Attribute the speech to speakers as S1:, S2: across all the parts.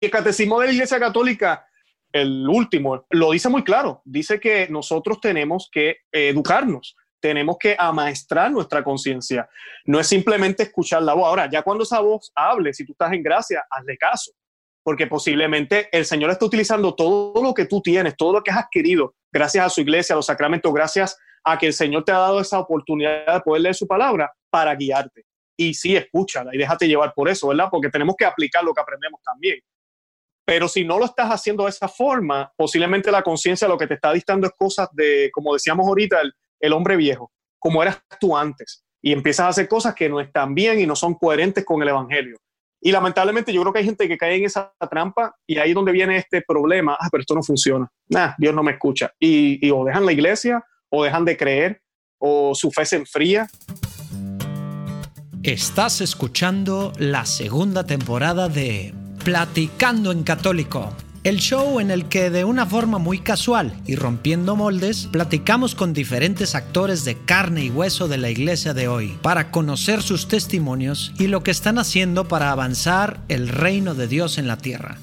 S1: el catecismo de la Iglesia Católica, el último, lo dice muy claro. Dice que nosotros tenemos que educarnos, tenemos que amaestrar nuestra conciencia. No es simplemente escuchar la voz. Ahora, ya cuando esa voz hable, si tú estás en gracia, hazle caso, porque posiblemente el Señor está utilizando todo lo que tú tienes, todo lo que has adquirido, gracias a su iglesia, a los sacramentos, gracias a que el Señor te ha dado esa oportunidad de poder leer su palabra para guiarte. Y sí, escúchala y déjate llevar por eso, ¿verdad? Porque tenemos que aplicar lo que aprendemos también. Pero si no lo estás haciendo de esa forma, posiblemente la conciencia lo que te está dictando es cosas de, como decíamos ahorita, el, el hombre viejo, como eras tú antes. Y empiezas a hacer cosas que no están bien y no son coherentes con el Evangelio. Y lamentablemente yo creo que hay gente que cae en esa trampa y ahí es donde viene este problema, ah, pero esto no funciona, nah, Dios no me escucha. Y, y o dejan la iglesia o dejan de creer o su fe se enfría.
S2: Estás escuchando la segunda temporada de Platicando en Católico el show en el que de una forma muy casual y rompiendo moldes, platicamos con diferentes actores de carne y hueso de la iglesia de hoy para conocer sus testimonios y lo que están haciendo para avanzar el reino de Dios en la tierra.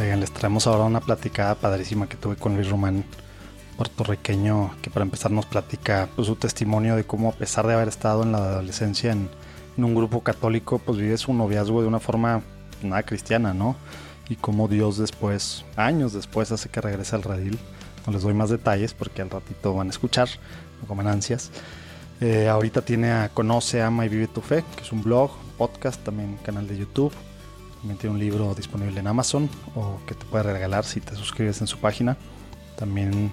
S3: Oigan, les traemos ahora una platicada padrísima que tuve con Luis Román, puertorriqueño, que para empezar nos platica pues, su testimonio de cómo a pesar de haber estado en la adolescencia en en un grupo católico, pues vive su noviazgo de una forma nada cristiana, ¿no? Y como Dios después, años después, hace que regrese al redil. No les doy más detalles porque al ratito van a escuchar, no comen ansias. Eh, ahorita tiene a Conoce, Ama y Vive tu Fe, que es un blog, podcast, también canal de YouTube. También tiene un libro disponible en Amazon o que te puede regalar si te suscribes en su página. También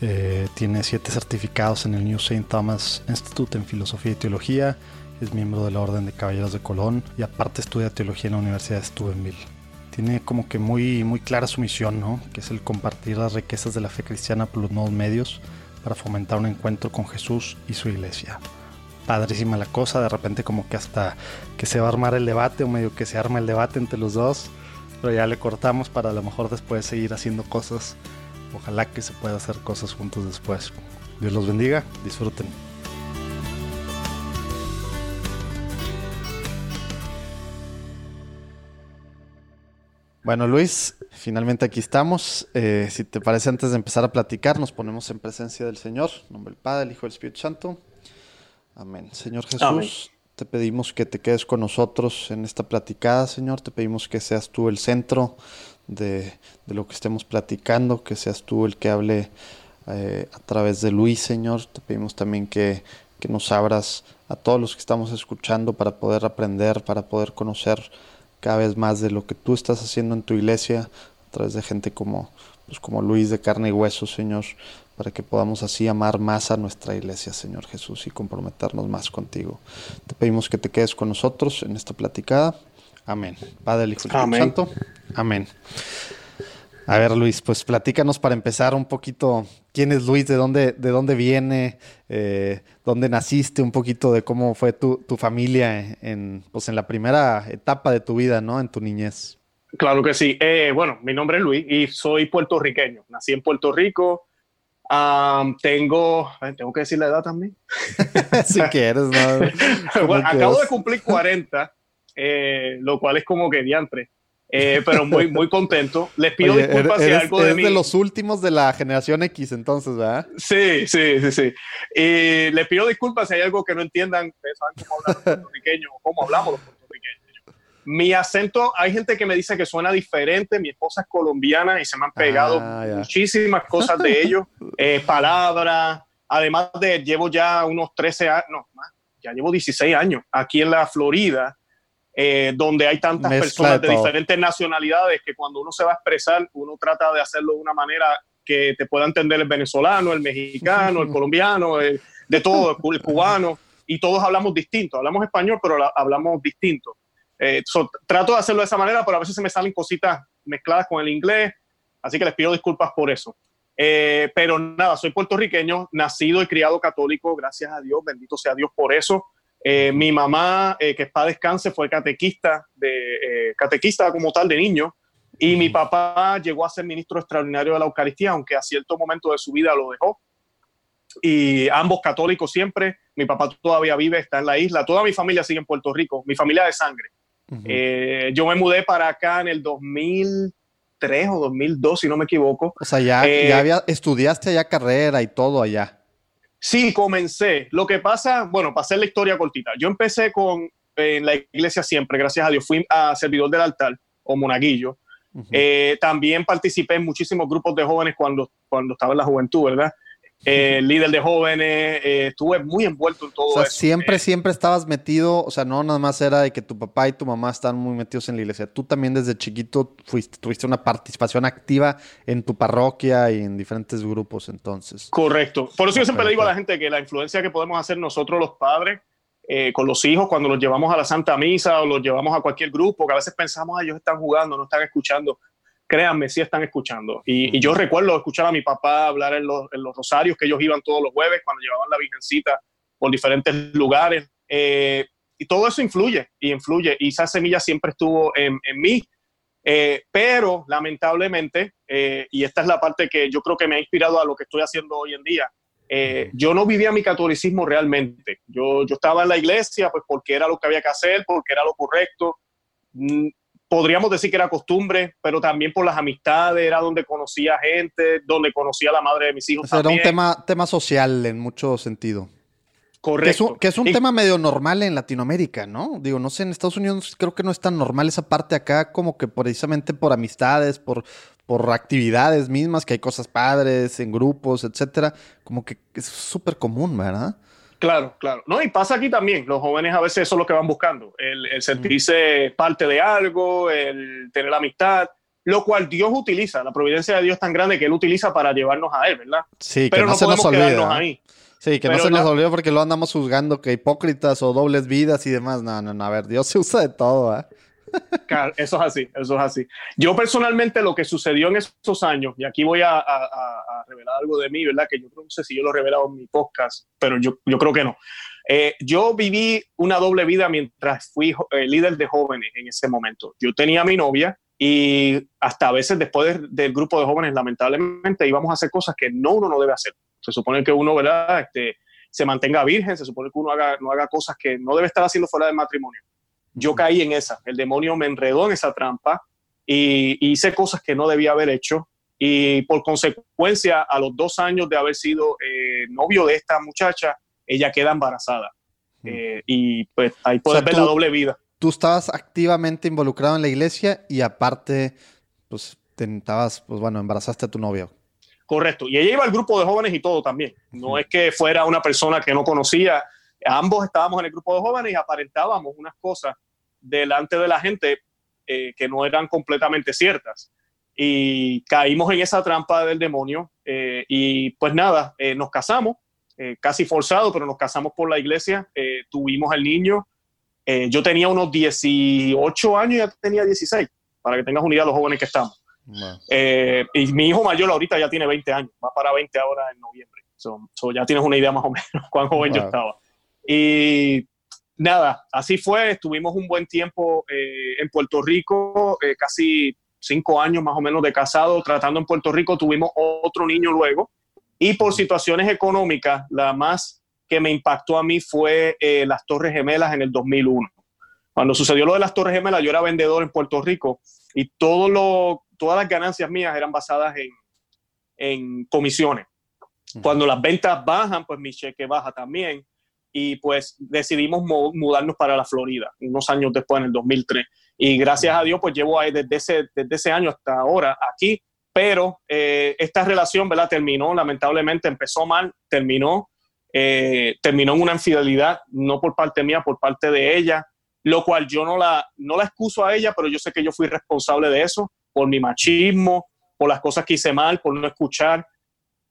S3: eh, tiene siete certificados en el New St. Thomas Institute en Filosofía y Teología es miembro de la Orden de Caballeros de Colón y aparte estudia teología en la Universidad de Steubenville. Tiene como que muy, muy clara su misión, ¿no? Que es el compartir las riquezas de la fe cristiana por los nuevos medios para fomentar un encuentro con Jesús y su iglesia. Padrísima la cosa, de repente como que hasta que se va a armar el debate o medio que se arma el debate entre los dos, pero ya le cortamos para a lo mejor después seguir haciendo cosas. Ojalá que se pueda hacer cosas juntos después. Dios los bendiga, disfruten. Bueno, Luis, finalmente aquí estamos. Eh, si te parece, antes de empezar a platicar, nos ponemos en presencia del Señor, en nombre del Padre, el Hijo y el Espíritu Santo. Amén. Señor Jesús, te pedimos que te quedes con nosotros en esta platicada, Señor. Te pedimos que seas tú el centro de, lo que estemos platicando, que seas tú el que hable eh, a través de Luis, Señor. Te pedimos también que, que nos abras a todos los que estamos escuchando para poder aprender, para poder conocer cada vez más de lo que tú estás haciendo en tu iglesia a través de gente como, pues como Luis de carne y hueso, Señor, para que podamos así amar más a nuestra iglesia, Señor Jesús, y comprometernos más contigo. Te pedimos que te quedes con nosotros en esta platicada. Amén. Padre, el Hijo y el Santo. Amén. A ver, Luis, pues platícanos para empezar un poquito quién es Luis, de dónde, de dónde viene, eh, dónde naciste, un poquito de cómo fue tu, familia en, pues en la primera etapa de tu vida, ¿no? En tu niñez.
S1: Claro que sí. Eh, bueno, mi nombre es Luis y soy puertorriqueño. Nací en Puerto Rico. tengo, tengo que decir la edad también.
S3: si quieres,
S1: ¿no? bueno, acabo de cumplir 40, eh, lo cual es como que diantre. Eh, pero muy, muy contento. Les pido disculpas si algo de
S3: de los últimos de la generación X, entonces, ¿verdad?
S1: Sí, sí, sí, sí. Les pido disculpas si hay algo que no entiendan. Ustedes saben cómo hablan los puertorriqueños, cómo hablamos los puertorriqueños. Mi acento, hay gente que me dice que suena diferente. Mi esposa es colombiana y se me han pegado ah, muchísimas cosas de ellos, eh, palabras. Además de, llevo ya unos 13 años, no, más, ya llevo 16 años aquí en la Florida eh, donde hay tantas personas de, diferentes nacionalidades que cuando uno se va a expresar, uno trata de hacerlo de una manera que te pueda entender el venezolano, el mexicano, el colombiano, de todo, el cubano, y todos hablamos distinto. Hablamos español, pero hablamos distinto. Eh, trato de hacerlo de esa manera, pero a veces se me salen cositas mezcladas con el inglés, así que les pido disculpas por eso. Eh, pero nada, soy puertorriqueño, nacido y criado católico, gracias a Dios, bendito sea Dios por eso. Eh, mi mamá, eh, que está descanse, fue catequista, de, eh, catequista como tal de niño, y mi papá llegó a ser ministro extraordinario de la Eucaristía, aunque a cierto momento de su vida lo dejó. y ambos católicos siempre. Mi papá todavía vive, está en la isla. Toda mi familia sigue en Puerto Rico, mi familia de sangre. Eh, yo me mudé para acá en el 2003 o 2002, si no me equivoco.
S4: O sea, ya, ya había, estudiaste allá carrera y todo allá.
S1: Sí, comencé. Lo que pasa, bueno, para hacer la historia cortita, yo empecé con en la iglesia siempre, gracias a Dios, fui a servidor del altar o monaguillo. Eh, también participé en muchísimos grupos de jóvenes cuando, cuando estaba en la juventud, ¿verdad? Eh, líder de jóvenes, eh, estuve muy envuelto en todo
S4: o sea,
S1: eso.
S4: siempre,
S1: Eh,
S4: siempre estabas metido, o sea, no nada más era de que tu papá y tu mamá estaban muy metidos en la iglesia. Tú también desde chiquito fuiste, tuviste una participación activa en tu parroquia y en diferentes grupos entonces.
S1: Correcto. Por eso yo siempre le digo a la gente que la influencia que podemos hacer nosotros los padres eh, con los hijos cuando los llevamos a la Santa Misa o los llevamos a cualquier grupo, que a veces pensamos, "Ay, ellos están jugando, no están escuchando. Créanme, sí están escuchando. Y, y yo recuerdo escuchar a mi papá hablar en los, en los rosarios que ellos iban todos los jueves cuando llevaban la Virgencita por diferentes lugares. Eh, y todo eso influye y influye. Y esa semilla siempre estuvo en, en mí. Eh, pero lamentablemente, eh, y esta es la parte que yo creo que me ha inspirado a lo que estoy haciendo hoy en día, eh, yo no vivía mi catolicismo realmente. Yo, yo estaba en la iglesia pues porque era lo que había que hacer, porque era lo correcto. Podríamos decir que era costumbre, pero también por las amistades, era donde conocía gente, donde conocía a la madre de mis hijos.
S4: O sea, era un tema, tema social en mucho sentido. Que es
S1: correcto.
S4: un, que es un
S1: Y-
S4: tema medio normal en Latinoamérica, ¿no? Digo, no sé, en Estados Unidos creo que no es tan normal esa parte acá, como que precisamente por amistades, por, por actividades mismas, que hay cosas padres en grupos, etcétera. Como que es súper común, ¿verdad?
S1: Claro, claro. No, y pasa aquí también. Los jóvenes a veces eso es lo que van buscando. El, el sentirse parte de algo, el tener amistad, lo cual Dios utiliza. La providencia de Dios es tan grande que Él utiliza para llevarnos a Él, ¿verdad?
S4: Sí, que
S1: Pero
S4: no,
S1: no,
S4: se nos
S1: podemos quedarnos
S4: olvida.
S1: ahí.
S4: Sí, que no se nos olvida porque lo andamos juzgando que hipócritas o dobles vidas y demás. No, no, no. A ver, Dios se usa de todo, ¿eh?
S1: Eso es así, eso es así. Yo personalmente lo que sucedió en esos años, y aquí voy a, revelar algo de mí, ¿verdad? Que yo no sé si yo lo he revelado en mi podcast, pero yo, creo que no. Eh, yo viví una doble vida mientras fui eh, líder de jóvenes en ese momento. Yo tenía a mi novia y hasta a veces después de- del grupo de jóvenes, lamentablemente, íbamos a hacer cosas que no uno no debe hacer. Se supone que uno, ¿verdad? Este, se mantenga virgen, se supone que uno no haga cosas que no debe estar haciendo fuera del matrimonio. Yo caí en esa, el demonio me enredó en esa trampa y hice cosas que no debía haber hecho y por consecuencia a los dos años de haber sido eh, novio de esta muchacha, ella queda embarazada. Eh, y pues ahí puedes
S4: sea,
S1: ver
S4: tú-
S1: la doble vida.
S4: Tú estabas activamente involucrado en la iglesia y aparte, pues, te estabas, pues bueno, embarazaste a tu novio.
S1: Correcto. Y ella iba al grupo de jóvenes y todo también. No es que fuera una persona que no conocía. Ambos estábamos en el grupo de jóvenes y aparentábamos unas cosas delante de la gente eh, que no eran completamente ciertas. Y caímos en esa trampa del demonio. eh, y pues nada, eh, nos casamos, eh, casi forzado, pero nos casamos por la iglesia. eh, tuvimos al niño. Eh, yo tenía unos 18 años y ya tenía 16, para que tengas de los jóvenes que estamos. Y mi hijo mayor ahorita ya tiene 20 años, va para 20 ahora en noviembre. So, so ya tienes una idea más o menos cuán joven yo estaba. Y nada, así fue. Estuvimos un buen tiempo eh, en Puerto Rico, eh, casi cinco años más o menos de casado, tratando en Puerto Rico. Tuvimos otro niño luego. Y por situaciones económicas, la más que me impactó a mí fue eh, las Torres Gemelas en el 2001. Cuando sucedió lo de las Torres Gemelas, yo era vendedor en Puerto Rico y todo lo, todas las ganancias mías eran basadas en, en comisiones. Cuando las ventas bajan, pues mi cheque baja también. Y pues decidimos mo- mudarnos para la Florida, unos años después, en el 2003. Y gracias a Dios, pues llevo ahí desde ese, desde ese año hasta ahora aquí. Pero eh, esta relación, ¿verdad? Terminó, lamentablemente, empezó mal, terminó. eh, terminó en una infidelidad, no por parte mía, por parte de ella, lo cual yo no la, no la excuso a ella, pero yo sé que yo fui responsable de eso, por mi machismo, por las cosas que hice mal, por no escuchar,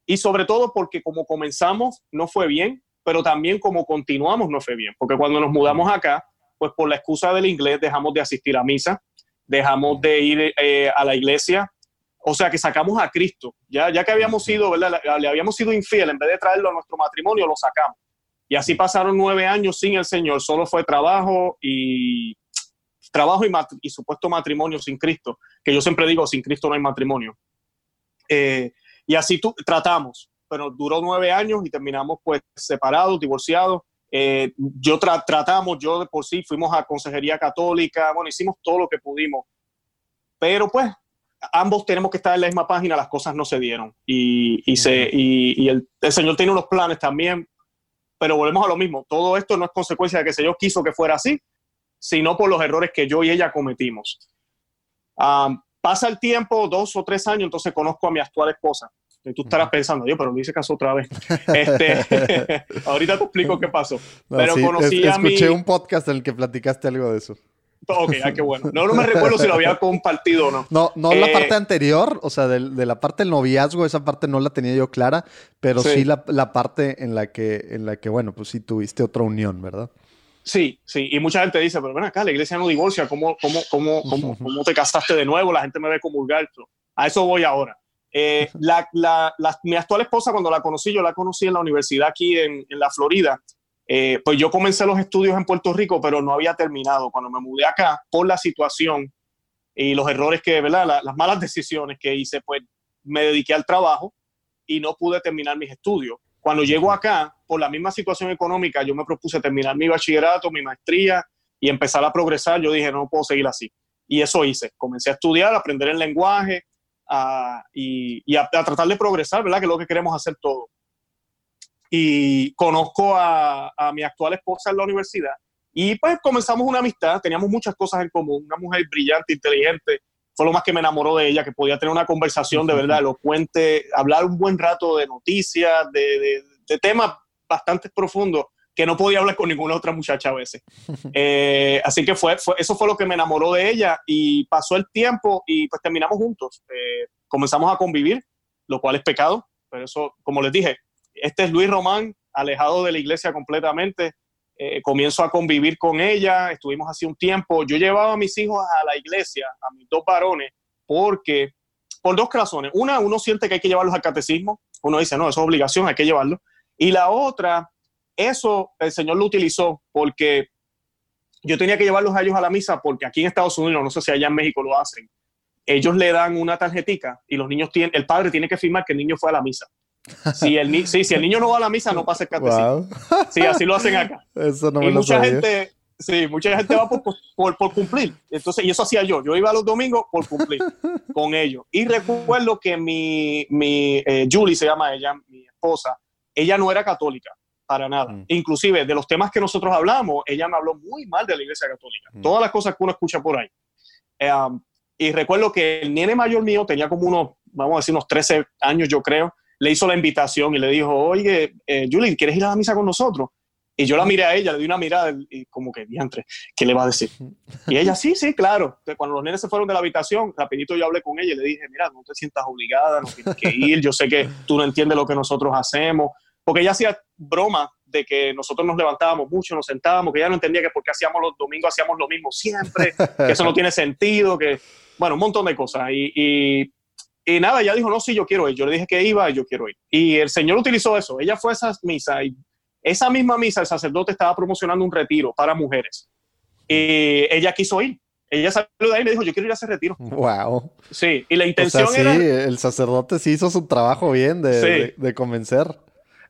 S1: y sobre todo porque como comenzamos no fue bien, pero también como continuamos no fue bien, porque cuando nos mudamos acá, pues por la excusa del inglés dejamos de asistir a misa, dejamos de ir eh, a la iglesia, o sea que sacamos a Cristo, ya, ya que habíamos sido, ¿verdad? Le, le habíamos sido infiel, en vez de traerlo a nuestro matrimonio, lo sacamos. Y así pasaron nueve años sin el Señor, solo fue trabajo y trabajo y, mat- y supuesto matrimonio sin Cristo, que yo siempre digo, sin Cristo no hay matrimonio. Eh, y así tú, tratamos, pero duró nueve años y terminamos pues separados, divorciados. Eh, yo tratamos, yo de por sí fuimos a consejería católica, bueno, hicimos todo lo que pudimos, pero pues ambos tenemos que estar en la misma página, las cosas no se dieron y, y, se, y, el, el, Señor tiene unos planes también, pero volvemos a lo mismo, todo esto no es consecuencia de que el Señor quiso que fuera así, sino por los errores que yo y ella cometimos. Um, pasa el tiempo, dos o tres años, entonces conozco a mi actual esposa. Y tú estarás pensando, yo, pero me hice caso otra vez. Este, ahorita te explico qué pasó. pero conocí
S4: a Escuché un podcast en el que platicaste algo de eso.
S1: Ok, qué bueno. No, no me recuerdo si lo había compartido o no.
S4: No, no la eh, parte anterior, o sea, de, la parte del noviazgo, esa parte no la tenía yo clara, pero sí, la, la, parte en la, que, en la que, bueno, pues sí tuviste otra unión, ¿verdad?
S1: Sí, sí, y mucha gente dice, pero ven acá, la iglesia no divorcia, ¿cómo, cómo, cómo, cómo, cómo te casaste de nuevo? La gente me ve comulgar. A eso voy ahora. Eh, la, la, mi actual esposa, cuando la conocí, yo la conocí en la universidad aquí en, en la Florida. Eh, pues yo comencé los estudios en Puerto Rico, pero no había terminado. Cuando me mudé acá, por la situación y los errores que, ¿verdad? las malas decisiones que hice, pues me dediqué al trabajo y no pude terminar mis estudios. Cuando llego acá, por la misma situación económica, yo me propuse terminar mi bachillerato, mi maestría y empezar a progresar. Yo dije, no puedo seguir así. Y eso hice. Comencé a estudiar, a aprender el lenguaje y, a, tratar de progresar, ¿verdad? Que es lo que queremos hacer todos. Y conozco a, a mi actual esposa en la universidad y pues comenzamos una amistad, teníamos muchas cosas en común, una mujer brillante, inteligente, fue lo más que me enamoró de ella, que podía tener una conversación de verdad elocuente, hablar un buen rato de noticias, de, de, temas bastante profundos que no podía hablar con ninguna otra muchacha a veces. Eh, así que fue, fue, eso fue lo que me enamoró de ella y pasó el tiempo y pues terminamos juntos. Eh, comenzamos a convivir, lo cual es pecado, pero eso, como les dije, este es Luis Román, alejado de la iglesia completamente, eh, comienzo a convivir con ella, estuvimos así un tiempo. Yo llevaba a mis hijos a la iglesia, a mis dos varones, porque, por dos razones. Una, uno siente que hay que llevarlos al catecismo, uno dice, no, eso es obligación, hay que llevarlos. Y la otra, eso el Señor lo utilizó porque yo tenía que llevarlos a ellos a la misa, porque aquí en Estados Unidos, no sé si allá en México lo hacen, ellos le dan una tarjetica y los niños tienen, el padre tiene que firmar que el niño fue a la misa. Si el, sí, si el niño no va a la misa, no pasa el catecismo. Sí, así lo hacen acá.
S4: Eso no me
S1: y mucha gente, sí, mucha gente va por, por, por, cumplir. Entonces, y eso hacía yo. Yo iba los domingos por cumplir con ellos. Y recuerdo que mi, mi eh, Julie se llama ella, mi esposa, ella no era católica para nada. Mm. Inclusive, de los temas que nosotros hablamos, ella me habló muy mal de la iglesia católica. Mm. Todas las cosas que uno escucha por ahí. Eh, um, y recuerdo que el nene mayor mío tenía como unos, vamos a decir, unos 13 años, yo creo le hizo la invitación y le dijo, oye, eh, Julie, ¿quieres ir a la misa con nosotros? Y yo la miré a ella, le di una mirada y como que, diantre, ¿qué le va a decir? Y ella, sí, sí, claro. cuando los nenes se fueron de la habitación, rapidito yo hablé con ella y le dije, mira, no te sientas obligada, no tienes que ir, yo sé que tú no entiendes lo que nosotros hacemos. Porque ella hacía broma de que nosotros nos levantábamos mucho, nos sentábamos, que ella no entendía que porque hacíamos los domingos hacíamos lo mismo siempre, que eso no tiene sentido, que, bueno, un montón de cosas. Y, y y nada, ella dijo, no, sí, yo quiero ir. Yo le dije que iba y yo quiero ir. Y el Señor utilizó eso. Ella fue a esa misa y esa misma misa el sacerdote estaba promocionando un retiro para mujeres. Y ella quiso ir. Ella salió de ahí y me dijo, yo quiero ir a ese retiro.
S4: Wow.
S1: Sí, y la intención
S4: sí, el sacerdote sí hizo su trabajo bien de, de, convencer.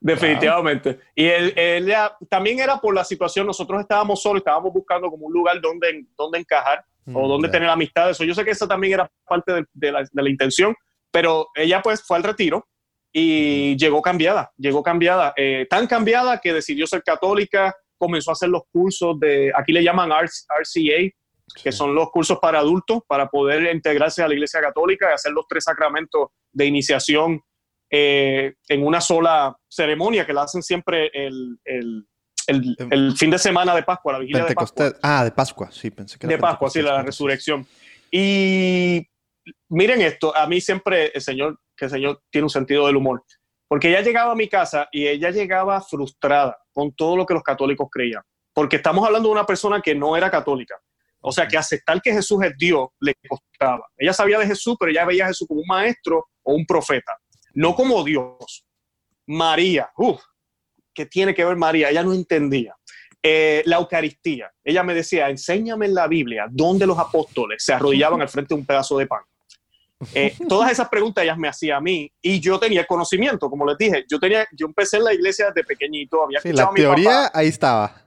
S1: Definitivamente. Y él, ella también era por la situación, nosotros estábamos solos, estábamos buscando como un lugar donde, donde encajar o mm, dónde tener amistad. Eso yo sé que eso también era parte de, la, de, la, intención, pero ella pues fue al retiro y llegó cambiada, llegó cambiada, eh, tan cambiada que decidió ser católica, comenzó a hacer los cursos de, aquí le llaman RCA, que son los cursos para adultos, para poder integrarse a la Iglesia Católica y hacer los tres sacramentos de iniciación eh, en una sola ceremonia que la hacen siempre el, el el, em, el, fin de semana de Pascua, la vigilia de Pascua.
S4: Ah, de Pascua, sí, pensé que
S1: era De Pascua, sí, la resurrección. Y miren esto, a mí siempre el Señor, que el Señor tiene un sentido del humor, porque ella llegaba a mi casa y ella llegaba frustrada con todo lo que los católicos creían, porque estamos hablando de una persona que no era católica. O sea, que aceptar que Jesús es Dios le costaba. Ella sabía de Jesús, pero ella veía a Jesús como un maestro o un profeta, no como Dios. María, uff, que tiene que ver María, ella no entendía. Eh, la Eucaristía, ella me decía, enséñame en la Biblia dónde los apóstoles se arrodillaban al frente de un pedazo de pan. Eh, todas esas preguntas ellas me hacían a mí y yo tenía conocimiento, como les dije, yo tenía, yo empecé en la iglesia desde pequeñito, había
S3: sí, la teoría ahí estaba.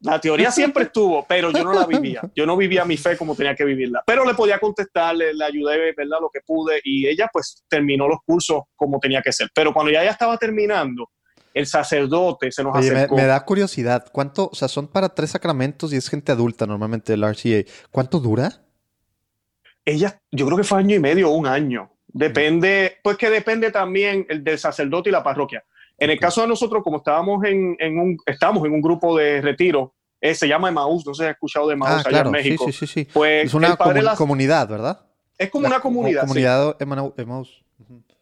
S1: La teoría siempre estuvo, pero yo no la vivía. Yo no vivía mi fe como tenía que vivirla. Pero le podía contestar, le, ayudé, ¿verdad? Lo que pude y ella pues terminó los cursos como tenía que ser. Pero cuando ya ya estaba terminando, el sacerdote se nos acercó.
S3: Me, da curiosidad, ¿cuánto, o sea, son para tres sacramentos y es gente adulta normalmente el RCA. ¿Cuánto dura?
S1: Ella, yo creo que fue año y medio o un año. Depende, pues que depende también el del sacerdote y la parroquia. En el caso de nosotros, como estábamos en, un, estamos en un grupo de retiro, eh, se llama Emaús, no sé si has escuchado de Emaús ah, allá en México.
S3: Sí, sí, sí. Pues es una comunidad, ¿verdad?
S1: Es como una comunidad.
S3: Comunidad Emaús.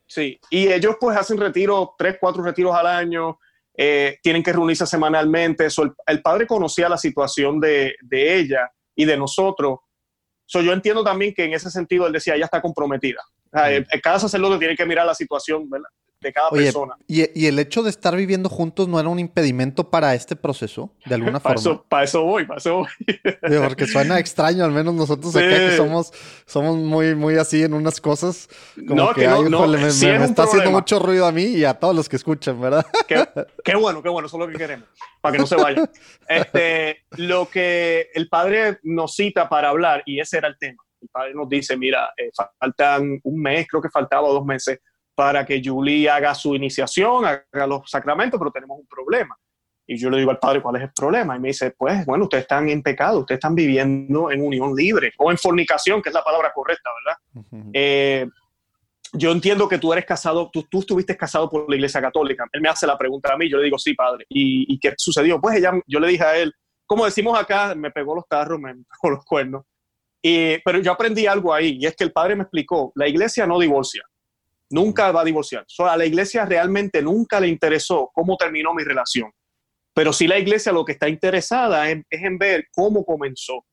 S1: Sí, y ellos pues hacen retiros, tres, cuatro retiros al año, eh, tienen que reunirse semanalmente. Eso, el, padre conocía la situación de, ella y de nosotros. So, yo entiendo también que en ese sentido él decía, ella está comprometida. cada sacerdote tiene que mirar la situación, ¿verdad? De cada persona.
S3: Y, el hecho de estar viviendo juntos no era un impedimento para este proceso, de alguna
S1: para
S3: forma?
S1: Eso, para eso voy, para eso voy.
S3: porque suena extraño, al menos nosotros acá que somos, somos muy, muy así en unas cosas. Como no, que, no, no me, está haciendo mucho ruido a mí y a todos los que escuchan, ¿verdad?
S1: Qué, bueno, qué bueno, eso es lo que queremos, para que no se vaya. Este, lo que el padre nos cita para hablar, y ese era el tema. El padre nos dice, mira, eh, faltan un mes, creo que faltaba dos meses para que Julie haga su iniciación, haga los sacramentos, pero tenemos un problema. Y yo le digo al padre, ¿cuál es el problema? Y me dice, pues, bueno, ustedes están en pecado, ustedes están viviendo en unión libre o en fornicación, que es la palabra correcta, ¿verdad? Eh, yo entiendo que tú eres casado, tú, tú, estuviste casado por la iglesia católica. Él me hace la pregunta a mí, yo le digo, sí, padre. ¿Y, qué sucedió? Pues ella, yo le dije a él, como decimos acá, me pegó los tarros, me pegó los cuernos. Y, pero yo aprendí algo ahí, y es que el padre me explicó, la iglesia no divorcia. Nunca va a divorciar. a la iglesia realmente nunca le interesó cómo terminó mi relación. Pero sí la iglesia lo que está interesada es, en ver cómo comenzó,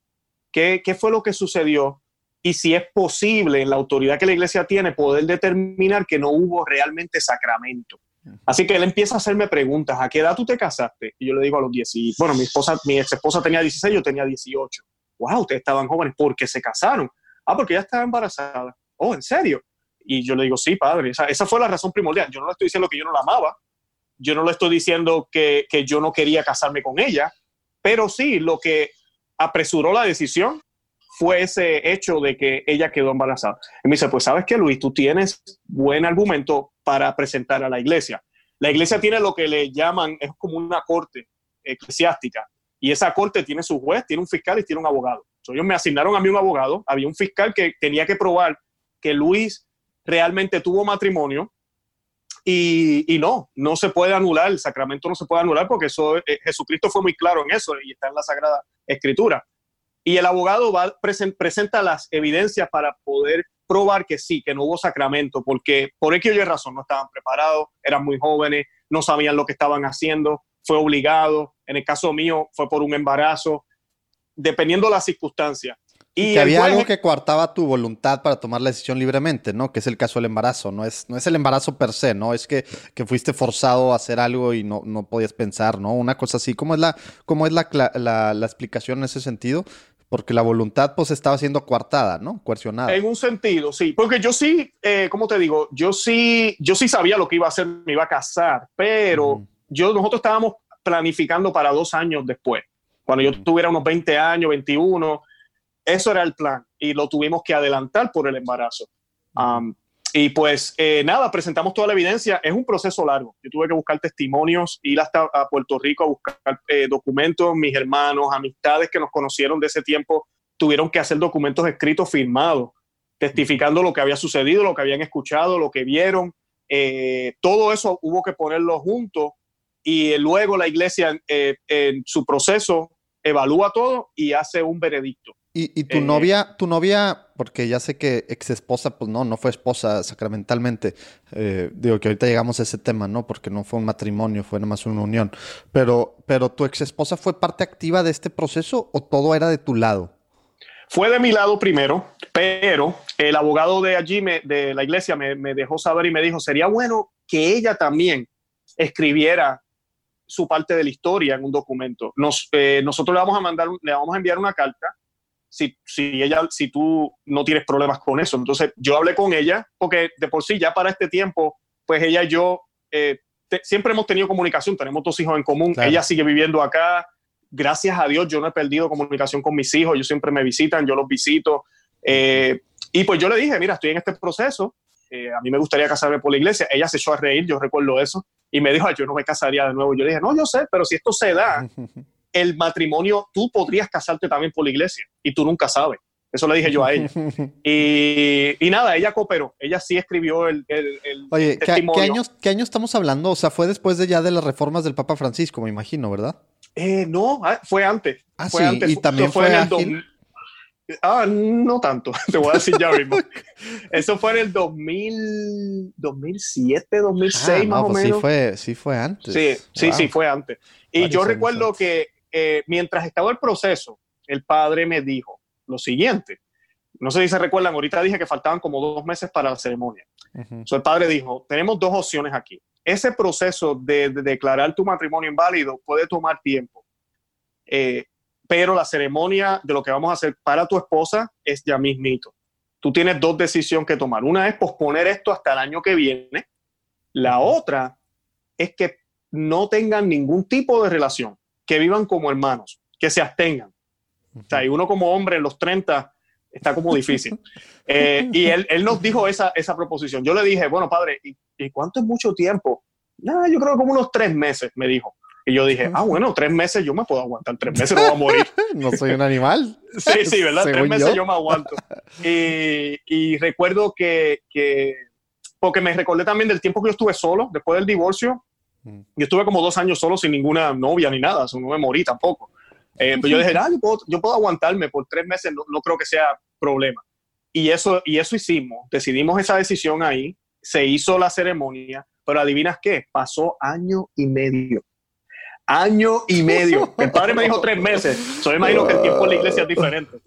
S1: qué, qué fue lo que sucedió y si es posible en la autoridad que la iglesia tiene poder determinar que no hubo realmente sacramento. Así que él empieza a hacerme preguntas, ¿a qué edad tú te casaste? Y yo le digo a los 10, bueno, mi esposa, mi ex esposa tenía 16, yo tenía 18. Wow, ustedes estaban jóvenes, ¿por qué se casaron? Ah, porque ella estaba embarazada. Oh, ¿en serio? Y yo le digo, sí, padre, esa, esa fue la razón primordial. Yo no le estoy diciendo que yo no la amaba, yo no le estoy diciendo que, que yo no quería casarme con ella, pero sí, lo que apresuró la decisión fue ese hecho de que ella quedó embarazada. Y me dice, pues sabes qué, Luis, tú tienes buen argumento para presentar a la iglesia. La iglesia tiene lo que le llaman, es como una corte eclesiástica, y esa corte tiene su juez, tiene un fiscal y tiene un abogado. ellos me asignaron a mí un abogado, había un fiscal que tenía que probar que Luis realmente tuvo matrimonio y, no, no se puede anular, el sacramento no se puede anular porque eso, eh, Jesucristo fue muy claro en eso y está en la Sagrada Escritura. Y el abogado va, presenta las evidencias para poder probar que sí, que no hubo sacramento, porque por X razón no estaban preparados, eran muy jóvenes, no sabían lo que estaban haciendo, fue obligado, en el caso mío fue por un embarazo, dependiendo de las circunstancias.
S3: Y que había algo que coartaba tu voluntad para tomar la decisión libremente, ¿no? Que es el caso del embarazo, no es, no es el embarazo per se, ¿no? Es que, que fuiste forzado a hacer algo y no, no podías pensar, ¿no? Una cosa así, ¿cómo es, la, cómo es la, la, la, explicación en ese sentido? Porque la voluntad pues estaba siendo coartada, ¿no? Coercionada.
S1: En un sentido, sí. Porque yo sí, eh, ¿cómo te digo? Yo sí, yo sí sabía lo que iba a hacer, me iba a casar, pero yo, nosotros estábamos planificando para dos años después. Cuando yo tuviera unos 20 años, 21, eso era el plan y lo tuvimos que adelantar por el embarazo. Um, y pues eh, nada, presentamos toda la evidencia. Es un proceso largo. Yo tuve que buscar testimonios, ir hasta a Puerto Rico a buscar eh, documentos. Mis hermanos, amistades que nos conocieron de ese tiempo, tuvieron que hacer documentos escritos firmados, testificando lo que había sucedido, lo que habían escuchado, lo que vieron. Eh, todo eso hubo que ponerlo junto y luego la iglesia en su proceso evalúa todo y hace un veredicto.
S3: Y, tu eh, novia, tu novia, porque ya sé que ex esposa, pues no, no fue esposa sacramentalmente. Eh, digo que ahorita llegamos a ese tema, ¿no? Porque no fue un matrimonio, fue nada más una unión. Pero, pero tu ex esposa fue parte activa de este proceso o todo era de tu lado?
S1: Fue de mi lado primero, pero el abogado de allí, de la iglesia, me, dejó saber y me dijo, sería bueno que ella también escribiera su parte de la historia en un documento. Nos, eh, nosotros le vamos a mandar, le vamos a enviar una carta si, si, ella, si tú no tienes problemas con eso. Entonces yo hablé con ella, porque de por sí ya para este tiempo, pues ella y yo eh, siempre hemos tenido comunicación, tenemos dos hijos en común, ella sigue viviendo acá, gracias a Dios yo no he perdido comunicación con mis hijos, ellos siempre me visitan, yo los visito. Eh, y pues yo le dije, mira, estoy en este proceso, eh, a mí me gustaría casarme por la iglesia. Ella se echó a reír, yo recuerdo eso, y me dijo, yo no me casaría de nuevo. Yo le dije, no, yo sé, pero si esto se da, el matrimonio, tú podrías casarte también por la iglesia, y tú nunca sabes. Eso le dije yo a ella. Y, nada, ella cooperó. Ella sí escribió el,
S4: Oye, ¿qué, años, ¿qué años estamos hablando? O sea, fue después de ya de las reformas del Papa Francisco, me imagino, ¿verdad?
S1: Eh, no, ah, fue antes.
S4: Ah,
S1: fue
S4: sí, y también fue, en el
S1: Ah, no tanto, te voy a decir ya mismo. Eso fue en el 2000, 2007, 2006 ah, más o
S4: pues
S1: menos.
S4: Sí fue, sí fue antes.
S1: Sí, sí, sí, fue antes. Y yo recuerdo que eh, mientras estaba el proceso, el padre me dijo lo siguiente. No sé si se recuerdan, ahorita dije que faltaban como dos meses para la ceremonia. el padre dijo, tenemos dos opciones aquí. Ese proceso de, declarar tu matrimonio inválido puede tomar tiempo. Eh, pero la ceremonia de lo que vamos a hacer para tu esposa es ya mismito. Tú tienes dos decisiones que tomar. Una es posponer esto hasta el año que viene. La otra es que no tengan ningún tipo de relación, que vivan como hermanos, que se abstengan. O sea, y uno como hombre en los 30 está como difícil. Eh, y él, él, nos dijo esa, esa proposición. Yo le dije, bueno, padre, ¿y, ¿y cuánto es mucho tiempo? Nada, yo creo que como unos tres meses, me dijo. Y yo dije, ah, bueno, tres meses yo me puedo aguantar, tres meses no voy a morir.
S4: no soy un animal.
S1: sí, sí, ¿verdad? tres meses yo. me aguanto. Y, y recuerdo que, que, porque me recordé también del tiempo que yo estuve solo, después del divorcio. Mm. Yo estuve como dos años solo sin ninguna novia ni nada, no me morí tampoco. Eh, pero yo dije, ah, yo puedo, yo puedo aguantarme por tres meses, no, no creo que sea problema. Y eso, y eso hicimos, decidimos esa decisión ahí, se hizo la ceremonia, pero adivinas qué, pasó año y medio año y medio. El padre me dijo tres meses. Yo me imagino que el tiempo en la iglesia es diferente.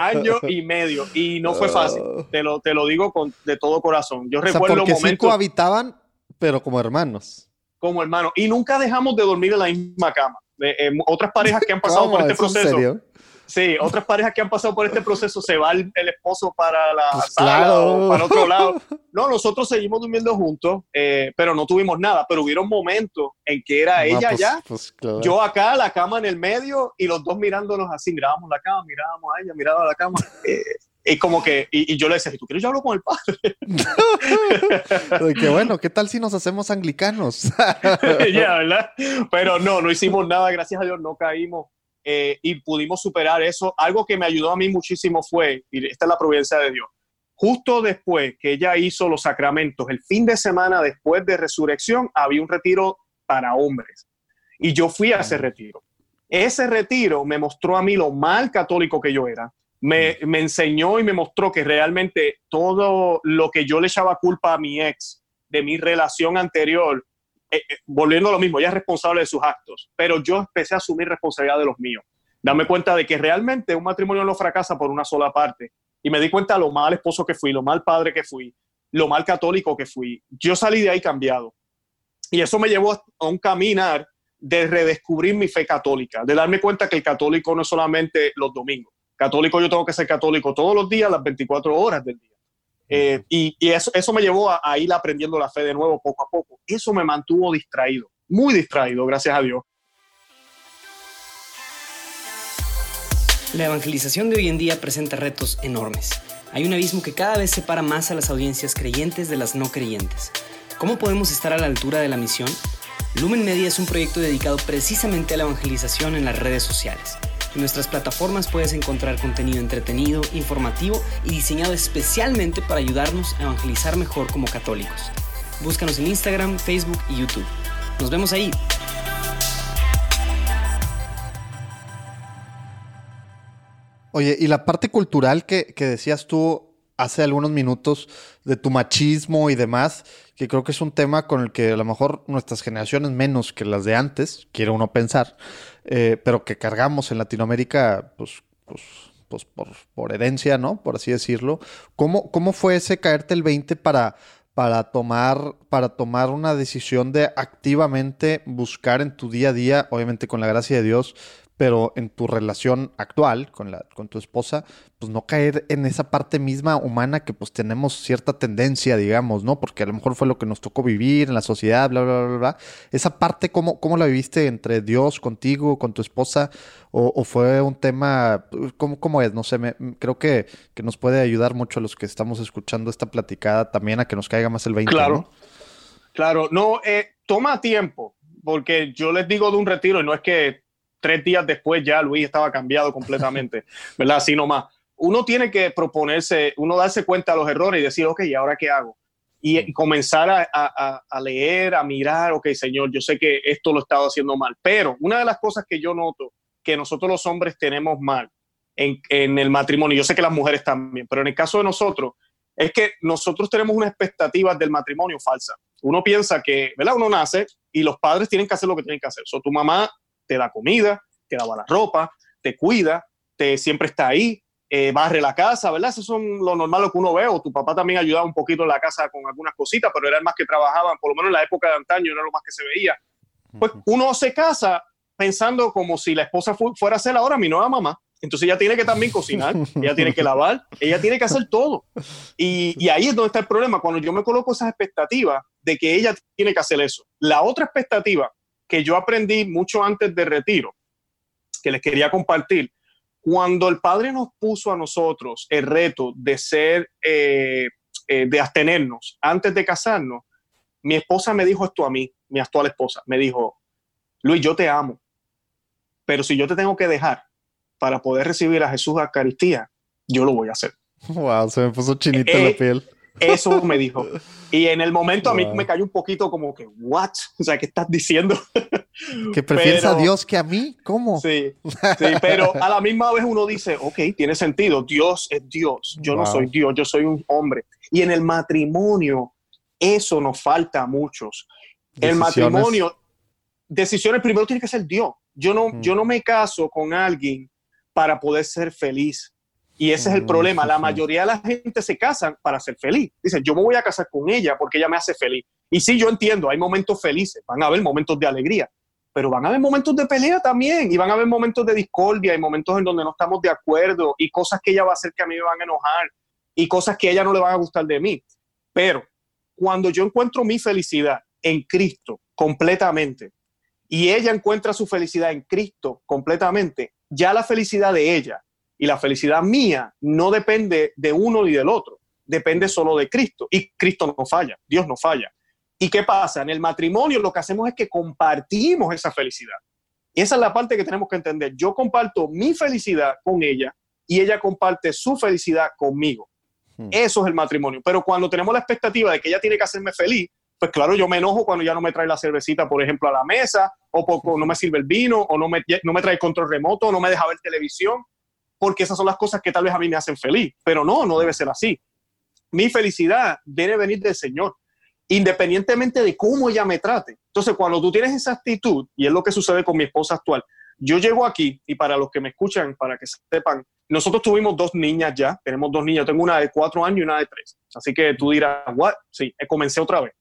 S1: Año y medio. Y no fue fácil. Te lo, te lo digo con, de todo corazón. Yo recuerdo
S4: sea, porque Sí habitaban, pero como hermanos.
S1: Como hermanos. Y nunca dejamos de dormir en la misma cama. Eh, otras parejas que han pasado por este proceso. Sí, otras parejas que han pasado por este proceso se va el, esposo para la pues sala o para otro lado. No, nosotros seguimos durmiendo juntos, eh, pero no tuvimos nada. Pero hubieron momentos en que era ella pues, ya, pues, yo acá, la cama en el medio y los dos mirándonos así, mirábamos la cama, mirábamos a ella, mirábamos la cama. Eh, y como que, y, yo le decía, si tú quieres, yo hablo con el padre.
S4: Qué bueno, ¿qué tal si nos hacemos anglicanos?
S1: ya, ¿verdad? Pero no, no hicimos nada, gracias a Dios, no caímos eh, y pudimos superar eso. Algo que me ayudó a mí muchísimo fue, y esta es la providencia de Dios, justo después que ella hizo los sacramentos, el fin de semana después de resurrección, había un retiro para hombres. Y yo fui a ese retiro. Ese retiro me mostró a mí lo mal católico que yo era. Me, me enseñó y me mostró que realmente todo lo que yo le echaba culpa a mi ex de mi relación anterior eh, eh, volviendo a lo mismo, ella es responsable de sus actos, pero yo empecé a asumir responsabilidad de los míos. Dame cuenta de que realmente un matrimonio no fracasa por una sola parte. Y me di cuenta de lo mal esposo que fui, lo mal padre que fui, lo mal católico que fui. Yo salí de ahí cambiado. Y eso me llevó a un caminar de redescubrir mi fe católica, de darme cuenta que el católico no es solamente los domingos. Católico yo tengo que ser católico todos los días, las 24 horas del día. Eh, y, eso, eso, me llevó a, ir aprendiendo la fe de nuevo poco a poco. Eso me mantuvo distraído, muy distraído, gracias a Dios.
S5: La evangelización de hoy en día presenta retos enormes. Hay un abismo que cada vez separa más a las audiencias creyentes de las no creyentes. ¿Cómo podemos estar a la altura de la misión? Lumen Media es un proyecto dedicado precisamente a la evangelización en las redes sociales. En nuestras plataformas puedes encontrar contenido entretenido, informativo y diseñado especialmente para ayudarnos a evangelizar mejor como católicos. Búscanos en Instagram, Facebook y YouTube. Nos vemos ahí.
S4: Oye, y la parte cultural que, que decías tú hace algunos minutos de tu machismo y demás, que creo que es un tema con el que a lo mejor nuestras generaciones menos que las de antes, quiere uno pensar, eh, pero que cargamos en Latinoamérica, pues, pues, pues por, por, herencia, ¿no? Por así decirlo. ¿Cómo, cómo fue ese caerte el 20 para, para, tomar, para tomar una decisión de activamente buscar en tu día a día, obviamente con la gracia de Dios, pero en tu relación actual con, la, con tu esposa, pues no caer en esa parte misma humana que pues tenemos cierta tendencia, digamos, ¿no? Porque a lo mejor fue lo que nos tocó vivir en la sociedad, bla, bla, bla, bla. Esa parte, ¿cómo, cómo la viviste entre Dios, contigo, con tu esposa? ¿O, fue un tema, ¿cómo, cómo es? No sé, me, creo que, que, nos puede ayudar mucho a los que estamos escuchando esta platicada también a que nos caiga más el 20,
S1: Claro, claro. No, eh, toma tiempo, porque yo les digo de un retiro y no es que tres días después ya Luis estaba cambiado completamente, ¿verdad? Así nomás. Uno tiene que proponerse, uno darse cuenta de los errores y decir, ok, ¿y ahora qué hago? Y, comenzar a, a, a, leer, a mirar, ok, Señor, yo sé que esto lo he estado haciendo mal, pero una de las cosas que yo noto que nosotros los hombres tenemos mal en, en el matrimonio, yo sé que las mujeres también, pero en el caso de nosotros, es que nosotros tenemos unas expectativas del matrimonio falsa. Uno piensa que, ¿verdad? Uno nace y los padres tienen que hacer lo que tienen que hacer. So, tu mamá te da comida, te lava la ropa, te cuida, te siempre está ahí, eh, barre la casa, ¿verdad? Eso son lo normal lo que uno ve, o tu papá también ayudaba un poquito en la casa con algunas cositas, pero era el más que trabajaban, por lo menos en la época de antaño era lo más que se veía. Pues uno se casa pensando como si la esposa fuera a ser ahora mi nueva mamá. Entonces ella tiene que también cocinar, ella tiene que lavar, ella tiene que hacer todo. Y, y, ahí es donde está el problema, cuando yo me coloco esas expectativas de que ella tiene que hacer eso. La otra expectativa que yo aprendí mucho antes de retiro, que les quería compartir, cuando el Padre nos puso a nosotros el reto de ser, eh, eh, de abstenernos antes de casarnos, mi esposa me dijo esto a mí, mi actual esposa, me dijo, Luis, yo te amo, pero si yo te tengo que dejar para poder recibir a Jesús a Eucaristía, yo lo voy a hacer.
S4: Wow, se me puso chinita la eh, piel.
S1: Eso me dijo. Y en el momento a mí me cayó un poquito como que, ¿what? O sea, ¿qué estás diciendo?
S4: ¿Que prefieres a Dios que a mí? ¿Cómo?
S1: Sí, sí, pero a la misma vez uno dice, ok, tiene sentido, Dios es Dios, yo no soy Dios, yo soy un hombre. Y en el matrimonio, eso nos falta a muchos. El matrimonio, decisiones primero tiene que ser Dios. Yo no, yo no me caso con alguien para poder ser feliz. Y ese es el problema. La mayoría de la gente se casan para ser feliz. Dicen, yo me voy a casar con ella porque ella me hace feliz. Y sí, yo entiendo, hay momentos felices, van a haber momentos de alegría, pero van a haber momentos de pelea también y van a haber momentos de discordia y momentos en donde no estamos de acuerdo y cosas que ella va a hacer que a mí me van a enojar y cosas que a ella no le van a gustar de mí. Pero cuando yo encuentro mi felicidad en Cristo completamente y ella encuentra su felicidad en Cristo completamente, ya la felicidad de ella y la felicidad mía no depende de uno ni del otro, depende solo de Cristo. Y Cristo no falla, Dios no falla. ¿Y qué pasa? En el matrimonio lo que hacemos es que compartimos esa felicidad. Y esa es la parte que tenemos que entender. Yo comparto mi felicidad con ella y ella comparte su felicidad conmigo. Hmm. Eso es el matrimonio. Pero cuando tenemos la expectativa de que ella tiene que hacerme feliz, pues claro, yo me enojo cuando ya no me trae la cervecita, por ejemplo, a la mesa, o poco no me sirve el vino, o no me, no me trae el control remoto, o no me deja ver televisión porque esas son las cosas que tal vez a mí me hacen feliz, pero no, no debe ser así. Mi felicidad debe venir del Señor, independientemente de cómo ella me trate. Entonces, cuando tú tienes esa actitud, y es lo que sucede con mi esposa actual, yo llego aquí, y para los que me escuchan, para que sepan, nosotros tuvimos dos niñas ya, tenemos dos niñas, tengo una de cuatro años y una de tres. Así que tú dirás, ¿what? Sí, eh, comencé otra vez.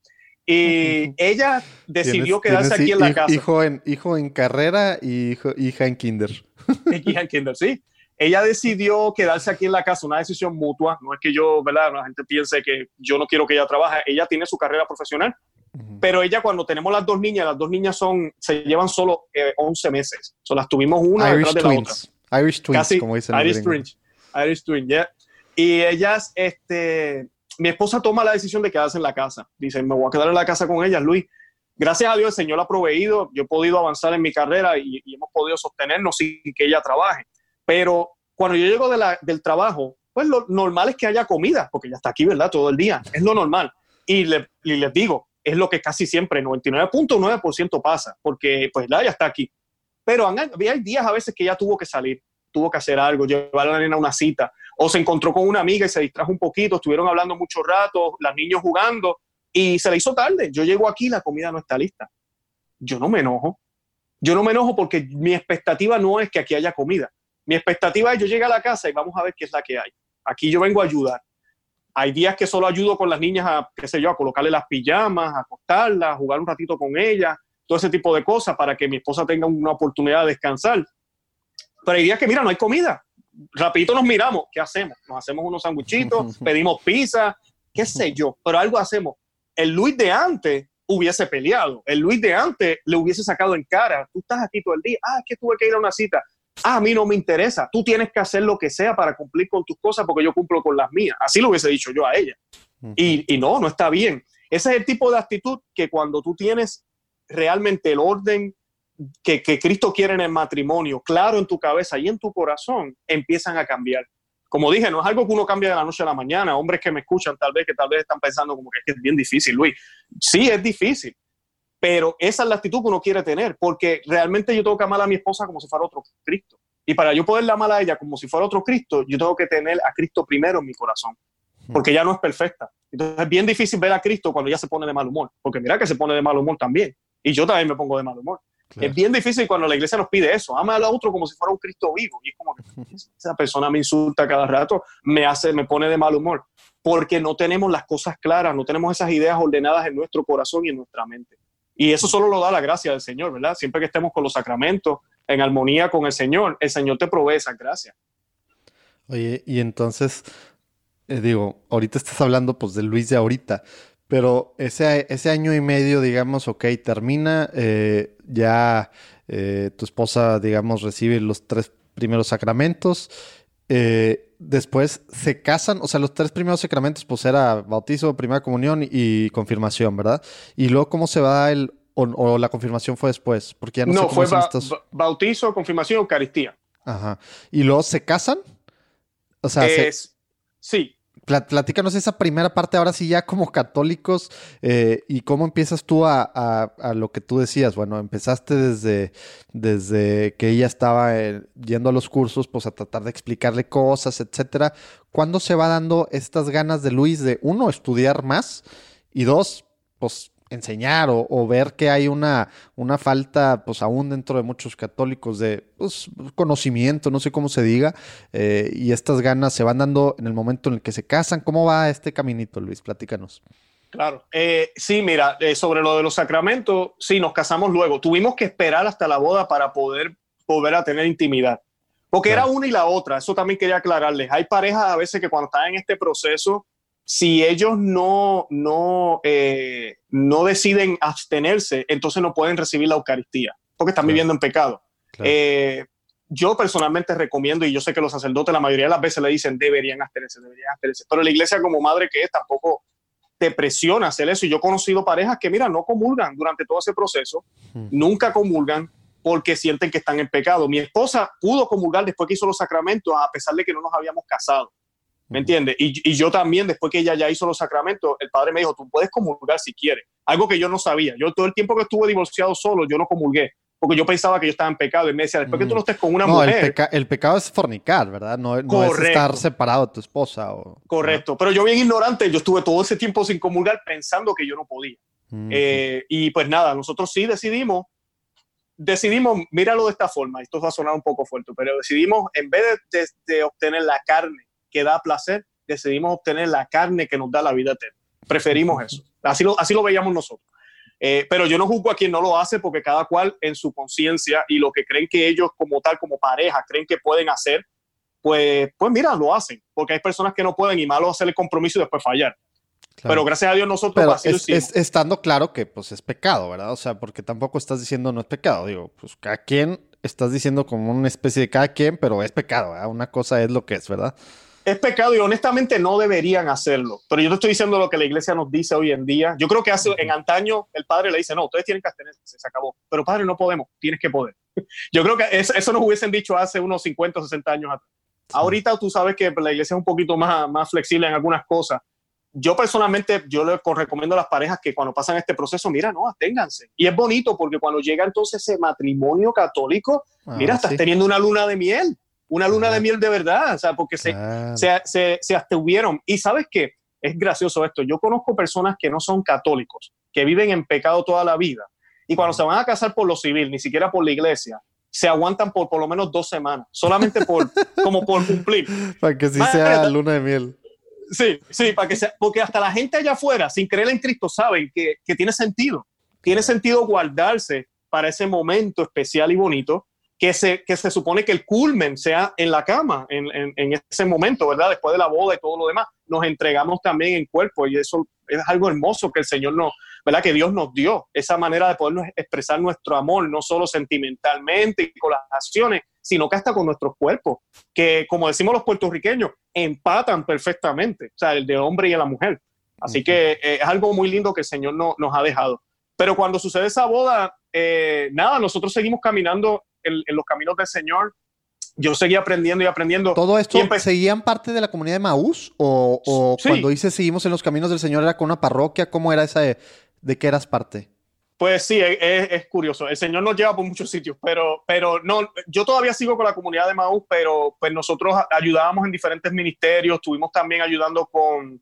S1: Y ella decidió quedarse aquí en la casa.
S4: Hijo en, hijo en carrera y hija en kinder.
S1: Hija en kinder, sí ella decidió quedarse aquí en la casa, una decisión mutua, no es que yo, ¿verdad? La gente piense que yo no quiero que ella trabaje, ella tiene su carrera profesional, pero ella cuando tenemos las dos niñas, las dos niñas son, se llevan solo 11 eh, meses, so, las tuvimos una detrás de la otra.
S4: Irish Twins, como dicen.
S1: Irish Twins, Irish Twins, yeah. Y ellas, este, mi esposa toma la decisión de quedarse en la casa, dice, me voy a quedar en la casa con ellas, Luis. Gracias a Dios el Señor ha proveído, yo he podido avanzar en mi carrera y hemos podido sostenernos sin que ella trabaje pero cuando yo llego del trabajo, pues lo normal es que haya comida, porque ya está aquí, ¿verdad? Todo el día. Es lo normal. Y, les digo, es lo que casi siempre, 99.9% pasa, porque pues ya está aquí. Pero hay días a veces que ella tuvo que salir, tuvo que hacer algo, llevar a la nena a una cita, o se encontró con una amiga y se distrajo un poquito, estuvieron hablando mucho rato, las niños jugando, y se le hizo tarde. Yo llego aquí, la comida no está lista. Yo no me enojo. Yo no me enojo porque mi expectativa no es que aquí haya comida. Mi expectativa es yo llegar a la casa y vamos a ver qué es la que hay. Aquí yo vengo a ayudar. Hay días que solo ayudo con las niñas a, qué sé yo, a colocarle las pijamas, a acostarlas, a jugar un ratito con ellas, todo ese tipo de cosas para que mi esposa tenga una oportunidad de descansar. Pero hay días que, mira, no hay comida. Rapidito nos miramos, ¿qué hacemos? Nos hacemos unos sanguchitos, pedimos pizza, qué sé yo, pero algo hacemos. El Luis de antes hubiese peleado, el Luis de antes le hubiese sacado en cara, tú estás aquí todo el día, ah, es que tuve que ir a una cita, ah, a mí no me interesa, tú tienes que hacer lo que sea para cumplir con tus cosas porque yo cumplo con las mías. Así lo hubiese dicho yo a ella. y, y no, no está bien. Ese es el tipo de actitud que cuando tú tienes realmente el orden que, que, Cristo quiere en el matrimonio, claro en tu cabeza y en tu corazón, empiezan a cambiar. Como dije, no es algo que uno cambia de la noche a la mañana. Hombres que me escuchan, tal vez, que tal vez están pensando como que es bien difícil, Luis. Sí, es difícil, pero esa es la actitud que uno quiere tener, porque realmente yo tengo que amar a mi esposa como si fuera otro Cristo. Y para yo poder amar a ella como si fuera otro Cristo, yo tengo que tener a Cristo primero en mi corazón, porque ella no es perfecta. Entonces es bien difícil ver a Cristo cuando ya se pone de mal humor, porque mira que se pone de mal humor también. Y yo también me pongo de mal humor. Es bien difícil cuando la iglesia nos pide eso. Ama al otro como si fuera un Cristo vivo. Y es como que esa persona me insulta cada rato, me hace, me pone de mal humor. Porque no tenemos las cosas claras, no tenemos esas ideas ordenadas en nuestro corazón y en nuestra mente. Y eso solo lo da la gracia del Señor, ¿verdad? Siempre que estemos con los sacramentos, en armonía con el Señor, el Señor te provee esa gracia.
S3: Oye, y entonces, eh, digo, ahorita estás hablando pues de Luis de ahorita, pero ese, ese año y medio, digamos, ok, termina, eh, ya eh, tu esposa, digamos, recibe los tres primeros sacramentos. Eh, después se casan, o sea, los tres primeros sacramentos, pues era bautizo, primera comunión y confirmación, ¿verdad? Y luego, ¿cómo se va el, o, la confirmación fue después? Porque ya no,
S1: no fue bautizo, confirmación, Eucaristía.
S3: Ajá. ¿Y luego se casan?
S1: O sea, es, sí,
S3: platícanos esa primera parte ahora sí ya como católicos eh, y cómo empiezas tú a, lo que tú decías. Bueno, empezaste desde, desde que ella estaba eh, yendo a los cursos, pues a tratar de explicarle cosas, etcétera. ¿Cuándo se va dando estas ganas de Luis de, uno, estudiar más y dos, pues enseñar o, ver que hay una, una, falta, pues aún dentro de muchos católicos, de pues, conocimiento, no sé cómo se diga, eh, y estas ganas se van dando en el momento en el que se casan. ¿Cómo va este caminito, Luis? Platícanos.
S1: Claro, eh, sí, mira, eh, sobre lo de los sacramentos, sí, nos casamos luego. Tuvimos que esperar hasta la boda para poder volver a tener intimidad. Porque era una y la otra, eso también quería aclararles. Hay parejas a veces que cuando están en este proceso si ellos no, no, eh, no deciden abstenerse, entonces no pueden recibir la Eucaristía, porque están viviendo en pecado. Eh, yo personalmente recomiendo, y yo sé que los sacerdotes la mayoría de las veces le dicen deberían abstenerse, deberían abstenerse, pero la iglesia como madre que es tampoco te presiona a hacer eso. Y yo he conocido parejas que, mira, no comulgan durante todo ese proceso, nunca comulgan porque sienten que están en pecado. Mi esposa pudo comulgar después que hizo los sacramentos, a pesar de que no nos habíamos casado. ¿Me entiendes? Y, yo también, después que ella ya hizo los sacramentos, el padre me dijo, tú puedes comulgar si quieres. Algo que yo no sabía. Yo todo el tiempo que estuve divorciado solo, yo no comulgué. Porque yo pensaba que yo estaba en pecado. Y me decía, después que tú no estés con una mujer.
S3: El, pecado es fornicar, ¿verdad? No, es estar separado de tu esposa. O,
S1: Correcto. Pero yo bien ignorante, yo estuve todo ese tiempo sin comulgar pensando que yo no podía. Eh, y pues nada, nosotros sí decidimos, decidimos, míralo de esta forma, esto va a sonar un poco fuerte, pero decidimos, en vez de obtener la carne que da placer, decidimos obtener la carne que nos da la vida eterna. Preferimos eso. Así lo, así lo veíamos nosotros. Eh, pero yo no juzgo a quien no lo hace porque cada cual en su conciencia y lo que creen que ellos como tal, como pareja, creen que pueden hacer, pues, pues mira, lo hacen. Porque hay personas que no pueden y malo hacer el compromiso y después fallar. Pero gracias a Dios nosotros
S3: así es, estando claro que pues es pecado, ¿verdad? O sea, porque tampoco estás diciendo no es pecado. Digo, pues cada quien estás diciendo como una especie de cada quien, pero es pecado, ¿verdad? Una cosa es lo que es, ¿verdad?
S1: Es pecado y honestamente no deberían hacerlo. Pero yo te estoy diciendo lo que la iglesia nos dice hoy en día. Yo creo que hace, en antaño el padre le dice, no, ustedes tienen que abstenerse, se acabó. Pero padre, no podemos, tienes que poder. Yo creo que eso, nos hubiesen dicho hace unos 50 o 60 años atrás. Ahorita tú sabes que la iglesia es un poquito más, más flexible en algunas cosas. Yo personalmente, yo le recomiendo a las parejas que cuando pasan este proceso, mira, no, absténganse. Y es bonito porque cuando llega entonces ese matrimonio católico, mira, ah, estás teniendo una luna de miel una luna de miel de verdad, o sea, porque se, se, se, abstuvieron. Y sabes qué, es gracioso esto, yo conozco personas que no son católicos, que viven en pecado toda la vida, y cuando se van a casar por lo civil, ni siquiera por la iglesia, se aguantan por por lo menos dos semanas, solamente por, como por cumplir.
S3: Para que sí sea luna de miel.
S1: Sí, sí, para que sea, porque hasta la gente allá afuera, sin creer en Cristo, saben que, que tiene sentido. Tiene sentido guardarse para ese momento especial y bonito que se, que se supone que el culmen sea en la cama, en, en, ese momento, ¿verdad? Después de la boda y todo lo demás, nos entregamos también en cuerpo y eso es algo hermoso que el Señor nos, ¿verdad? Que Dios nos dio, esa manera de podernos expresar nuestro amor, no solo sentimentalmente y con las acciones, sino que hasta con nuestros cuerpos, que como decimos los puertorriqueños, empatan perfectamente, o sea, el de hombre y la mujer. Así que eh, es algo muy lindo que el Señor no, nos ha dejado. Pero cuando sucede esa boda, eh, nada, nosotros seguimos caminando en, los caminos del Señor. Yo seguí aprendiendo y aprendiendo.
S3: ¿Todo esto seguían parte de la comunidad de Maús? ¿O, cuando dices seguimos en los caminos del Señor era con una parroquia? ¿Cómo era esa de, de qué eras parte?
S1: Pues sí, es, curioso. El Señor nos lleva por muchos sitios, pero, pero no, yo todavía sigo con la comunidad de Maús, pero pues nosotros ayudábamos en diferentes ministerios, estuvimos también ayudando con,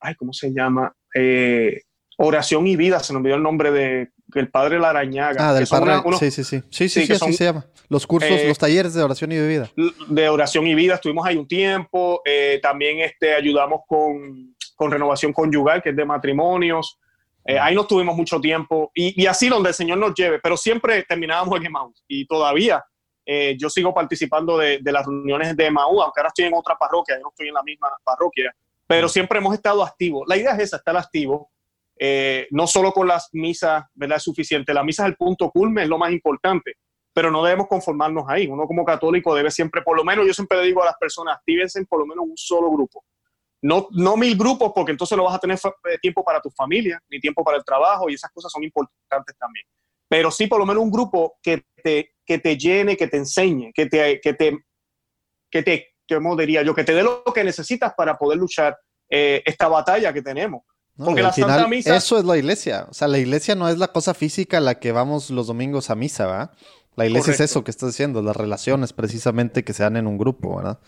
S1: ay, ¿cómo se llama? Eh, Oración y Vida, se nos olvidó el nombre de el padre Larañaga.
S3: Ah, del padre. sí, sí, sí. Sí, sí, sí, así se llama. Los cursos, eh, los talleres de oración y de vida.
S1: De oración y vida, estuvimos ahí un tiempo. Eh, también este, ayudamos con, con, renovación conyugal, que es de matrimonios. Eh, ahí no tuvimos mucho tiempo. Y, y, así donde el Señor nos lleve, pero siempre terminábamos en Emmaus. Y todavía yo sigo participando de, de, las reuniones de Emmaus, aunque ahora estoy en otra parroquia, yo no estoy en la misma parroquia. Pero siempre hemos estado activos. La idea es esa, estar activo eh, no solo con las misas, ¿verdad? Es suficiente. La misa es el punto culme, es lo más importante, pero no debemos conformarnos ahí. Uno como católico debe siempre, por lo menos yo siempre le digo a las personas, actívense en por lo menos un solo grupo. No, no mil grupos, porque entonces no vas a tener eh, tiempo para tu familia, ni tiempo para el trabajo, y esas cosas son importantes también. Pero sí, por lo menos un grupo que te, que te llene, que te enseñe, que te, que te, que te, diría yo? Que te dé lo que necesitas para poder luchar eh, esta batalla que tenemos.
S3: Porque la Santa Misa. Eso es la iglesia. O sea, la iglesia no es la cosa física a la que vamos los domingos a misa, ¿verdad? La iglesia es eso que estás diciendo, las relaciones precisamente que se dan en un grupo, ¿verdad?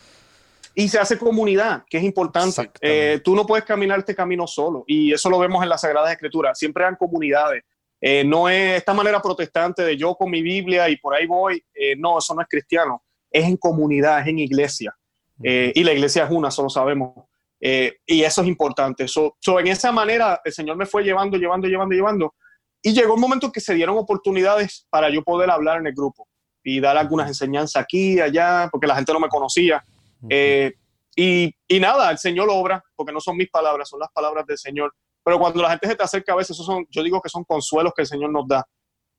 S1: Y se hace comunidad, que es importante. Eh, tú no puedes caminar este camino solo. Y eso lo vemos en las Sagradas Escrituras. Siempre hay comunidades. Eh, no es esta manera protestante de yo con mi Biblia y por ahí voy. Eh, no, eso no es cristiano. Es en comunidad, es en iglesia. y la iglesia es una, eso lo sabemos. Eh, y eso es importante. So, en esa manera, el Señor me fue llevando, llevando, llevando, llevando. Y llegó un momento que se dieron oportunidades para yo poder hablar en el grupo y dar algunas enseñanzas aquí allá, porque la gente no me conocía. Eh, y, y, nada, el Señor obra, porque no son mis palabras, son las palabras del Señor. Pero cuando la gente se te acerca a veces, esos son, yo digo que son consuelos que el Señor nos da,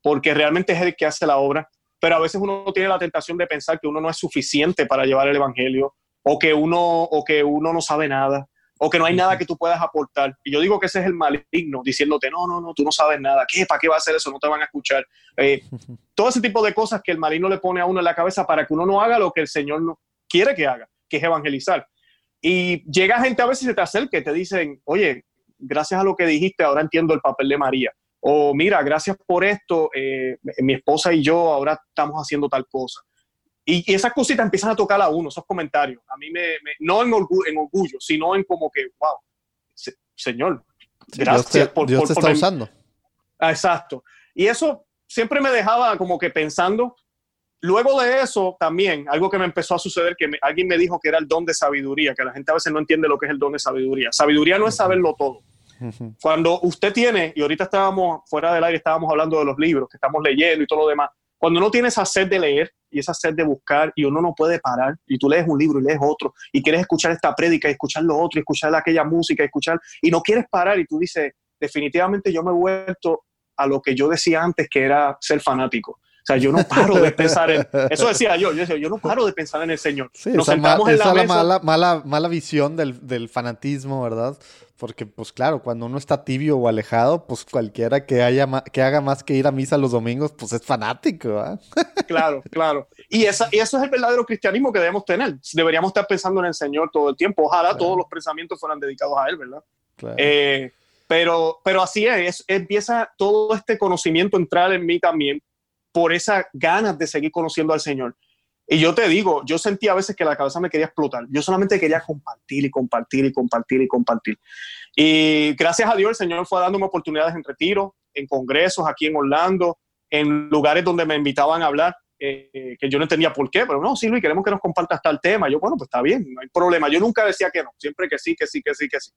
S1: porque realmente es el que hace la obra. Pero a veces uno tiene la tentación de pensar que uno no es suficiente para llevar el Evangelio o que uno, o que uno no sabe nada, o que no hay nada que tú puedas aportar. Y yo digo que ese es el maligno, diciéndote, no, no, no, tú no sabes nada, ¿qué? ¿Para qué va a hacer eso? No te van a escuchar. Eh, todo ese tipo de cosas que el maligno le pone a uno en la cabeza para que uno no haga lo que el Señor no quiere que haga, que es evangelizar. Y llega gente a veces y se te acerca y te dicen, oye, gracias a lo que dijiste, ahora entiendo el papel de María. O mira, gracias por esto, eh, mi esposa y yo ahora estamos haciendo tal cosa. Y, esas cositas empiezan a tocar a uno, esos comentarios. A mí me, no en orgullo, sino en como que, wow, señor, gracias
S3: por... Dios te está usando.
S1: Ah, exacto. Y eso siempre me dejaba como que pensando. Luego de eso también, algo que me empezó a suceder, que alguien me dijo que era el don de sabiduría, que la gente a veces no entiende lo que es el don de sabiduría. Sabiduría no es saberlo todo. Cuando usted tiene, y ahorita estábamos fuera del aire, estábamos hablando de los libros que estamos leyendo y todo lo demás, cuando uno tiene esa sed de leer y esa sed de buscar y uno no puede parar y tú lees un libro y lees otro y quieres escuchar esta prédica escuchar lo otro escuchar aquella música escuchar y no quieres parar y tú dices, definitivamente yo me he vuelto a lo que yo decía antes que era ser fanático. O sea, yo no paro de pensar en... Eso decía yo, yo decía, yo no paro de pensar en el Señor.
S3: Sí, Nos sentamos en la, mala, mala, mala visión del, del, fanatismo, ¿verdad? Porque, pues claro, cuando uno está tibio o alejado, pues cualquiera que, haya que haga más que ir a misa los domingos, pues es fanático, ¿verdad?
S1: Claro, claro. Y, esa, y eso es el verdadero cristianismo que debemos tener. Deberíamos estar pensando en el Señor todo el tiempo. Ojalá todos los pensamientos fueran dedicados a Él, ¿verdad? Claro. Eh, pero, pero así es, empieza todo este conocimiento a entrar en mí también por esas ganas de seguir conociendo al Señor. Y yo te digo, yo sentía a veces que la cabeza me quería explotar. Yo solamente quería compartir y compartir y compartir y compartir. Y gracias a Dios el Señor fue dándome oportunidades en retiro, en congresos aquí en Orlando, en lugares donde me invitaban a hablar, eh, que yo no entendía por qué, pero no, sí, Luis, queremos que nos compartas tal tema. Yo, bueno, pues está bien, no hay problema. Yo nunca decía que no, siempre que sí, que sí, que sí, que sí.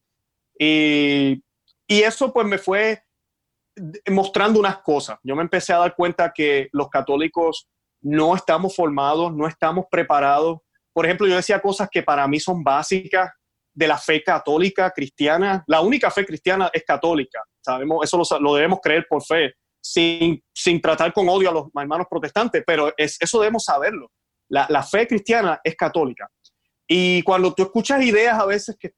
S1: Y, y eso pues me fue mostrando unas cosas. Yo me empecé a dar cuenta que los católicos no estamos formados, no estamos preparados. Por ejemplo, yo decía cosas que para mí son básicas de la fe católica cristiana. La única fe cristiana es católica. Sabemos, eso lo, debemos creer por fe, sin, sin, tratar con odio a los hermanos protestantes, pero es, eso debemos saberlo. La, la fe cristiana es católica. Y cuando tú escuchas ideas a veces que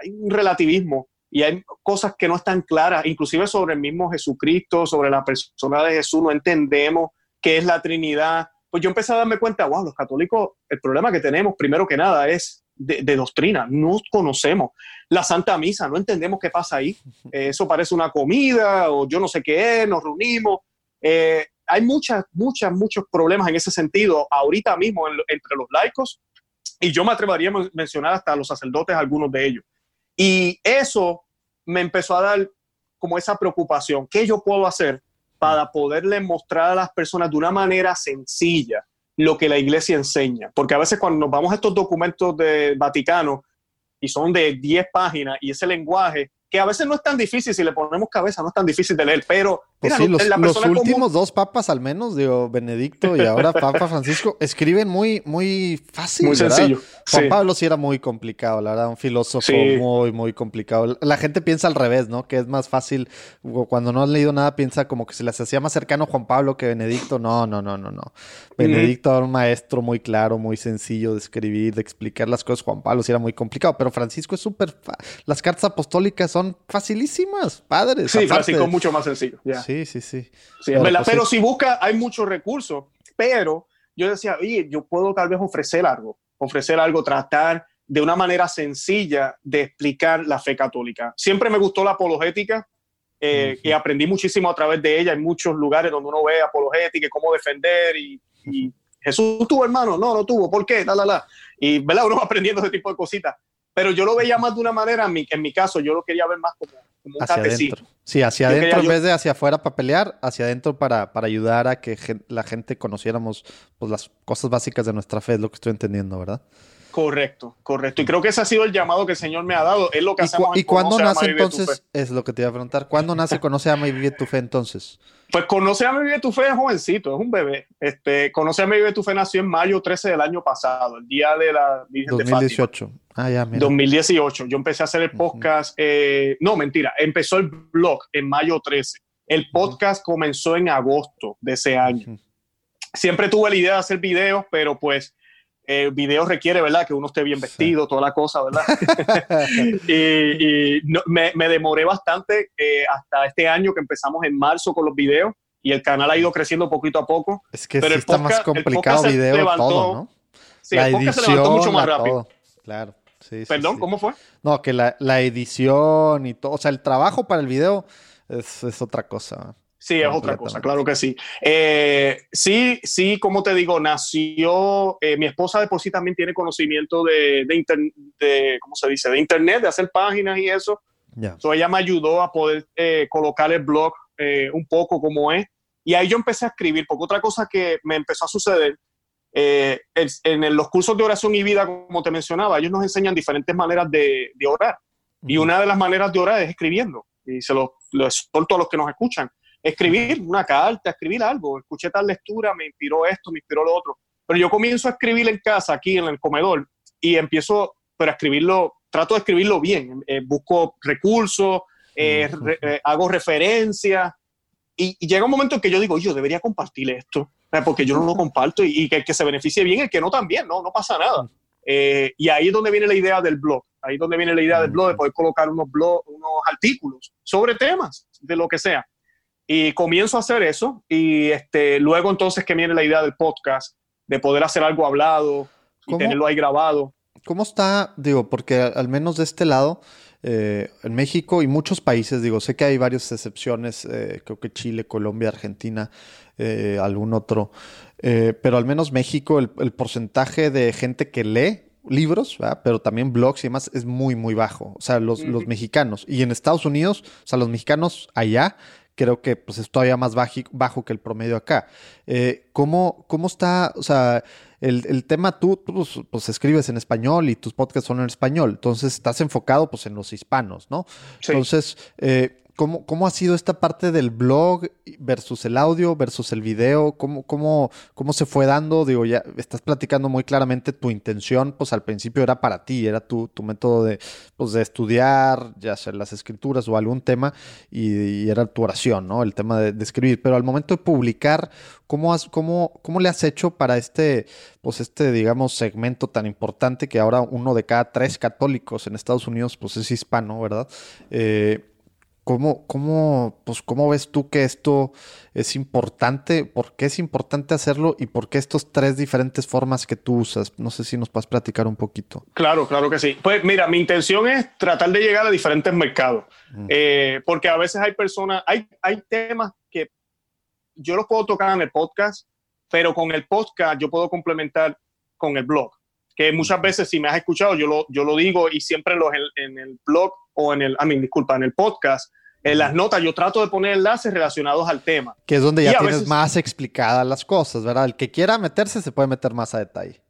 S1: hay un relativismo y hay cosas que no están claras, inclusive sobre el mismo Jesucristo, sobre la persona de Jesús, no entendemos qué es la Trinidad. Pues yo empecé a darme cuenta, wow, los católicos, el problema que tenemos, primero que nada, es de, doctrina, no conocemos. La Santa Misa, no entendemos qué pasa ahí. Eh, eso parece una comida o yo no sé qué es, nos reunimos. Eh, hay muchas, muchas, muchos problemas en ese sentido ahorita mismo entre los laicos y yo me atrevería a mencionar hasta los sacerdotes, algunos de ellos. Y eso me empezó a dar como esa preocupación. ¿Qué yo puedo hacer para poderle mostrar a las personas de una manera sencilla lo que la iglesia enseña? Porque a veces cuando nos vamos a estos documentos del Vaticano y son de 10 páginas y ese lenguaje que a veces no es tan difícil, si le ponemos cabeza, no es tan difícil de leer, pero
S3: pues los, últimos dos papas al menos, digo, Benedicto y ahora Papa Francisco, escriben muy, muy fácil.
S1: Muy sencillo.
S3: Juan Pablo sí era muy complicado, la verdad, un filósofo muy, muy complicado. La gente piensa al revés, ¿no? Que es más fácil, cuando no has leído nada, piensa como que se les hacía más cercano Juan Pablo que Benedicto. No, no, no, no, no. Benedicto era un maestro muy claro, muy sencillo de escribir, de explicar las cosas. Juan Pablo sí era muy complicado, pero Francisco es súper... Las cartas apostólicas son facilísimas, padres.
S1: Sí, Francisco mucho más sencillo.
S3: Sí, sí, sí.
S1: Pues pero si busca, hay muchos recursos. Pero yo decía, oye, yo puedo tal vez ofrecer algo, ofrecer algo, tratar de una manera sencilla de explicar la fe católica. Siempre me gustó la apologética eh, y aprendí muchísimo a través de ella. Hay muchos lugares donde uno ve apologética y cómo defender y, Jesús tuvo hermano, no, no tuvo, ¿por qué? La, la, la. Y ¿verdad? uno va aprendiendo ese tipo de cositas. Pero yo lo veía más de una manera, en mi, en mi caso, yo lo quería ver más como, un hacia
S3: Adentro. Sí, hacia adentro en vez de hacia afuera para pelear, hacia adentro para, para ayudar a que la gente conociéramos pues, las cosas básicas de nuestra fe, es lo que estoy entendiendo, ¿verdad?
S1: Correcto, correcto. Y creo que ese ha sido el llamado que el Señor me ha dado. Es lo que hacemos.
S3: ¿Y, cuándo nace entonces? Es lo que te iba a preguntar. ¿Cuándo nace Conoce, Ama y Vive tu Fe entonces?
S1: Pues Conoce, Ama y Vive tu Fe es jovencito, es un bebé. Este, Conoce, Ama y Vive tu Fe nació en mayo 13 del año pasado, el día de la
S3: Virgen 2018.
S1: Ah, ya, mira. 2018. Yo empecé a hacer el podcast. Eh, no, mentira. Empezó el blog en mayo 13. El podcast comenzó en agosto de ese año. Siempre tuve la idea de hacer videos, pero pues eh, video requiere, ¿verdad? Que uno esté bien vestido, toda la cosa, ¿verdad? y, me, demoré bastante eh, hasta este año que empezamos en marzo con los videos y el canal ha ido creciendo poquito a poco.
S3: Es que pero está más complicado video levantó, todo, ¿no?
S1: Sí, la el podcast edición, se levantó mucho más rápido.
S3: Claro. Sí,
S1: Perdón, ¿cómo fue?
S3: No, que la, la, edición y todo, o sea, el trabajo para el video es, es otra cosa.
S1: Sí, es otra cosa, claro que sí. Eh, sí, sí, como te digo, nació, eh, mi esposa de por sí también tiene conocimiento de, de, ¿cómo se dice? De internet, de hacer páginas y eso. So, ella me ayudó a poder eh, colocar el blog un poco como es. Y ahí yo empecé a escribir, porque otra cosa que me empezó a suceder, en los cursos de oración y vida, como te mencionaba, ellos nos enseñan diferentes maneras de, de orar. Y una de las maneras de orar es escribiendo. Y se lo, lo exhorto a los que nos escuchan escribir una carta, escribir algo. Escuché tal lectura, me inspiró esto, me inspiró lo otro. Pero yo comienzo a escribir en casa, aquí en el comedor, y empiezo, pero a escribirlo, trato de escribirlo bien. Eh, busco recursos, eh, eh, hago referencias. Y, llega un momento en que yo digo, yo debería compartir esto, porque yo no lo comparto y, que, que, se beneficie bien, el que no también, no, no pasa nada. y ahí es donde viene la idea del blog. Ahí es donde viene la idea del blog, de poder colocar unos, blog, unos artículos sobre temas, de lo que sea. Y comienzo a hacer eso y este, luego entonces que viene la idea del podcast, de poder hacer algo hablado y tenerlo ahí grabado.
S3: ¿Cómo está, digo, porque al menos de este lado, eh, en México y muchos países, digo, sé que hay varias excepciones, eh, creo que Chile, Colombia, Argentina, eh, algún otro, pero al menos México, el, porcentaje de gente que lee libros, pero también blogs y demás es muy, muy bajo. O sea, los, los mexicanos. Y en Estados Unidos, o sea, los mexicanos allá creo que pues, es todavía más bajo, que el promedio acá. Eh, ¿cómo, ¿cómo, está, o sea, el, tema tú, pues, pues, escribes en español y tus podcasts son en español, entonces estás enfocado pues en los hispanos, ¿no? Entonces, eh, ¿cómo, ¿cómo ha sido esta parte del blog versus el audio versus el video? ¿Cómo, cómo, cómo se fue dando? Digo, ya estás platicando muy claramente tu intención, pues al principio era para ti, era tu, tu método de, pues, de estudiar, ya sea las escrituras o algún tema, y, era tu oración, ¿no? El tema de, escribir. Pero al momento de publicar, ¿cómo, has, cómo, ¿cómo le has hecho para este, pues este, digamos, segmento tan importante que ahora uno de cada tres católicos en Estados Unidos, pues es hispano, ¿verdad? Eh, ¿Cómo, cómo, pues, ¿Cómo ves tú que esto es importante? ¿Por qué es importante hacerlo? ¿Y por qué estas tres diferentes formas que tú usas? No sé si nos puedes platicar un poquito.
S1: Claro, claro que sí. Pues mira, mi intención es tratar de llegar a diferentes mercados. Mm. Eh, porque a veces hay personas, hay, hay temas que yo los puedo tocar en el podcast, pero con el podcast yo puedo complementar con el blog. Que muchas veces, si me has escuchado, yo lo, yo lo digo y siempre los, en, en el blog o en el, a mí, disculpa, en el podcast en las notas yo trato de poner enlaces relacionados al tema.
S3: Que es donde ya tienes más explicadas las cosas, ¿verdad? El que quiera meterse se puede meter más a detalle.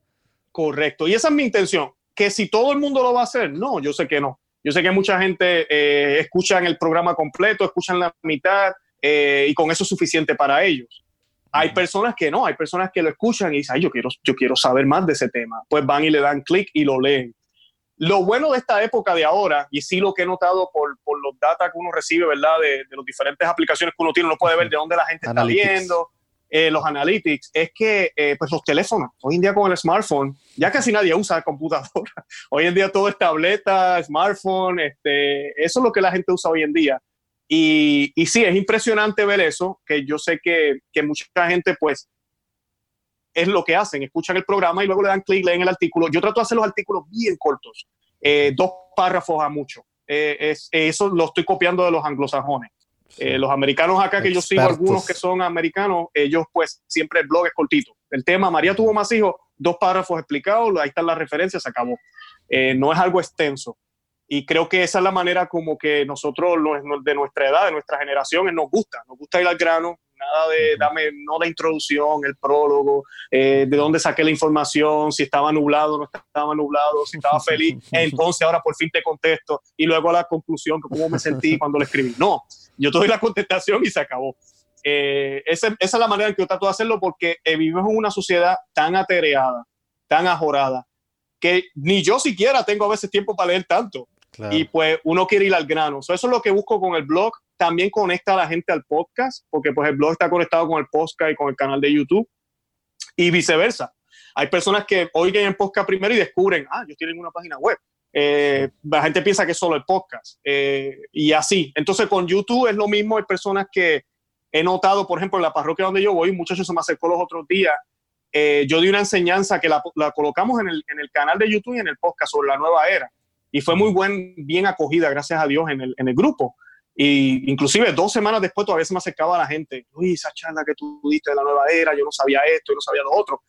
S1: Correcto. Y esa es mi intención. Que si todo el mundo lo va a hacer, no, yo sé que no. Yo sé que mucha gente eh, escuchan el programa completo, escuchan la mitad eh, y con eso es suficiente para ellos. Hay personas que no, hay personas que lo escuchan y dicen, Ay, yo quiero, yo quiero saber más de ese tema. Pues van y le dan clic y lo leen. Lo bueno de esta época de ahora, y sí lo que he notado por, por los datos que uno recibe, ¿verdad? De, de las diferentes aplicaciones que uno tiene, uno puede ver de dónde la gente está viendo, eh, los analytics, es que eh, pues los teléfonos, hoy en día con el smartphone, ya casi nadie usa computadora. hoy en día todo es tableta, smartphone, este, eso es lo que la gente usa hoy en día. Y, y sí, es impresionante ver eso, que yo sé que, que mucha gente pues es lo que hacen, escuchan el programa y luego le dan clic, leen el artículo. Yo trato de hacer los artículos bien cortos, eh, dos párrafos a mucho. Eh, es, eso lo estoy copiando de los anglosajones. Eh, los americanos acá, que yo sigo algunos que son americanos, ellos pues siempre el blog es cortito. El tema, María tuvo más hijos, dos párrafos explicados, ahí están las referencias, se acabó. no es algo extenso. Y creo que esa es la manera como que nosotros, de nuestra edad, de nuestra generación, nos gusta. Nos gusta ir al grano, nada de dame, no la introducción, el prólogo, eh, de dónde saqué la información, si estaba nublado, no estaba nublado, si estaba feliz, entonces ahora por fin te contesto y luego la conclusión, cómo me sentí cuando le escribí. No, yo te doy la contestación y se acabó. Eh, esa, esa, es la manera en que yo trato de hacerlo porque eh, vivimos en una sociedad tan atereada, tan ajorada, que ni yo siquiera tengo a veces tiempo para leer tanto. Y pues uno quiere ir al grano. eso es lo que busco con el blog. También conecta a la gente al podcast, porque pues el blog está conectado con el podcast y con el canal de YouTube. Y viceversa. Hay personas que oigan el podcast primero y descubren, ah, yo tienen una página web. Eh, la gente piensa que es solo el podcast. Eh, y así. Entonces con YouTube es lo mismo. Hay personas que he notado, por ejemplo, en la parroquia donde yo voy, muchachos se me acercó los otros días. Eh, yo di una enseñanza que la, la colocamos en el, en el canal de YouTube y en el podcast sobre la nueva era y fue muy buen, bien acogida, gracias a Dios, en el, en el grupo. Y inclusive dos semanas después todavía se me acercaba la gente, uy, esa charla que tú diste de la nueva era, yo no sabía esto, yo no sabía lo otro.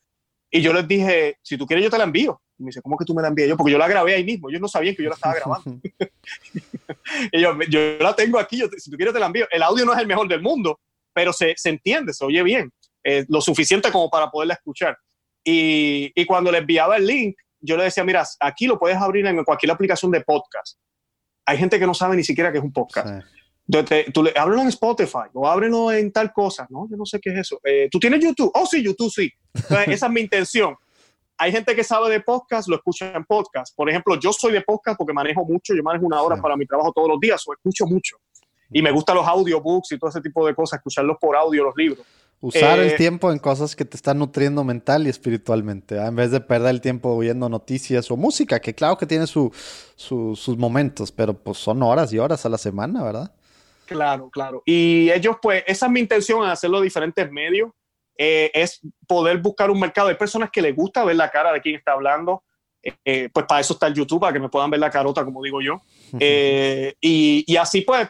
S1: Y yo les dije, si tú quieres yo te la envío. Y me dice, ¿cómo que tú me la envías? Yo, porque yo la grabé ahí mismo, ellos no sabían que yo la estaba grabando. y yo, yo la tengo aquí, yo, si tú quieres te la envío. El audio no es el mejor del mundo, pero se, se entiende, se oye bien, eh, lo suficiente como para poderla escuchar. Y, y cuando le enviaba el link, yo le decía, mira, aquí lo puedes abrir en cualquier aplicación de podcast. Hay gente que no sabe ni siquiera que es un podcast. Tú le, ábrelo en Spotify o ábrelo en tal cosa. No, yo no sé qué es eso. Eh, ¿Tú tienes YouTube? Oh, sí, YouTube sí. esa es mi intención. Hay gente que sabe de podcast, lo escucha en podcast. Por ejemplo, yo soy de podcast porque manejo mucho. Yo manejo una hora para mi trabajo todos los días, o escucho mucho. Y me gustan los audiobooks y todo ese tipo de cosas, escucharlos por audio, los libros.
S3: Usar el eh, tiempo en cosas que te están nutriendo mental y espiritualmente, en vez de perder el tiempo oyendo noticias o música, que claro que tiene sus momentos, pero pues son horas y horas a la semana, ¿verdad?
S1: Claro, claro. Y ellos, pues, esa es mi intención, hacerlo diferentes medios, eh, es poder buscar un mercado. Hay personas que les gusta ver la cara de quien está hablando, eh, pues para eso está el YouTube, para que me puedan ver la carota, como digo yo. y, y así, pues,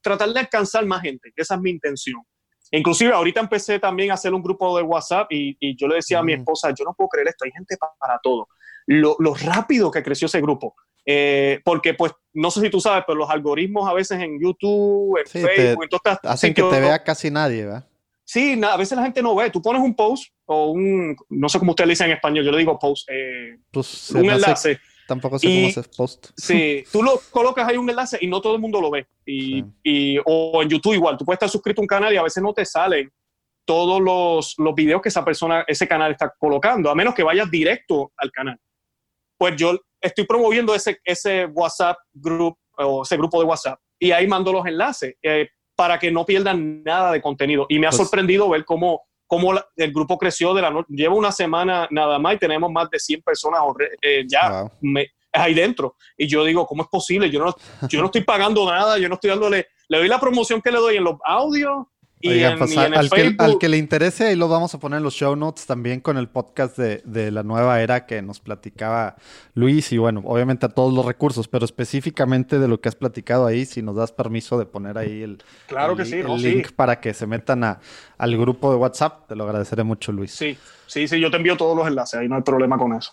S1: tratar de alcanzar más gente, esa es mi intención. Inclusive ahorita empecé también a hacer un grupo de WhatsApp y, yo le decía a mi esposa, yo no puedo creer esto, hay gente para, todo. Lo, rápido que creció ese grupo. Eh, porque pues no sé si tú sabes, pero los algoritmos a veces en YouTube, en Facebook,
S3: entonces, hacen que te vea casi nadie, ¿verdad?
S1: Sí, a veces la gente no ve. Tú pones un post o un, no sé cómo usted le dice en español, yo le digo post, eh, pues, un enlace.
S3: Tampoco sé cómo hacer post.
S1: Sí, tú lo colocas ahí un enlace y no todo el mundo lo ve. Y, y, o en YouTube igual, tú puedes estar suscrito a un canal y a veces no te salen todos los, los videos que esa persona, ese canal está colocando, a menos que vayas directo al canal. Pues yo estoy promoviendo ese, ese WhatsApp group o ese grupo de WhatsApp y ahí mando los enlaces eh, para que no pierdan nada de contenido. Y me ha pues sorprendido ver cómo, cómo el grupo creció de la noche. Lleva una semana nada más y tenemos más de 100 personas eh, ya ahí dentro. Y yo digo, ¿cómo es posible? Yo no, yo no estoy pagando nada, yo no estoy dándole, le doy la promoción que le doy en los audios
S3: pues, al, que, al, que, le interese, ahí lo vamos a poner en los show notes también con el podcast de, la nueva era que nos platicaba Luis. Y bueno, obviamente a todos los recursos, pero específicamente de lo que has platicado ahí, si nos das permiso de poner ahí el,
S1: claro que sí,
S3: link para que se metan a, al grupo de WhatsApp, te lo agradeceré mucho, Luis.
S1: Sí, sí, sí, yo te envío todos los enlaces, ahí no hay problema con eso.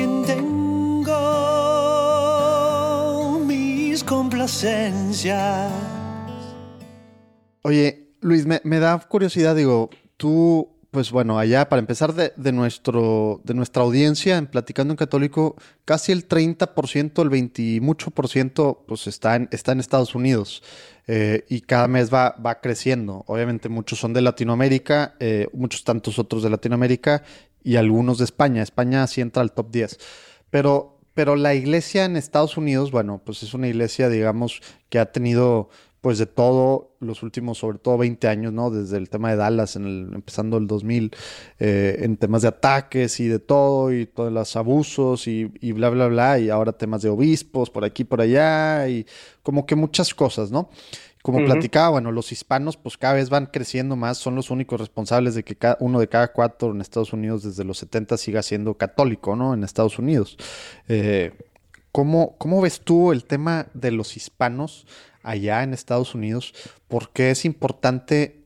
S6: quien
S3: Oye, Luis, me, da curiosidad, digo, tú, pues bueno, allá, para empezar de, nuestro, de nuestra audiencia en Platicando en Católico, casi el 30%, el 20 y mucho por ciento, pues está en, está en Estados Unidos. Eh, y cada mes va, va creciendo. Obviamente muchos son de Latinoamérica, eh, muchos tantos otros de Latinoamérica y algunos de España. España sí entra al top 10. Pero pero la iglesia en Estados Unidos, bueno, pues es una iglesia, digamos, que ha tenido pues de todo los últimos, sobre todo 20 años, ¿no? Desde el tema de Dallas, en el, empezando el 2000, eh, en temas de ataques y de todo, y todos los abusos y, y, bla, bla, bla, y ahora temas de obispos por aquí, por allá, y como que muchas cosas, ¿no? Como platicaba, bueno, los hispanos pues cada vez van creciendo más, son los únicos responsables de que cada, uno de cada cuatro en Estados Unidos desde los 70 siga siendo católico, ¿no? En Estados Unidos. Eh, ¿cómo, ¿Cómo ves tú el tema de los hispanos allá en Estados Unidos? ¿Por qué es importante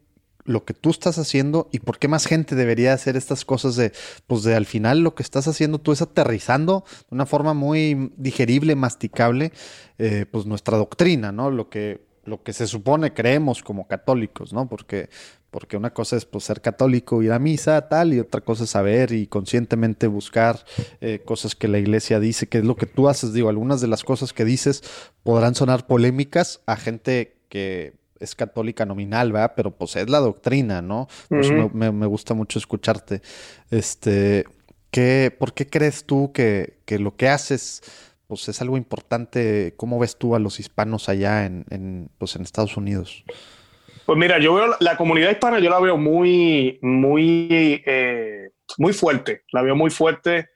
S3: lo que tú estás haciendo y por qué más gente debería hacer estas cosas de, pues de al final lo que estás haciendo tú es aterrizando de una forma muy digerible, masticable, eh, pues nuestra doctrina, ¿no? Lo que lo que se supone creemos como católicos, ¿no? Porque, porque una cosa es pues, ser católico, ir a misa, tal, y otra cosa es saber y conscientemente buscar eh, cosas que la iglesia dice, que es lo que tú haces. Digo, algunas de las cosas que dices podrán sonar polémicas a gente que es católica nominal, ¿verdad? Pero pues es la doctrina, ¿no? Pues me, me, gusta mucho escucharte. Este, ¿qué, ¿Por qué crees tú que, que lo que haces pues es algo importante. ¿Cómo ves tú a los hispanos allá en, pues en Estados Unidos?
S1: Pues mira, yo veo la comunidad hispana, yo la veo muy, muy, eh, muy fuerte. La veo muy fuerte.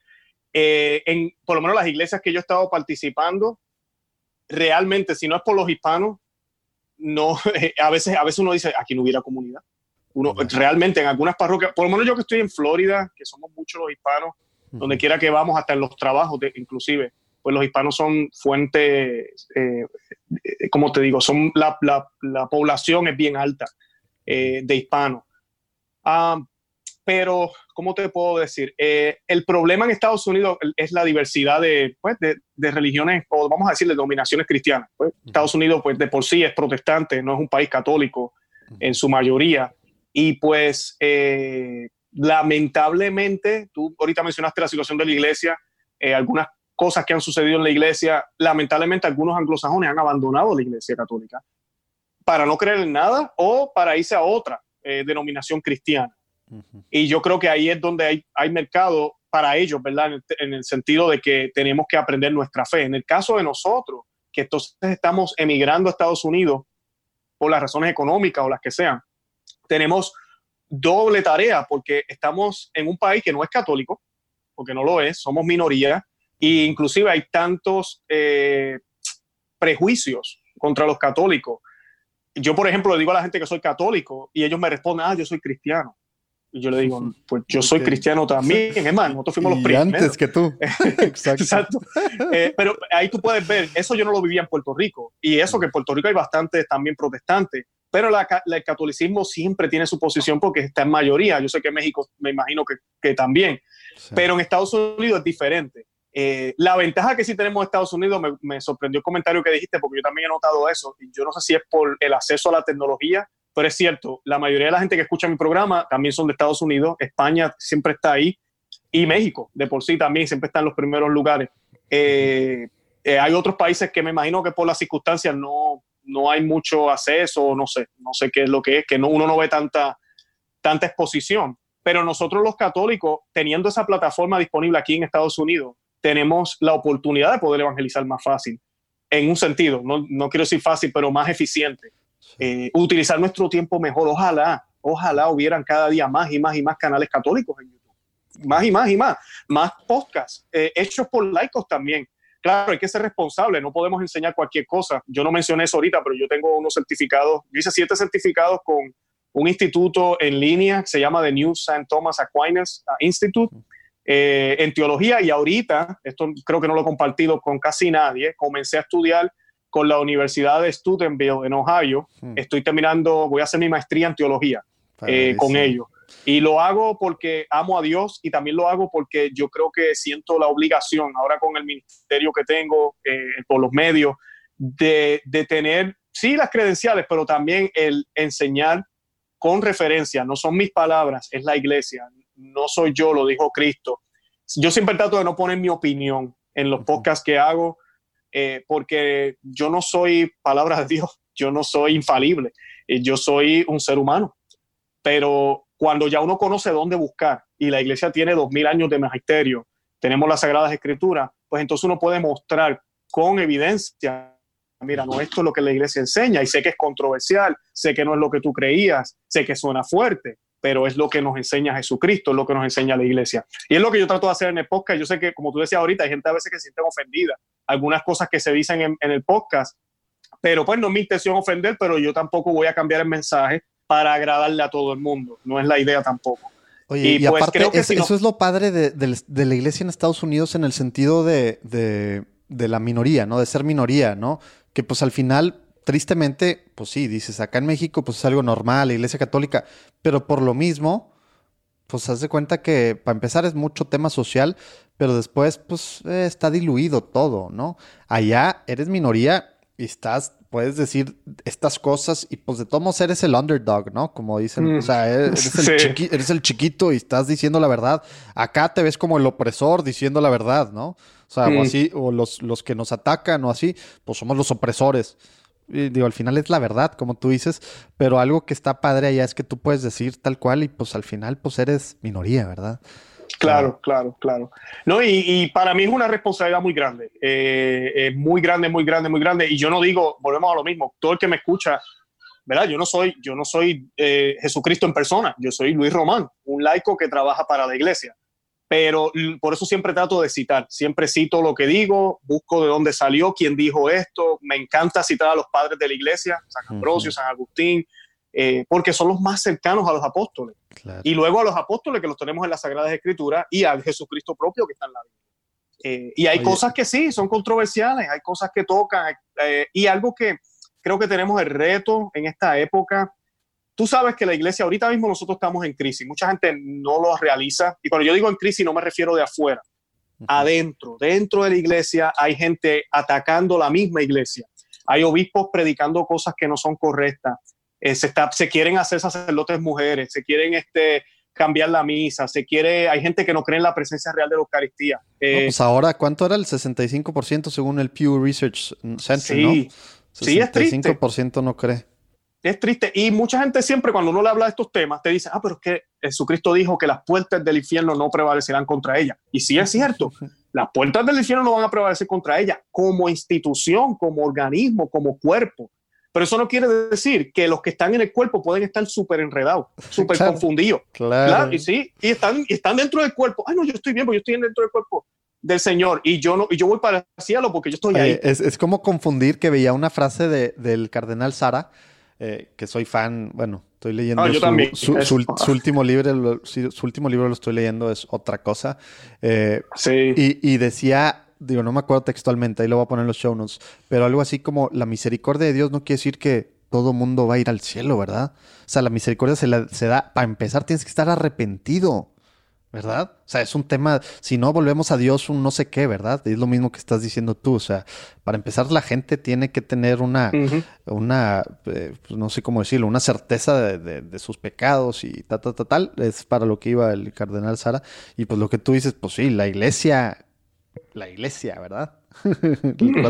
S1: Eh, en por lo menos las iglesias que yo he estado participando, realmente, si no es por los hispanos, no, a veces, a veces uno dice, aquí no hubiera comunidad. Uno, realmente en algunas parroquias, por lo menos yo que estoy en Florida, que somos muchos los hispanos, donde quiera que vamos, hasta en los trabajos, inclusive, pues los hispanos son fuente, eh, eh, como te digo, son la, población es bien alta eh, de hispanos. Ah, pero, ¿cómo te puedo decir? el problema en Estados Unidos es la diversidad de, pues, de, religiones, o vamos a decir, de dominaciones cristianas. Pues, Estados Unidos, pues, de por sí es protestante, no es un país católico en su mayoría. Y pues, lamentablemente, tú ahorita mencionaste la situación de la iglesia, algunas cosas que han sucedido en la iglesia. Lamentablemente, algunos anglosajones han abandonado la iglesia católica para no creer en nada o para irse a otra eh, denominación cristiana. Y yo creo que ahí es donde hay, hay mercado para ellos, ¿verdad? En el, sentido de que tenemos que aprender nuestra fe. En el caso de nosotros, que entonces estamos emigrando a Estados Unidos por las razones económicas o las que sean, tenemos doble tarea porque estamos en un país que no es católico, porque no lo es, somos minoría, y inclusive hay tantos eh, prejuicios contra los católicos. Yo, por ejemplo, le digo a la gente que soy católico y ellos me responden, ah, yo soy cristiano. Y yo le digo, pues yo soy cristiano también, es más, nosotros fuimos los primeros.
S3: antes que tú. Exacto.
S1: Exacto. Eh, pero ahí tú puedes ver, eso yo no lo vivía en Puerto Rico. Y eso que en Puerto Rico hay bastantes también protestantes. Pero la ca- la- el catolicismo siempre tiene su posición porque está en mayoría. Yo sé que en México me imagino que, que también.
S3: Sí.
S1: Pero en Estados Unidos es diferente. Eh, la ventaja que sí tenemos en Estados Unidos, me, sorprendió el comentario que dijiste, porque yo también he notado eso. Y yo no sé si es por el acceso a la tecnología, pero es cierto, la mayoría de la gente que escucha mi programa también son de Estados Unidos. España siempre está ahí. Y México, de por sí también, siempre está en los primeros lugares. Eh, eh, hay otros países que me imagino que por las circunstancias no, no hay mucho acceso, no sé, no sé qué es lo que es, que no, uno no ve tanta, tanta exposición. Pero nosotros los católicos, teniendo esa plataforma disponible aquí en Estados Unidos, tenemos la oportunidad de poder evangelizar más fácil, en un sentido, no, no quiero decir fácil, pero más eficiente. Eh, utilizar nuestro tiempo mejor, ojalá, ojalá hubieran cada día más y más y más canales católicos en YouTube, más y más y más, más podcasts, eh, hechos por laicos también. Claro, hay que ser responsable, no podemos enseñar cualquier cosa. Yo no mencioné eso ahorita, pero yo tengo unos certificados, yo hice siete certificados con un instituto en línea que se llama The New St. Thomas Aquinas uh, Institute eh, en teología y ahorita, esto creo que no lo he compartido con casi nadie, comencé a estudiar con la Universidad de Steubenville en Ohio.
S3: Hmm.
S1: Estoy terminando, voy a hacer mi maestría en teología eh, con ellos. Y lo hago porque amo a Dios y también lo hago porque yo creo que siento la obligación, ahora con el ministerio que tengo, eh, por los medios, de, de tener, sí, las credenciales, pero también el enseñar con referencia. No son mis palabras, es la iglesia. No soy yo, lo dijo Cristo. Yo siempre trato de no poner mi opinión en los podcasts que hago, eh, porque yo no soy palabra de Dios, yo no soy infalible, eh, yo soy un ser humano pero cuando ya uno conoce dónde buscar y la iglesia tiene dos mil años de magisterio, tenemos las sagradas escrituras, pues entonces uno puede mostrar con evidencia, mira, no esto es lo que la iglesia enseña y sé que es controversial, sé que no es lo que tú creías, sé que suena fuerte, pero es lo que nos enseña Jesucristo, es lo que nos enseña la iglesia. Y es lo que yo trato de hacer en el podcast. Yo sé que, como tú decías ahorita, hay gente a veces que se sienten ofendida, algunas cosas que se dicen en, en el podcast, pero pues no es mi intención ofender, pero yo tampoco voy a cambiar el mensaje para agradarle a todo el mundo. No es la idea tampoco.
S3: Oye,
S1: Y,
S3: y,
S1: pues,
S3: aparte,
S1: creo que
S3: es-
S1: si no-
S3: eso es lo padre de, de- de la iglesia en Estados Unidos en el sentido de, de- de la minoría, ¿no? De ser minoría, ¿no? Que pues al final, tristemente, pues sí, dices, acá en México pues es algo normal, la iglesia católica, pero por lo mismo, pues haz de cuenta que para empezar es mucho tema social, pero después pues eh, está diluido todo, ¿no? Allá eres minoría y estás, puedes decir estas cosas y pues de todos modos eres el underdog, ¿no? Como dicen,
S1: Mm.
S3: o sea, eres el,
S1: Sí.
S3: chiqui- eres el chiquito y estás diciendo la verdad. Acá te ves como el opresor diciendo la verdad, ¿no? O sea, o
S1: Mm.
S3: así, o los, los que nos atacan o así, pues somos los opresores. Y digo, al final es la verdad, como tú dices, pero algo que está padre allá es que tú puedes decir tal cual y pues al final pues eres minoría, ¿verdad?
S1: Claro, claro, claro. No, y, para mí es una responsabilidad muy grande. Eh, eh, muy grande, muy grande, muy grande. Y yo no digo, volvemos a lo mismo, todo el que me escucha, ¿verdad? Yo no soy, yo no soy eh, Jesucristo en persona, yo soy Luis Román, un laico que trabaja para la iglesia. Pero por eso siempre trato de citar, siempre cito lo que digo, busco de dónde salió, quién dijo esto. Me encanta citar a los padres de la iglesia, San Ambrosio,
S3: Ujú.
S1: San Agustín, eh, porque son los más cercanos a los apóstoles
S3: Claro.
S1: y luego a los apóstoles que los tenemos en las Sagradas Escrituras y al Jesucristo propio que está en la Biblia. Eh, y hay
S3: Oye.
S1: cosas que sí, son controversiales, hay cosas que tocan, eh, y algo que creo que tenemos el reto en esta época. Tú sabes que la iglesia, ahorita mismo nosotros estamos en crisis, mucha gente no lo realiza, y cuando yo digo en crisis no me refiero de afuera, adentro, dentro de la iglesia hay gente atacando la misma iglesia, hay obispos predicando cosas que no son correctas, eh, se, está, se quieren hacer sacerdotes mujeres, se quieren este, cambiar la misa, se quiere, hay gente que no cree en la presencia real de la Eucaristía.
S3: No,
S1: Eh,
S3: pues ahora, ¿cuánto era el 65% según el Pew Research Center,
S1: sí,
S3: no?
S1: sí, es triste.
S3: 65% no cree.
S1: Es triste. Y mucha gente siempre cuando uno le habla de estos temas te dice, ah, pero es que Jesucristo dijo que las puertas del infierno no prevalecerán contra ella. Y sí es cierto, las puertas del infierno no van a prevalecer contra ella como institución, como organismo, como cuerpo. Pero eso no quiere decir que los que están en el cuerpo pueden estar súper enredados, súper
S3: Claro.
S1: confundidos.
S3: Claro.
S1: Claro, y sí, y están, y están dentro del cuerpo. Ay, no, yo estoy bien, porque yo estoy dentro del cuerpo del Señor y yo no, y yo voy para el cielo porque yo estoy ahí.
S3: es, es como confundir que veía una frase de, del cardenal Sara eh, que soy fan, bueno, estoy leyendo
S1: Ah, yo
S3: su,
S1: también.
S3: su-
S1: Es-
S3: su- su último libro, su último libro lo estoy leyendo, es otra cosa. Eh,
S1: Sí.
S3: y, y decía, digo, no me acuerdo textualmente, ahí lo voy a poner en los show notes, pero algo así como la misericordia de Dios no quiere decir que todo mundo va a ir al cielo, ¿verdad? O sea, la misericordia se, la- se da, para empezar tienes que estar arrepentido, ¿verdad? O sea, es un tema, si no volvemos a Dios un no sé qué, ¿verdad? Es lo mismo que estás diciendo tú, o sea, para empezar la gente tiene que tener una, una, eh, pues, no sé cómo decirlo, una certeza de, de- de sus pecados y tal, tal, tal, tal, es para lo que iba el cardenal Sara. Y pues lo que tú dices, pues sí, la iglesia, la iglesia, ¿verdad? la,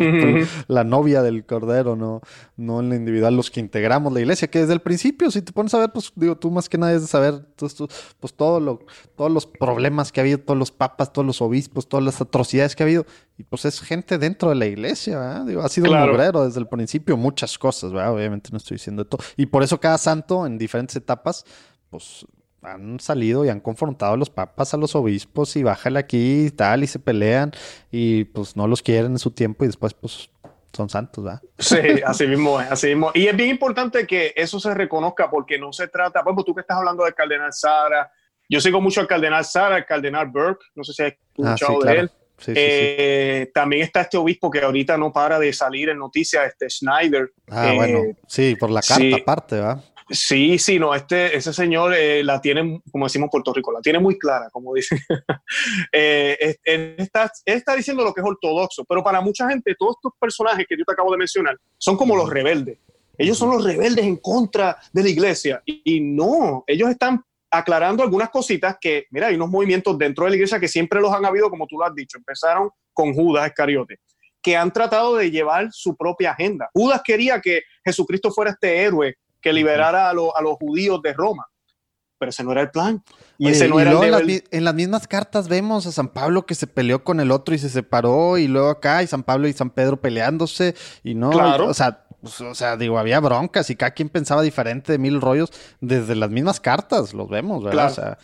S3: la novia del cordero, no, no en la individual, los que integramos la iglesia, que desde el principio, si te pones a ver, pues digo, tú más que nadie es de saber, tú- pues todo lo, todos los problemas que ha habido, todos los papas, todos los obispos, todas las atrocidades que ha habido, y pues es gente dentro de la iglesia, ¿verdad? Digo, ha sido un
S1: Claro.
S3: obrero desde el principio, muchas cosas, ¿verdad? Obviamente no estoy diciendo de todo. Y por eso cada santo en diferentes etapas, pues han salido y han confrontado a los papas, a los obispos, y bájale aquí y tal, y se pelean, y pues no los quieren en su tiempo, y después pues son santos, ¿verdad?
S1: Sí, así mismo es, así mismo. Y es bien importante que eso se reconozca porque no se trata, por ejemplo, tú que estás hablando del cardenal Sara, yo sigo mucho al cardenal Sara, al cardenal Burke, no sé si has
S3: Ah, sí,
S1: escuchado de
S3: claro.
S1: él.
S3: Sí, sí, sí.
S1: Eh, También está este obispo que ahorita no para de salir en noticias, este Schneider.
S3: Ah,
S1: Eh,
S3: bueno, sí, por la carta aparte, ¿verdad?
S1: Sí, sí, no, este, ese señor eh, la tiene, como decimos en Puerto Rico, la tiene muy clara, como dice. Eh, él, está, él está diciendo lo que es ortodoxo, pero para mucha gente, todos estos personajes que yo te acabo de mencionar son como los rebeldes. Ellos son los rebeldes en contra de la iglesia. Y, y no, ellos están aclarando algunas cositas que, mira, hay unos movimientos dentro de la iglesia que siempre los han habido, como tú lo has dicho. Empezaron con Judas Iscariote, que han tratado de llevar su propia agenda. Judas quería que Jesucristo fuera este héroe que liberara a, lo- a los judíos de Roma. Pero ese no era el plan. Y
S3: Oye,
S1: ese no
S3: y
S1: era el
S3: en, las, en las mismas cartas vemos a San Pablo que se peleó con el otro y se separó, y luego acá, y San Pablo y San Pedro peleándose, y no,
S1: Claro.
S3: o sea, pues, o sea, digo, había broncas y cada quien pensaba diferente de mil rollos desde las mismas cartas, los vemos, ¿verdad?
S1: Claro.
S3: O sea,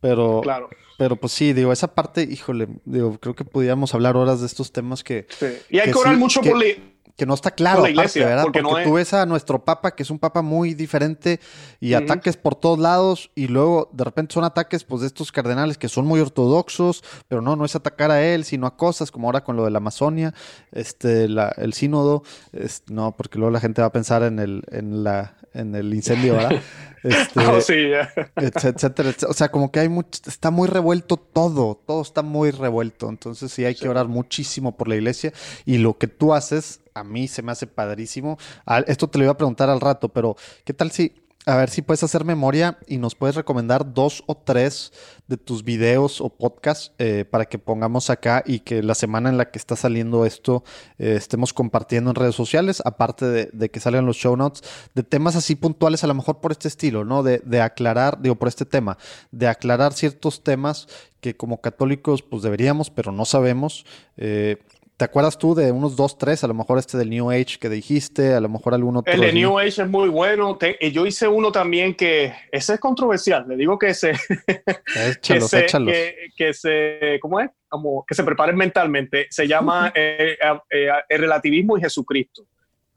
S3: pero,
S1: Claro.
S3: pero pues sí, digo, esa parte, híjole, digo, creo que podíamos hablar horas de estos temas que,
S1: Sí. Y hay
S3: que
S1: que orar
S3: sí,
S1: mucho
S3: que-
S1: por
S3: que no está claro,
S1: la
S3: aparte,
S1: iglesia,
S3: ¿verdad?
S1: porque
S3: Porque,
S1: no es-
S3: tú ves a nuestro papa, que es un papa muy diferente, y ataques por todos lados, y luego de repente son ataques pues de estos cardenales que son muy ortodoxos, pero no, no es atacar a él, sino a cosas, como ahora con lo de la Amazonia, este, la- el sínodo, es- no, porque luego la gente va a pensar en el, en la, en el incendio, ¿verdad? Este,
S1: Oh, sí, ya.
S3: etc- etcétera, etcétera. O sea, como que hay mucho, está muy revuelto todo, todo está muy revuelto. Entonces sí hay que orar muchísimo por la iglesia y lo que tú haces a mí se me hace padrísimo. Esto te lo iba a preguntar al rato, pero ¿qué tal si, a ver si puedes hacer memoria y nos puedes recomendar dos o tres de tus videos o podcasts eh, para que pongamos acá y que la semana en la que está saliendo esto eh, estemos compartiendo en redes sociales, aparte de, de que salgan los show notes, de temas así puntuales, a lo mejor por este estilo, ¿no? De, de aclarar, digo, por este tema, de aclarar ciertos temas que como católicos pues deberíamos, pero no sabemos. Eh, ¿Te acuerdas tú de unos dos, tres? A lo mejor este del New Age que dijiste, a lo mejor algún otro.
S1: El de? New Age es muy bueno. Te- y yo hice uno también que ese es controversial. Le digo que se, que
S3: Échalos,
S1: se,
S3: échalos.
S1: que, que se, ¿cómo es? Como que se preparen mentalmente. Se llama eh, eh, eh, El relativismo y Jesucristo.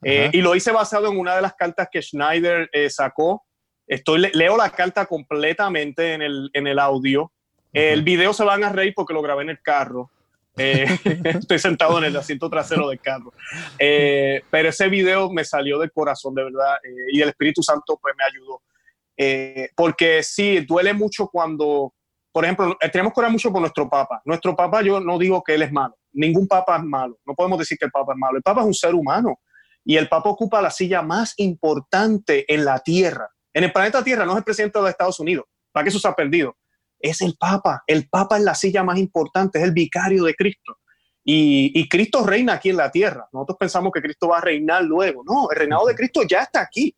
S1: Eh, y lo hice basado en una de las cartas que Schneider eh, sacó. Estoy, le- leo la carta completamente en el, en el audio. El video se van a reír porque lo grabé en el carro. Eh, estoy sentado en el asiento trasero del carro. Eh, pero ese video me salió del corazón, de verdad. eh, y el Espíritu Santo pues me ayudó. Eh, porque sí, duele mucho cuando, por ejemplo, tenemos que orar mucho por nuestro Papa. Nuestro Papa, yo no digo que él es malo. Ningún Papa es malo. No podemos decir que el Papa es malo. El Papa es un ser humano. Y el Papa ocupa la silla más importante en la Tierra. En el planeta Tierra no es el presidente de Estados Unidos. ¿Para que eso se ha perdido? Es el Papa. El Papa es la silla más importante, es el vicario de Cristo. Y, y Cristo reina aquí en la tierra. Nosotros pensamos que Cristo va a reinar luego. No, el reinado de Cristo ya está aquí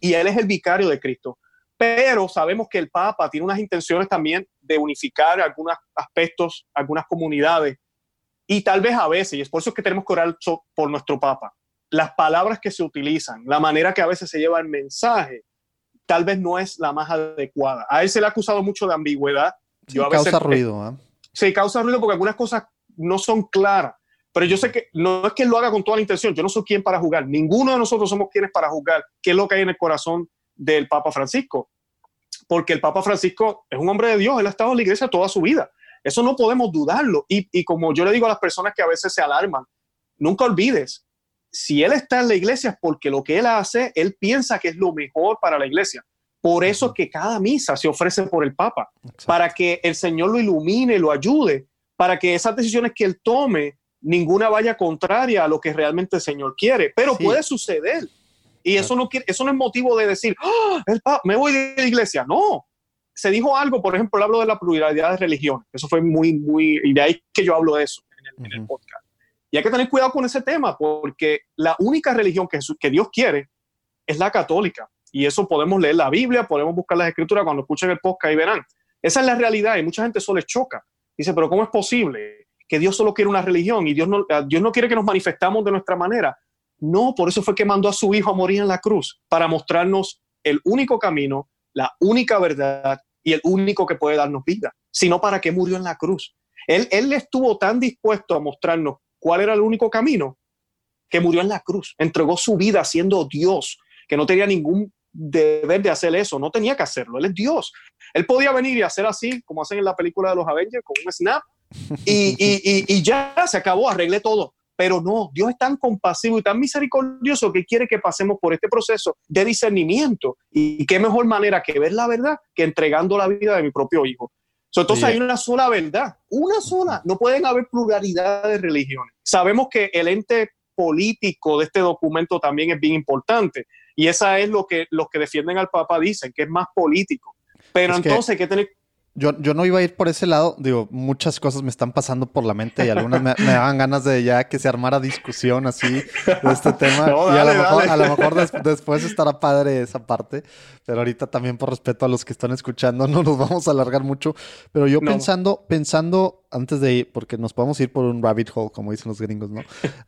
S1: y él es el vicario de Cristo. Pero sabemos que el Papa tiene unas intenciones también de unificar algunos aspectos, algunas comunidades, y tal vez a veces, y es por eso que tenemos que orar por nuestro Papa, las palabras que se utilizan, la manera que a veces se lleva el mensaje, tal vez no es la más adecuada. A él se le ha acusado mucho de ambigüedad.
S3: Sí,
S1: Yo a veces-
S3: causa ruido, ¿ah?
S1: Sí, causa ruido porque algunas cosas no son claras. Pero yo sé que no es que él lo haga con toda la intención, yo no soy quien para juzgar, ninguno de nosotros somos quienes para juzgar qué es lo que hay en el corazón del Papa Francisco, porque el Papa Francisco es un hombre de Dios, él ha estado en la iglesia toda su vida, eso no podemos dudarlo. Y, y como yo le digo a las personas que a veces se alarman, nunca olvides, si él está en la iglesia es porque lo que él hace, él piensa que es lo mejor para la iglesia. Por eso es que cada misa se ofrece por el Papa,
S3: Exacto.
S1: para que el Señor lo ilumine, lo ayude, para que esas decisiones que él tome, ninguna vaya contraria a lo que realmente el Señor quiere. Pero
S3: Sí.
S1: puede suceder. Y eso no, quiere, eso no es motivo de decir, "Ah, el Papa, me voy de la iglesia. No. Se dijo algo, por ejemplo, hablo de la pluralidad de religiones. Eso fue muy, muy, y de ahí que yo hablo de eso en el, en el
S3: Ujú.
S1: podcast. Y hay que tener cuidado con ese tema, porque la única religión que, Jesús- que Dios quiere es la católica. Y eso podemos leer la Biblia, podemos buscar las escrituras cuando escuchen el podcast y verán. Esa es la realidad y mucha gente eso les choca. Dice, pero ¿cómo es posible que Dios solo quiere una religión y Dios no, eh, Dios no quiere que nos manifestamos de nuestra manera? No, por eso fue que mandó a su Hijo a morir en la cruz, para mostrarnos el único camino, la única verdad y el único que puede darnos vida. Sino para qué murió en la cruz. Él, él estuvo tan dispuesto a mostrarnos cuál era el único camino que murió en la cruz. Entregó su vida siendo Dios, que no tenía ningún deber de hacer eso, no tenía que hacerlo. Él es Dios. Él podía venir y hacer así, como hacen en la película de los Avengers, con un snap, y, ya se acabó, arreglé todo. Pero no, Dios es tan compasivo y tan misericordioso que quiere que pasemos por este proceso de discernimiento. Y qué mejor manera que ver la verdad que entregando la vida de mi propio hijo. So, entonces hay una sola verdad, una sola. No pueden haber pluralidad de religiones. Sabemos que el ente político de este documento también es bien importante. Y esa es lo que los que defienden al Papa dicen, que es más político. Pero
S3: Es que-
S1: entonces hay que tener
S3: Yo, yo no iba a ir por ese lado, digo, muchas cosas me están pasando por la mente y algunas me, me daban ganas de ya que se armara discusión así de este tema.
S1: No,
S3: y a, lo mejor, a lo mejor des- después estará padre esa parte, pero ahorita también por respeto a los que están escuchando no nos vamos a alargar mucho. Pero yo
S1: No.
S3: pensando, pensando, antes de ir, porque nos podemos ir por un rabbit hole, como dicen los gringos, ¿no?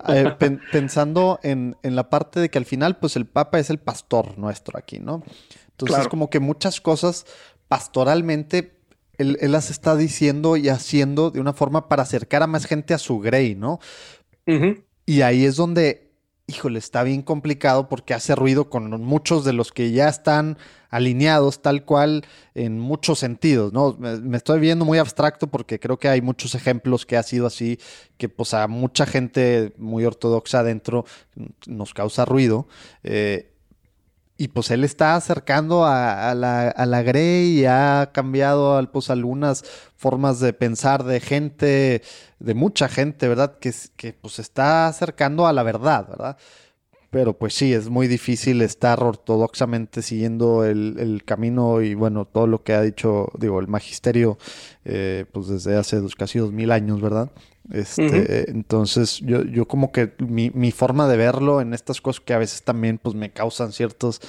S3: Eh, pen- pensando en, en la parte de que al final, pues el Papa es el pastor nuestro aquí, ¿no? Entonces,
S1: Claro.
S3: como que muchas cosas pastoralmente él, él las está diciendo y haciendo de una forma para acercar a más gente a su Grey, ¿no? Y ahí es donde, híjole, está bien complicado porque hace ruido con muchos de los que ya están alineados tal cual en muchos sentidos, ¿no? Me, me estoy viendo muy abstracto porque creo que hay muchos ejemplos que ha sido así, que pues a mucha gente muy ortodoxa adentro nos causa ruido. eh, y pues él está acercando a, la, a la Grey y ha cambiado pues algunas formas de pensar de gente, de mucha gente, ¿verdad? Que, que pues está acercando a la verdad, ¿verdad? Pero pues sí, es muy difícil estar ortodoxamente siguiendo el, el camino y bueno, todo lo que ha dicho, digo, el magisterio, eh, pues desde hace casi dos mil años, ¿verdad? Este, eh, entonces yo, yo como que mi, mi forma de verlo en estas cosas que a veces también pues me causan ciertos,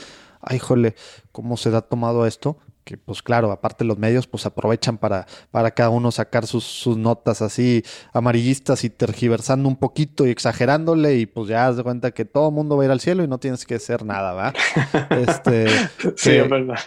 S3: ay, jole, ¿cómo se ha tomado esto? Que pues claro, aparte los medios pues aprovechan para, para cada uno sacar sus, sus notas así amarillistas y tergiversando un poquito y exagerándole y pues ya haz de cuenta que todo el mundo va a ir al cielo y no tienes que hacer nada, ¿va? Este,
S1: Sí,
S3: que-
S1: es verdad.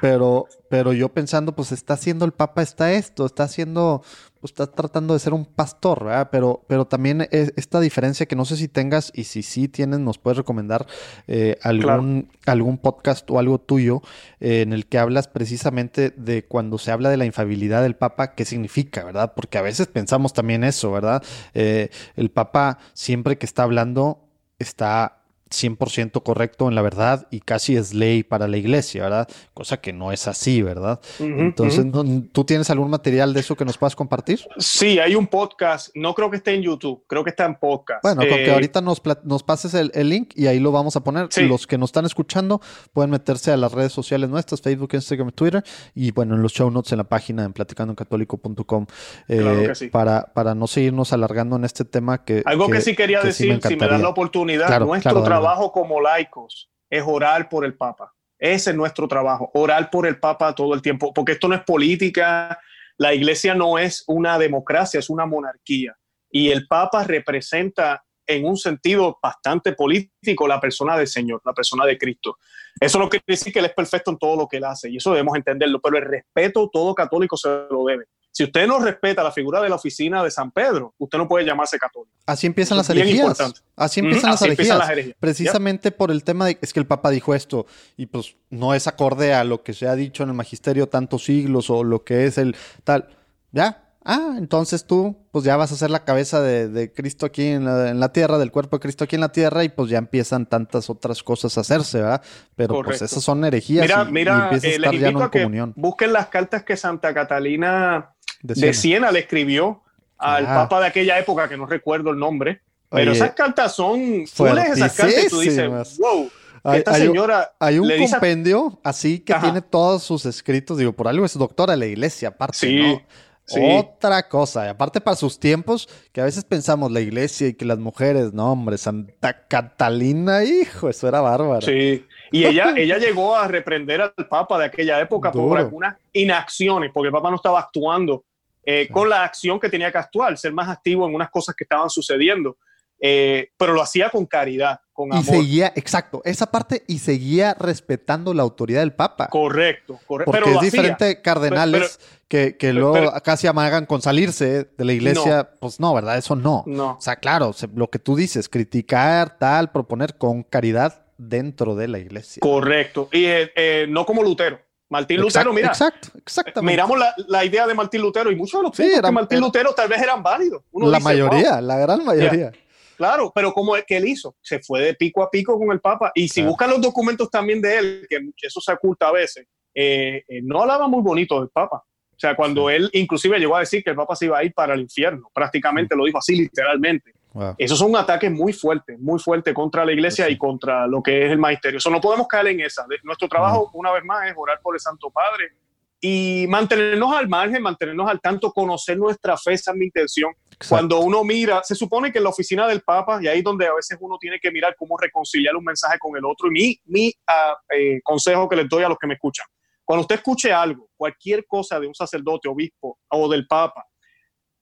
S3: pero, pero yo pensando, pues está haciendo el Papa, está esto, está haciendo, está tratando de ser un pastor, ¿verdad? Pero, pero también es esta diferencia que no sé si tengas y si sí tienes, nos puedes recomendar eh, algún, algún podcast o algo tuyo eh, en el que hablas precisamente de cuando se habla de la infabilidad del Papa, qué significa, ¿verdad? Porque a veces pensamos también eso, ¿verdad? Eh, el Papa siempre que está hablando está 100% correcto en la verdad y casi es ley para la iglesia, ¿verdad? Cosa que no es así, ¿verdad? Entonces. ¿no- ¿tú tienes algún material de eso que nos puedas compartir?
S1: Sí, hay un podcast, no creo que esté en YouTube, creo que está en podcast.
S3: Bueno, con que
S1: Eh,
S3: ahorita nos, nos pases el, el link y ahí lo vamos a poner.
S1: Sí.
S3: Los que nos están escuchando pueden meterse a las redes sociales nuestras, Facebook, Instagram, Twitter y bueno, en los show notes en la página en platicandoencatólico.com eh,
S1: Claro sí.
S3: para, para no seguirnos alargando en este tema que...
S1: Algo que, sí quería
S3: que sí
S1: decir, si me dan la oportunidad,
S3: Claro,
S1: nuestro
S3: claro, dale,
S1: trabajo como laicos es orar por el Papa. Ese es nuestro trabajo, orar por el Papa todo el tiempo, porque esto no es política, la iglesia no es una democracia, es una monarquía. Y el Papa representa en un sentido bastante político la persona del Señor, la persona de Cristo. Eso no quiere decir que Él es perfecto en todo lo que Él hace, y eso debemos entenderlo, pero el respeto todo católico se lo debe. Si usted no respeta la figura de la oficina de San Pedro, usted no puede llamarse católico.
S3: Así empiezan las herejías. Así empiezan las
S1: así empiezan
S3: herejías.
S1: las herejías.
S3: Precisamente por el tema de es que el Papa dijo esto y pues no es acorde a lo que se ha dicho en el magisterio tantos siglos o lo que es el tal. Ya. Ah, entonces tú pues ya vas a ser la cabeza de, de Cristo aquí en la, en la tierra, del cuerpo de Cristo aquí en la tierra y pues ya empiezan tantas otras cosas a hacerse, ¿verdad? Pero pues esas son herejías
S1: Mira,
S3: y, y
S1: mira,
S3: empieza a
S1: eh,
S3: estar ya no en comunión.
S1: busquen las cartas que Santa Catalina
S3: de
S1: de
S3: Siena.
S1: Le escribió al
S3: Ah.
S1: Papa de aquella época, que no recuerdo el nombre. Pero
S3: Oye,
S1: esas cartas son, tú lees esas cartas y tú dices, wow,
S3: Hay-
S1: esta
S3: hay un-
S1: señora
S3: Hay un
S1: a-
S3: compendio así que
S1: Ajá.
S3: tiene todos sus escritos. Digo, por algo es doctora de la iglesia, aparte,
S1: Sí,
S3: ¿no?
S1: sí.
S3: Otra cosa, y aparte para sus tiempos, que a veces pensamos la iglesia y que las mujeres, no, hombre, Santa Catalina, hijo, eso era bárbaro.
S1: Sí. Y ella, ella llegó a reprender al Papa de aquella época por algunas inacciones, porque el Papa no estaba actuando eh, con la acción que tenía que actuar, ser más activo en unas cosas que estaban sucediendo. Eh, pero lo hacía con caridad, con
S3: Y
S1: amor.
S3: seguía, exacto, esa parte, y seguía respetando la autoridad del Papa.
S1: Correcto, correcto.
S3: Porque
S1: pero
S3: es
S1: hacía.
S3: diferente cardenales que, que luego
S1: pero-
S3: casi amagan con salirse de la iglesia. Pues no, ¿verdad? Eso no.
S1: No.
S3: O sea, claro, lo que tú dices, criticar, tal, proponer con caridad dentro de la iglesia.
S1: Correcto. Y eh, eh, no como Lutero. Martín Lutero, mira,
S3: Exacto, exactamente.
S1: miramos la, la idea de Martín Lutero y muchos de los
S3: Sí,
S1: puntos que Martín Lutero tal vez eran válidos. Uno
S3: la
S1: dice,
S3: mayoría,
S1: "Wow".
S3: la gran mayoría.
S1: Claro, pero como es que él hizo, se fue de pico a pico con el Papa. Y si
S3: Claro.
S1: buscan los documentos también de él, que eso se oculta a veces, eh, eh, no hablaba muy bonito del Papa. O sea, cuando él inclusive llegó a decir que el Papa se iba a ir para el infierno, prácticamente lo dijo así literalmente.
S3: Wow.
S1: Esos son ataques muy fuertes, muy fuertes contra la iglesia
S3: Sí.
S1: y contra lo que es el magisterio. Eso no podemos caer en esa. Nuestro trabajo, una vez más, es orar por el Santo Padre y mantenernos al margen, mantenernos al tanto, conocer nuestra fe, esa es mi intención.
S3: Exacto.
S1: Cuando uno mira, se supone que en la oficina del Papa, y ahí es donde a veces uno tiene que mirar cómo reconciliar un mensaje con el otro. Y mi, mi ah, eh, consejo que les doy a los que me escuchan, cuando usted escuche algo, cualquier cosa de un sacerdote, obispo o del Papa,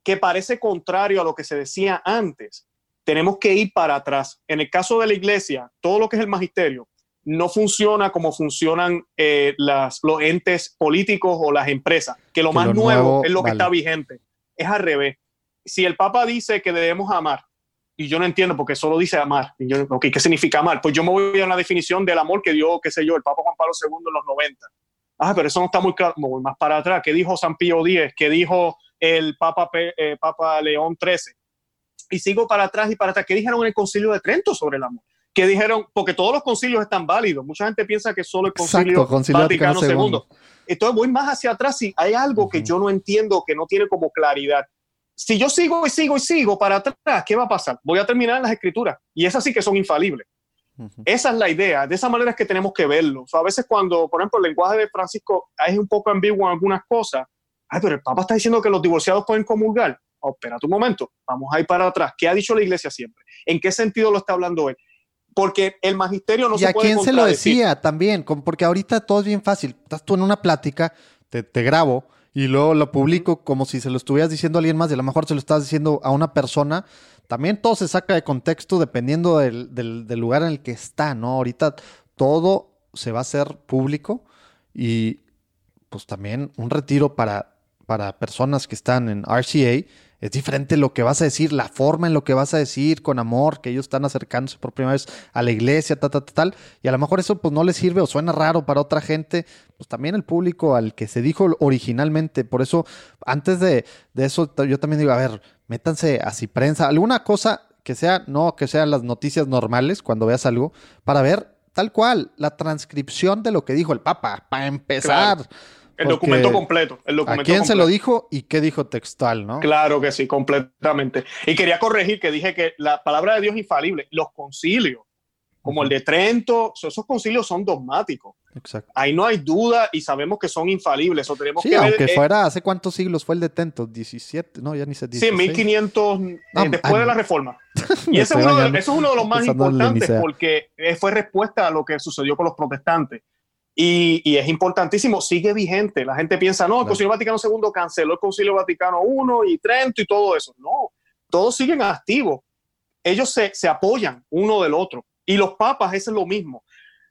S1: que parece contrario a lo que se decía antes, tenemos que ir para atrás. En el caso de la iglesia, todo lo que es el magisterio no funciona como funcionan eh, las, los entes políticos o las empresas, que lo
S3: Que
S1: más
S3: lo
S1: nuevo,
S3: nuevo
S1: es lo que está vigente. Es al revés. Si el Papa dice que debemos amar, y yo no entiendo porque solo dice amar, y yo, ok, ¿qué significa amar? Pues yo me voy a una definición del amor que dio, qué sé yo, el Papa Juan Pablo II en los 90. Ah, pero eso no está muy claro. Voy más para atrás. ¿Qué dijo San Pío X? ¿Qué dijo el Papa, eh, Papa León XIII? Y sigo para atrás y para atrás. ¿Qué dijeron en el Concilio de Trento sobre el amor? ¿Qué dijeron? Porque todos los concilios están válidos. Mucha gente piensa que solo el Concilio,
S3: Exacto, Concilio
S1: Vaticano, II. Entonces voy más hacia atrás y hay algo que
S3: Ujú.
S1: yo no entiendo, que no tiene como claridad. Si yo sigo y sigo y sigo para atrás, ¿qué va a pasar? Voy a terminar en las escrituras. Y esas sí que son infalibles. Esa es la idea, de esa manera es que tenemos que verlo. O sea, a veces cuando, por ejemplo, el lenguaje de Francisco es un poco ambiguo en algunas cosas, ay, pero el Papa está diciendo que los divorciados pueden comulgar. Oh, espérate un momento, vamos a ir para atrás. ¿Qué ha dicho la iglesia siempre? ¿En qué sentido lo está hablando él? Porque el magisterio no
S3: ¿Y
S1: se
S3: a
S1: puede
S3: quién se lo decía también? Porque ahorita todo es bien fácil. Estás tú en una plática, te, te grabo y luego lo publico como si se lo estuvieras diciendo a alguien más y a lo mejor se lo estás diciendo a una persona. También todo se saca de contexto dependiendo del, lugar en el que está, ¿no? Ahorita todo se va a hacer público y pues también un retiro para, para personas que están en RCA es diferente lo que vas a decir, la forma en lo que vas a decir con amor, que ellos están acercándose por primera vez a la iglesia, tal, tal, tal, tal, y a lo mejor eso pues no les sirve o suena raro para otra gente, pues también el público al que se dijo originalmente, por eso antes de, de eso yo también digo, a ver, métanse así prensa, alguna cosa que sea, no que sean las noticias normales cuando veas algo, para ver tal cual la transcripción de lo que dijo el Papa, para empezar.
S1: El documento completo. El
S3: ¿A quién se lo dijo y qué dijo textual, no?
S1: Claro que sí, completamente. Y quería corregir que dije que la palabra de Dios es infalible. Los concilios, como el de Trento, so- esos concilios son dogmáticos.
S3: Exacto.
S1: Ahí no hay duda y sabemos que son infalibles. Eso tenemos
S3: Sí,
S1: que
S3: aunque
S1: ver. eh,
S3: fuera, ¿hace cuántos siglos fue el de Tento? 17, no, ya ni sé.
S1: sí, en
S3: 16.
S1: 1500, eh, después de la reforma. Y ese es, uno de, eso es uno de los más importantes porque eh, fue respuesta a lo que sucedió con los protestantes. Y, y es importantísimo, sigue vigente. La gente piensa, no, el
S3: Claro.
S1: Concilio Vaticano II canceló el Concilio Vaticano I y Trento y todo eso. No, todos siguen activos. Ellos se, se apoyan uno del otro. Y los papas, eso es lo mismo.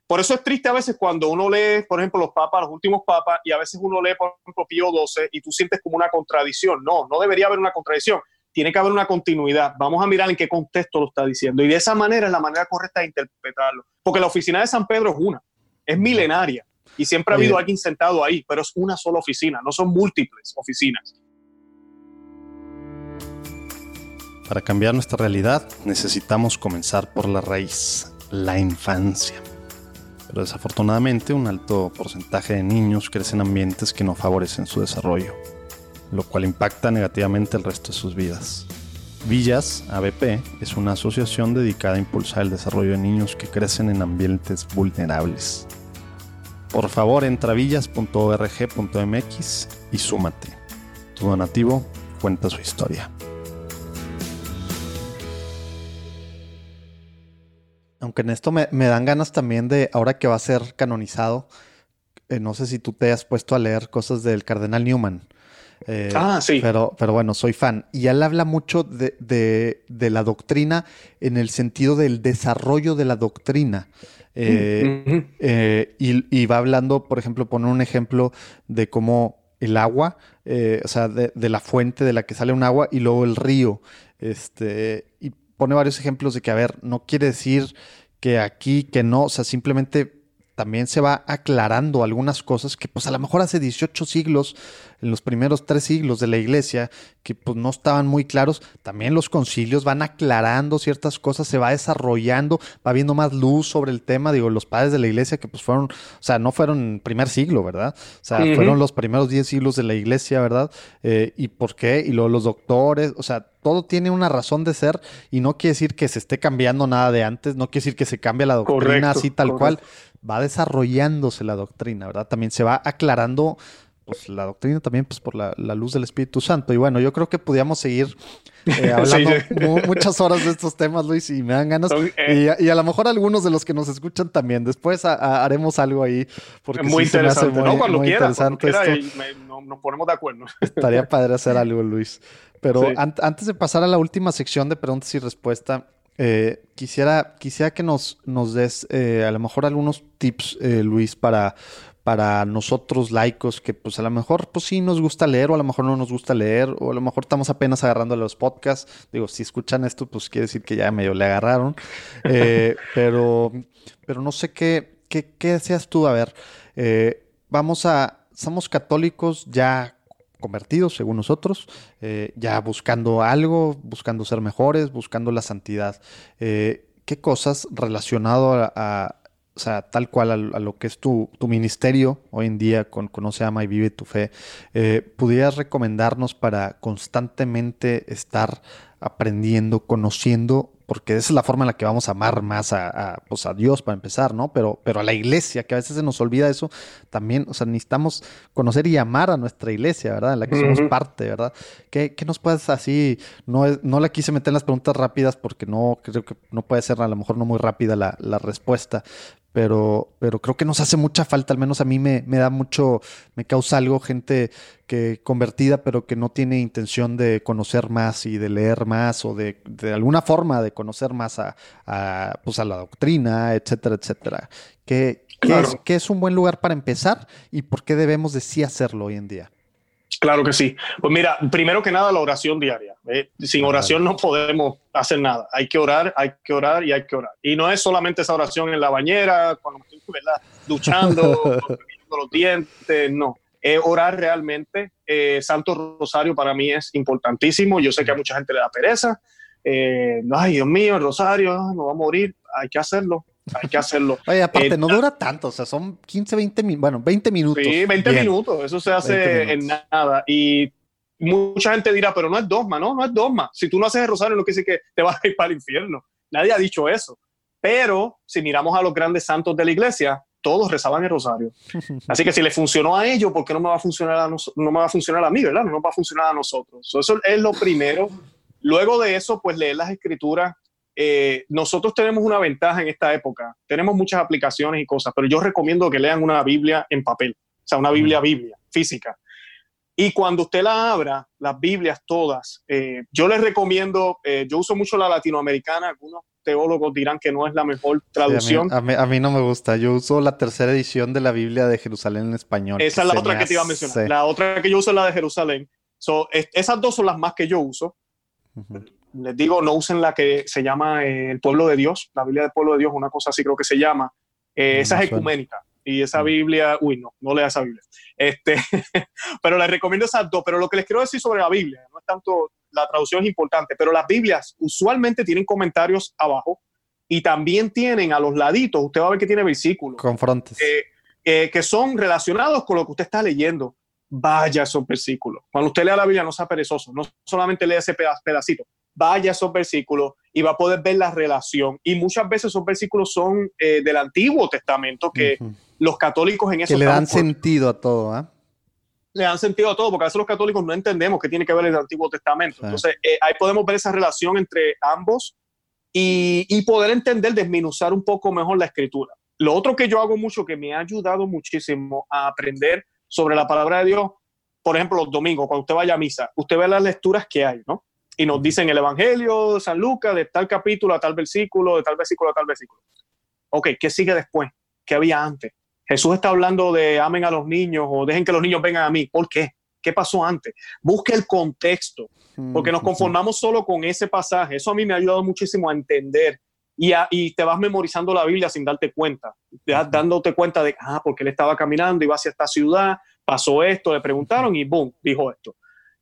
S1: por eso es triste a veces cuando uno lee, por ejemplo, los papas, los últimos papas, y a veces uno lee, por ejemplo, Pío XII, y tú sientes como una contradicción. No, no debería haber una contradicción. Tiene que haber una continuidad. Vamos a mirar en qué contexto lo está diciendo. Y de esa manera es la manera correcta de interpretarlo. Porque la oficina de San Pedro es una, es milenaria. Y siempre ha habido
S4: Oye.
S1: alguien sentado ahí, pero es una sola oficina, no son múltiples oficinas.
S4: Para cambiar nuestra realidad necesitamos comenzar por la raíz, la infancia. Pero desafortunadamente un alto porcentaje de niños crecen en ambientes que no favorecen su desarrollo, lo cual impacta negativamente el resto de sus vidas. Villas, ABP, es una asociación dedicada a impulsar el desarrollo de niños que crecen en ambientes vulnerables. Por favor, entra villas.org.mx y súmate. Tu donativo cuenta su historia.
S3: Aunque en esto me, me dan ganas también de, ahora que va a ser canonizado, eh, no sé si tú te has puesto a leer cosas del cardenal Newman. Eh,
S1: Ah, sí.
S3: Pero, pero bueno, soy fan. Y él habla mucho de, de- de la doctrina en el sentido del desarrollo de la doctrina. Eh,
S1: Ujú.
S3: eh, y, y va hablando, por ejemplo, poner un ejemplo de cómo el agua, o sea, de, de la fuente de la que sale un agua y luego el río. Este, y pone varios ejemplos de que, a ver, no quiere decir que aquí, que no, o sea, simplemente también se va aclarando algunas cosas que pues a lo mejor hace 18 siglos, en los primeros tres siglos de la iglesia, que pues no estaban muy claros, también los concilios van aclarando ciertas cosas, se va desarrollando, va viendo más luz sobre el tema, digo, los padres de la iglesia que pues fueron, o sea, no fueron primer siglo, ¿verdad? O sea, fueron los primeros 10 siglos de la iglesia, ¿verdad? Eh, ¿Y por qué? Y luego los doctores, o sea, todo tiene una razón de ser y no quiere decir que se esté cambiando nada de antes, no quiere decir que se cambie la doctrina
S1: Correcto,
S3: así tal cual. Va desarrollándose la doctrina, ¿verdad? También se va aclarando pues la doctrina también pues por la, la luz del Espíritu Santo. Y bueno, yo creo que podíamos seguir eh, hablando
S1: Sí.
S3: mu- muchas horas de estos temas, Luis, y me dan ganas.
S1: Son, eh,
S3: y, a, y a lo mejor algunos de los que nos escuchan también. Después a- a- haremos algo ahí. Porque
S1: muy
S3: sí se me hace
S1: interesante.
S3: muy-
S1: no, cuando
S3: muy
S1: quiera, cuando
S3: interesante
S1: quiera
S3: esto.
S1: me- no- nos ponemos de acuerdo.
S3: Estaría padre hacer algo, Luis. Pero
S1: Sí.
S3: an- antes de pasar a la última sección de preguntas y respuestas, eh, quisiera, quisiera que nos, nos des eh, a lo mejor algunos tips, eh, Luis, para, para nosotros laicos que pues a lo mejor pues sí nos gusta leer o a lo mejor no nos gusta leer o a lo mejor estamos apenas agarrando los podcasts. Digo, si escuchan esto pues quiere decir que ya medio le agarraron. Eh, pero, pero no sé qué, qué, qué deseas tú. A ver, eh, vamos a, somos católicos ya convertidos, según nosotros, eh, ya buscando algo, buscando ser mejores, buscando la santidad. Eh, ¿Qué cosas relacionado a, o sea, tal cual a, a lo que es tu, tu ministerio hoy en día con Conoce, Ama y Vive tu Fe, eh, pudieras recomendarnos para constantemente estar aprendiendo, conociendo, porque esa es la forma en la que vamos a amar más a, a, pues a Dios para empezar, ¿no? Pero, pero a la iglesia, que a veces se nos olvida eso, también, o sea, necesitamos conocer y amar a nuestra iglesia, ¿verdad? En la que somos parte, ¿verdad? ¿Qué, qué nos puedes así? No, es- no la quise meter en las preguntas rápidas porque no, creo que no puede ser a lo mejor no muy rápida la, la respuesta, pero, pero creo que nos hace mucha falta, al menos a mí me, me da mucho, me causa algo gente que convertida, pero que no tiene intención de conocer más y de leer más o de, de alguna forma de conocer más a, a, pues a la doctrina, etcétera, etcétera. ¿Qué, qué es, qué es un buen lugar para empezar y por qué debemos de sí hacerlo hoy en día?
S1: Claro que sí. Pues mira, primero que nada la oración diaria. ¿eh? Sin oración no podemos hacer nada. Hay que orar, hay que orar y hay que orar. Y no es solamente esa oración en la bañera, cuando estoy ¿verdad? duchando, los dientes, no. Es orar realmente. Eh, Santo Rosario para mí es importantísimo. Yo sé que a mucha gente le da pereza. Eh, Ay, Dios mío, el Rosario, ah, me va a morir. Hay que hacerlo. Hay que hacerlo.
S3: Oye, aparte,
S1: Eh,
S3: no dura tanto, o sea, son 15, 20 minutos, bueno, 20 minutos.
S1: Sí, 20
S3: Bien.
S1: minutos, eso se
S3: 20
S1: hace en nada. Y mucha gente dirá, pero no es dogma, no, no es dogma. Si tú no haces el rosario, no quiere decir que te vas a ir para el infierno. Nadie ha dicho eso. Pero si miramos a los grandes santos de la iglesia, todos rezaban el rosario. Así que si le funcionó a ellos, ¿por qué no me va a funcionar a, no me va a, funcionar a mí, verdad? No nos va a funcionar a nosotros. So, Eso es lo primero. Luego de eso, pues leer las escrituras. Eh, nosotros tenemos una ventaja en esta época. Tenemos muchas aplicaciones y cosas, pero yo recomiendo que lean una Biblia en papel, o sea, una Biblia, Biblia, física. Y cuando usted la abra, las Biblias todas, eh, yo les recomiendo, eh, yo uso mucho la latinoamericana, algunos teólogos dirán que no es la mejor traducción.
S3: Sí, a, mí, a, mí, a, mí, no me gusta, yo uso la tercera edición de la Biblia de Jerusalén en español.
S1: Esa es la otra que te iba a mencionar, la otra que yo uso es la de Jerusalén. So, es, esas dos son las más que yo uso. Uh -huh. Les digo, no usen la que se llama eh, El Pueblo de Dios, la Biblia del Pueblo de Dios, una cosa así creo que se llama. Eh, no, esa es ecuménica. Y esa Biblia, uy, no, no lea esa Biblia. Este, pero les recomiendo esas dos. Pero lo que les quiero decir sobre la Biblia, no es tanto, la traducción es importante, pero las Biblias usualmente tienen comentarios abajo y también tienen a los laditos, usted va a ver que tiene versículos.
S3: Confrontes.
S1: Eh, eh, que son relacionados con lo que usted está leyendo. Vaya esos versículos. Cuando usted lea la Biblia, no sea perezoso, no solamente lea ese pedacito, vaya esos versículos y va a poder ver la relación. Y muchas veces esos versículos son eh, del Antiguo Testamento que uh -huh. los católicos en eso...
S3: Que le dan sentido a todo, ¿eh?
S1: Le dan sentido a todo, porque a veces los católicos no entendemos qué tiene que ver el Antiguo Testamento. Sí. Entonces, eh, ahí podemos ver esa relación entre ambos y, y poder entender, desminuzar un poco mejor la escritura. Lo otro que yo hago mucho, que me ha ayudado muchísimo a aprender sobre la palabra de Dios, por ejemplo, los domingos, cuando usted vaya a misa, usted ve las lecturas que hay, ¿no? Y nos dicen el Evangelio de San Lucas, de tal capítulo a tal versículo, de tal versículo a tal versículo. Ok, ¿qué sigue después? ¿Qué había antes? Jesús está hablando de amen a los niños o dejen que los niños vengan a mí. ¿Por qué? ¿Qué pasó antes? Busque el contexto, porque nos conformamos solo con ese pasaje. Eso a mí me ha ayudado muchísimo a entender y, a, y te vas memorizando la Biblia sin darte cuenta, dándote cuenta de, ah, porque él estaba caminando, iba hacia esta ciudad, pasó esto, le preguntaron y boom, dijo esto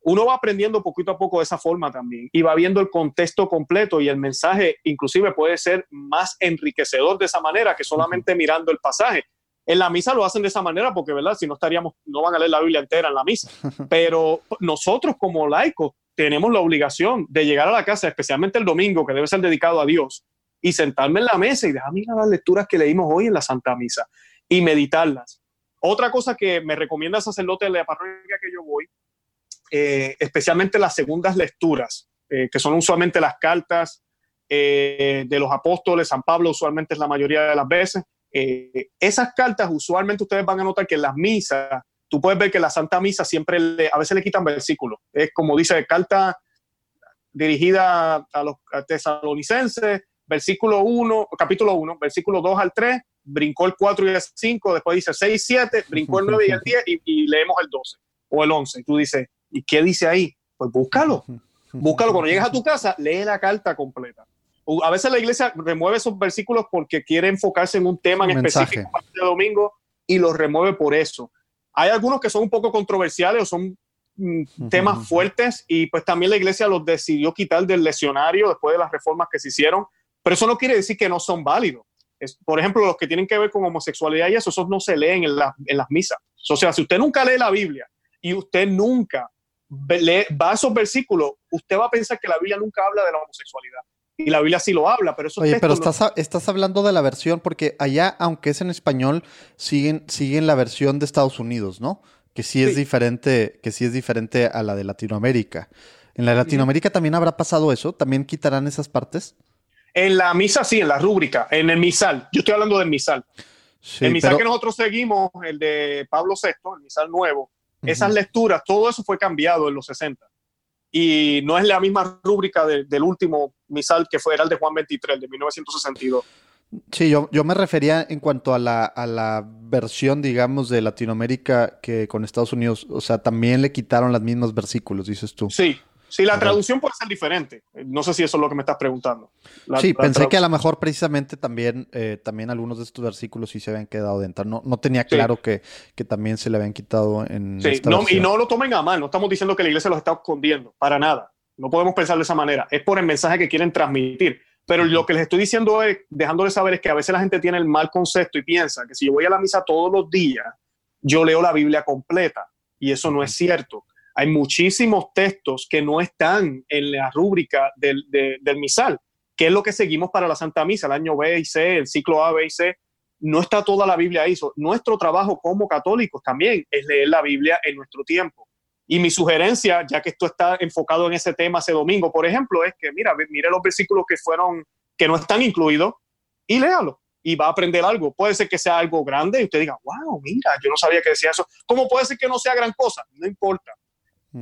S1: uno va aprendiendo poquito a poco de esa forma también y va viendo el contexto completo y el mensaje inclusive puede ser más enriquecedor de esa manera que solamente mirando el pasaje. En la misa lo hacen de esa manera porque, ¿verdad? Si no estaríamos, no van a leer la Biblia entera en la misa. Pero nosotros como laicos tenemos la obligación de llegar a la casa, especialmente el domingo, que debe ser dedicado a Dios, y sentarme en la mesa y dejar mirar las lecturas que leímos hoy en la Santa Misa y meditarlas. Otra cosa que me recomienda el sacerdote de la parroquia que yo voy eh, especialmente las segundas lecturas, eh, que son usualmente las cartas eh, de los apóstoles, San Pablo usualmente es la mayoría de las veces. Eh, esas cartas usualmente ustedes van a notar que en las misas, tú puedes ver que la Santa Misa siempre, le, a veces le quitan versículos. Es como dice, carta dirigida a los tesalonicenses, versículo 1, capítulo 1, versículo 2 al 3, brincó el 4 y el 5, después dice 6 y 7, brincó el 9 y el 10 y, y leemos el 12 o el 11. Y tú dices, ¿Y qué dice ahí? Pues búscalo. Búscalo. Cuando llegues a tu casa, lee la carta completa. A veces la iglesia remueve esos versículos porque quiere enfocarse en un tema en específico para este domingo y los remueve por eso. Hay algunos que son un poco controversiales o son mm, temas fuertes y pues también la iglesia los decidió quitar del leccionario después de las reformas que se hicieron, pero eso no quiere decir que no son válidos. Es, por ejemplo, los que tienen que ver con homosexualidad y eso, esos no se leen en, la, en las misas. O sea, si usted nunca lee la Biblia y usted nunca va a esos versículos, usted va a pensar que la Biblia nunca habla de la homosexualidad. Y la Biblia sí lo habla, pero eso
S3: Oye, pero estás, no... estás hablando de la versión, porque allá, aunque es en español, siguen, siguen la versión de Estados Unidos, ¿no? Que sí es sí. diferente, que sí es diferente a la de Latinoamérica. ¿En la de Latinoamérica también habrá pasado eso? ¿También quitarán esas partes?
S1: En la misa sí, en la rúbrica, en el misal. Yo estoy hablando del misal. Sí, el misal pero... que nosotros seguimos, el de Pablo VI, el misal nuevo, esas lecturas, todo eso fue cambiado en los 60. Y no es la misma rúbrica de, del último misal que fue, era el de Juan 23, de 1962.
S3: Sí, yo, yo me refería en cuanto a la, a la versión, digamos, de Latinoamérica que con Estados Unidos, o sea, también le quitaron los mismos versículos, dices tú.
S1: Sí, Sí, la traducción puede ser diferente. No sé si eso es lo que me estás preguntando. La,
S3: sí, la pensé que a lo mejor precisamente también, eh, también algunos de estos versículos sí se habían quedado dentro. No, no tenía claro sí. que, que también se le habían quitado en.
S1: Sí, no, y no lo tomen a mal. No estamos diciendo que la iglesia los está escondiendo, para nada. No podemos pensar de esa manera. Es por el mensaje que quieren transmitir. Pero lo que les estoy diciendo es, dejándoles saber, es que a veces la gente tiene el mal concepto y piensa que si yo voy a la misa todos los días, yo leo la Biblia completa. Y eso no es cierto hay muchísimos textos que no están en la rúbrica del, de, del misal, que es lo que seguimos para la Santa Misa, el año B y C, el ciclo A, B y C. No está toda la Biblia ahí. Nuestro trabajo como católicos también es leer la Biblia en nuestro tiempo. Y mi sugerencia, ya que esto está enfocado en ese tema ese domingo, por ejemplo, es que mira, mire los versículos que fueron, que no están incluidos y léalo y va a aprender algo. Puede ser que sea algo grande y usted diga, wow, mira, yo no sabía que decía eso. ¿Cómo puede ser que no sea gran cosa? No importa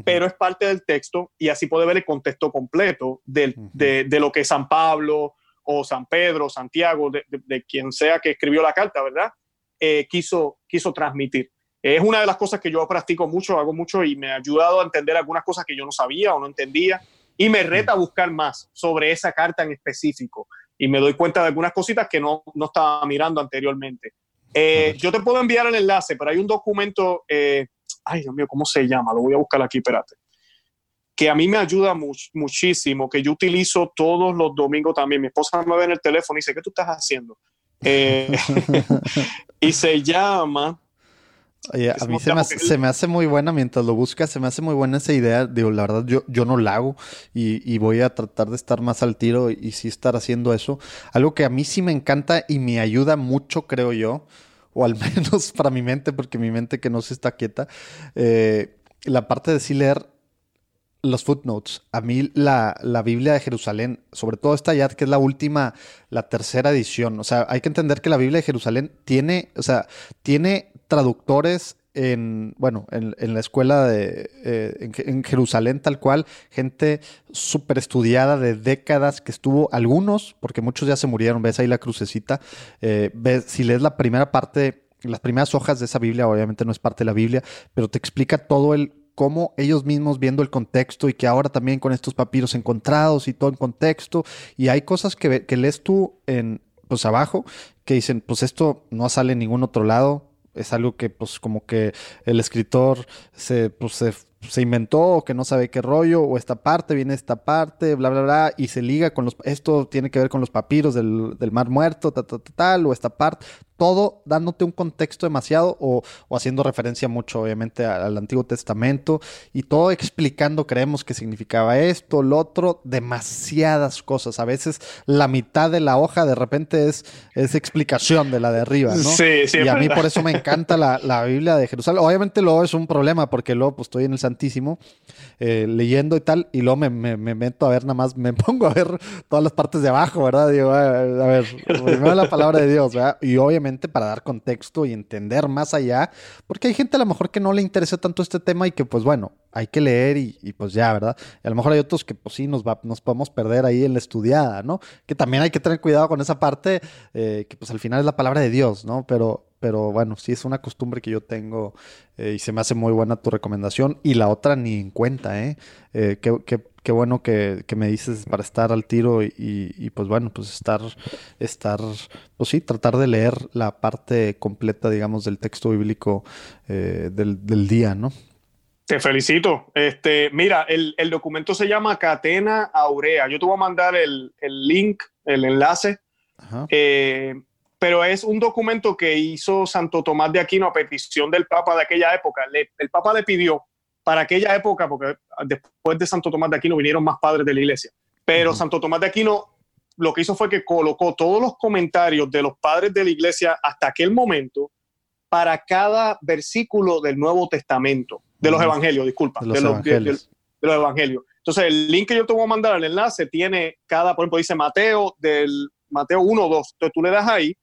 S1: pero es parte del texto y así puede ver el contexto completo del, de, de lo que San Pablo o San Pedro, Santiago, de, de- de quien sea que escribió la carta, ¿verdad? Eh, quiso, quiso transmitir. Es una de las cosas que yo practico mucho, hago mucho y me ha ayudado a entender algunas cosas que yo no sabía o no entendía y me reta a buscar más sobre esa carta en específico y me doy cuenta de algunas cositas que no, no estaba mirando anteriormente. Eh, yo te puedo enviar el enlace, pero hay un documento, eh, ay Dios mío, ¿cómo se llama? Lo voy a buscar aquí, espérate. Que a mí me ayuda much- muchísimo, que yo utilizo todos los domingos también. Mi esposa me ve en el teléfono y dice, ¿qué tú estás haciendo? Eh, y se llama,
S3: Oye, a mí se me, hace,
S1: que-
S3: se me hace muy buena mientras lo buscas, se me hace muy buena esa idea. Digo, la verdad, yo, yo no la hago y, y voy a tratar de estar más al tiro y, sí estar haciendo eso. Algo que a mí sí me encanta y me ayuda mucho, creo yo, o al menos para mi mente, porque mi mente que no se está quieta, eh, la parte de sí leer los footnotes. A mí la, la Biblia de Jerusalén, sobre todo esta ya que es la última, la tercera edición. O sea, hay que entender que la Biblia de Jerusalén tiene, o sea, tiene traductores en, bueno, en, la escuela de, eh, en, Jerusalén tal cual, gente súper estudiada de décadas que estuvo, algunos, porque muchos ya se murieron, ves ahí la crucecita, eh, ves, si lees la primera parte, las primeras hojas de esa Biblia, obviamente no es parte de la Biblia, pero te explica todo el cómo ellos mismos viendo el contexto y que ahora también con estos papiros encontrados y todo en contexto y hay cosas que, que lees tú en pues abajo que dicen pues esto no sale en ningún otro lado es algo que pues como que el escritor se pues se, se inventó o que no sabe qué rollo o esta parte viene esta parte bla bla bla y se liga con los esto tiene que ver con los papiros del, del mar muerto ta, ta, ta, tal o esta parte todo dándote un contexto demasiado o, o haciendo referencia mucho, obviamente, al Antiguo Testamento y todo explicando, creemos que significaba esto, lo otro, demasiadas cosas. A veces la mitad de la hoja de repente es, es explicación de la de arriba, ¿no?
S1: Sí, sí,
S3: y a mí por eso me encanta la, la Biblia de Jerusalén. Obviamente luego es un problema porque luego pues estoy en el Santísimo eh, leyendo y tal y luego me, me, me meto a ver nada más, me pongo a ver todas las partes de abajo, ¿verdad? Digo, a ver, a ver, primero la palabra de Dios, ¿verdad? Y obviamente para dar contexto y entender más allá, porque hay gente a lo mejor que no le interesa tanto este tema y que pues bueno, hay que leer y, y, pues ya, ¿verdad? Y a lo mejor hay otros que pues sí nos, va, nos podemos perder ahí en la estudiada, ¿no? Que también hay que tener cuidado con esa parte, eh, que pues al final es la palabra de Dios, ¿no? Pero, pero bueno, sí es una costumbre que yo tengo eh, y se me hace muy buena tu recomendación. Y la otra ni en cuenta, ¿eh? eh qué, qué, qué, bueno que, que, me dices para estar al tiro y, y, pues bueno, pues estar, estar, pues sí, tratar de leer la parte completa, digamos, del texto bíblico eh, del, del día, ¿no?
S1: Te felicito. Este, mira, el, el, documento se llama Catena Aurea. Yo te voy a mandar el, el link, el enlace. Eh, pero es un documento que hizo Santo Tomás de Aquino a petición del Papa de aquella época. Le, el Papa le pidió para aquella época, porque después de Santo Tomás de Aquino vinieron más padres de la iglesia, pero uh -huh. Santo Tomás de Aquino lo que hizo fue que colocó todos los comentarios de los padres de la iglesia hasta aquel momento para cada versículo del Nuevo Testamento, de los uh -huh. evangelios, disculpa,
S3: de los,
S1: de los
S3: evangelios.
S1: De, de los evangelios. Entonces, el link que yo te voy a mandar, el enlace, tiene cada, por ejemplo, dice Mateo, del Mateo 1, 2. Entonces tú le das ahí,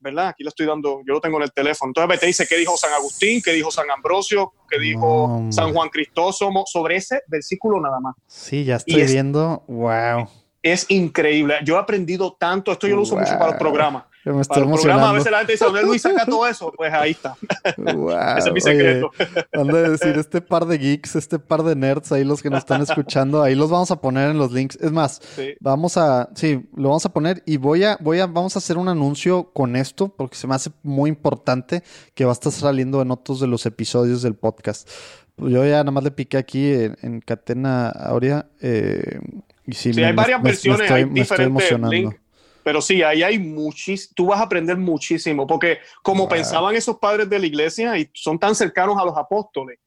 S1: ¿verdad? Aquí le estoy dando, yo lo tengo en el teléfono. Entonces te dice qué dijo San Agustín, qué dijo San Ambrosio, qué dijo no, San Juan Cristóstomo, sobre ese versículo nada más.
S3: Sí, ya estoy es, viendo, wow.
S1: Es increíble. Yo he aprendido tanto, esto yo lo uso wow. mucho para los programas.
S3: Yo me estoy
S1: para los programas, a veces la gente dice, ¿dónde Luis saca todo eso? Pues ahí está.
S3: Wow,
S1: Ese es mi secreto.
S3: Han de decir, este par de geeks, este par de nerds ahí, los que nos están escuchando, ahí los vamos a poner en los links. Es más, sí. vamos a, sí, lo vamos a poner y voy a, voy a, vamos a hacer un anuncio con esto, porque se me hace muy importante que va a estar saliendo en otros de los episodios del podcast. Yo ya nada más le piqué aquí en, en Catena Aurea. Eh, y sí,
S1: sí
S3: me,
S1: hay varias
S3: me,
S1: versiones,
S3: me estoy,
S1: hay diferentes links. Pero sí, ahí hay muchísimo, tú vas a aprender muchísimo, porque como wow. pensaban esos padres de la iglesia y son tan cercanos a los apóstoles,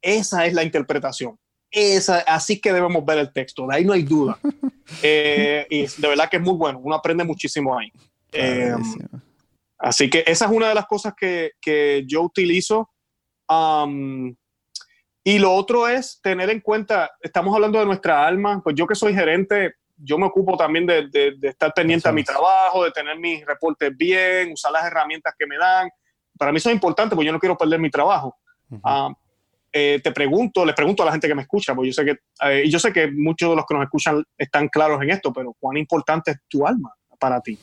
S1: esa es la interpretación. Esa, así que debemos ver el texto, de ahí no hay duda. eh, y de verdad que es muy bueno, uno aprende muchísimo ahí. Eh, así que esa es una de las cosas que, que yo utilizo. Um, y lo otro es tener en cuenta, estamos hablando de nuestra alma, pues yo que soy gerente, yo me ocupo también de, de, de estar pendiente a mi trabajo, de tener mis reportes bien, usar las herramientas que me dan. Para mí eso es importante porque yo no quiero perder mi trabajo. Uh -huh. uh, eh, te pregunto, les pregunto a la gente que me escucha, porque yo sé que, eh, yo sé que muchos de los que nos escuchan están claros en esto, pero cuán importante es tu alma para ti.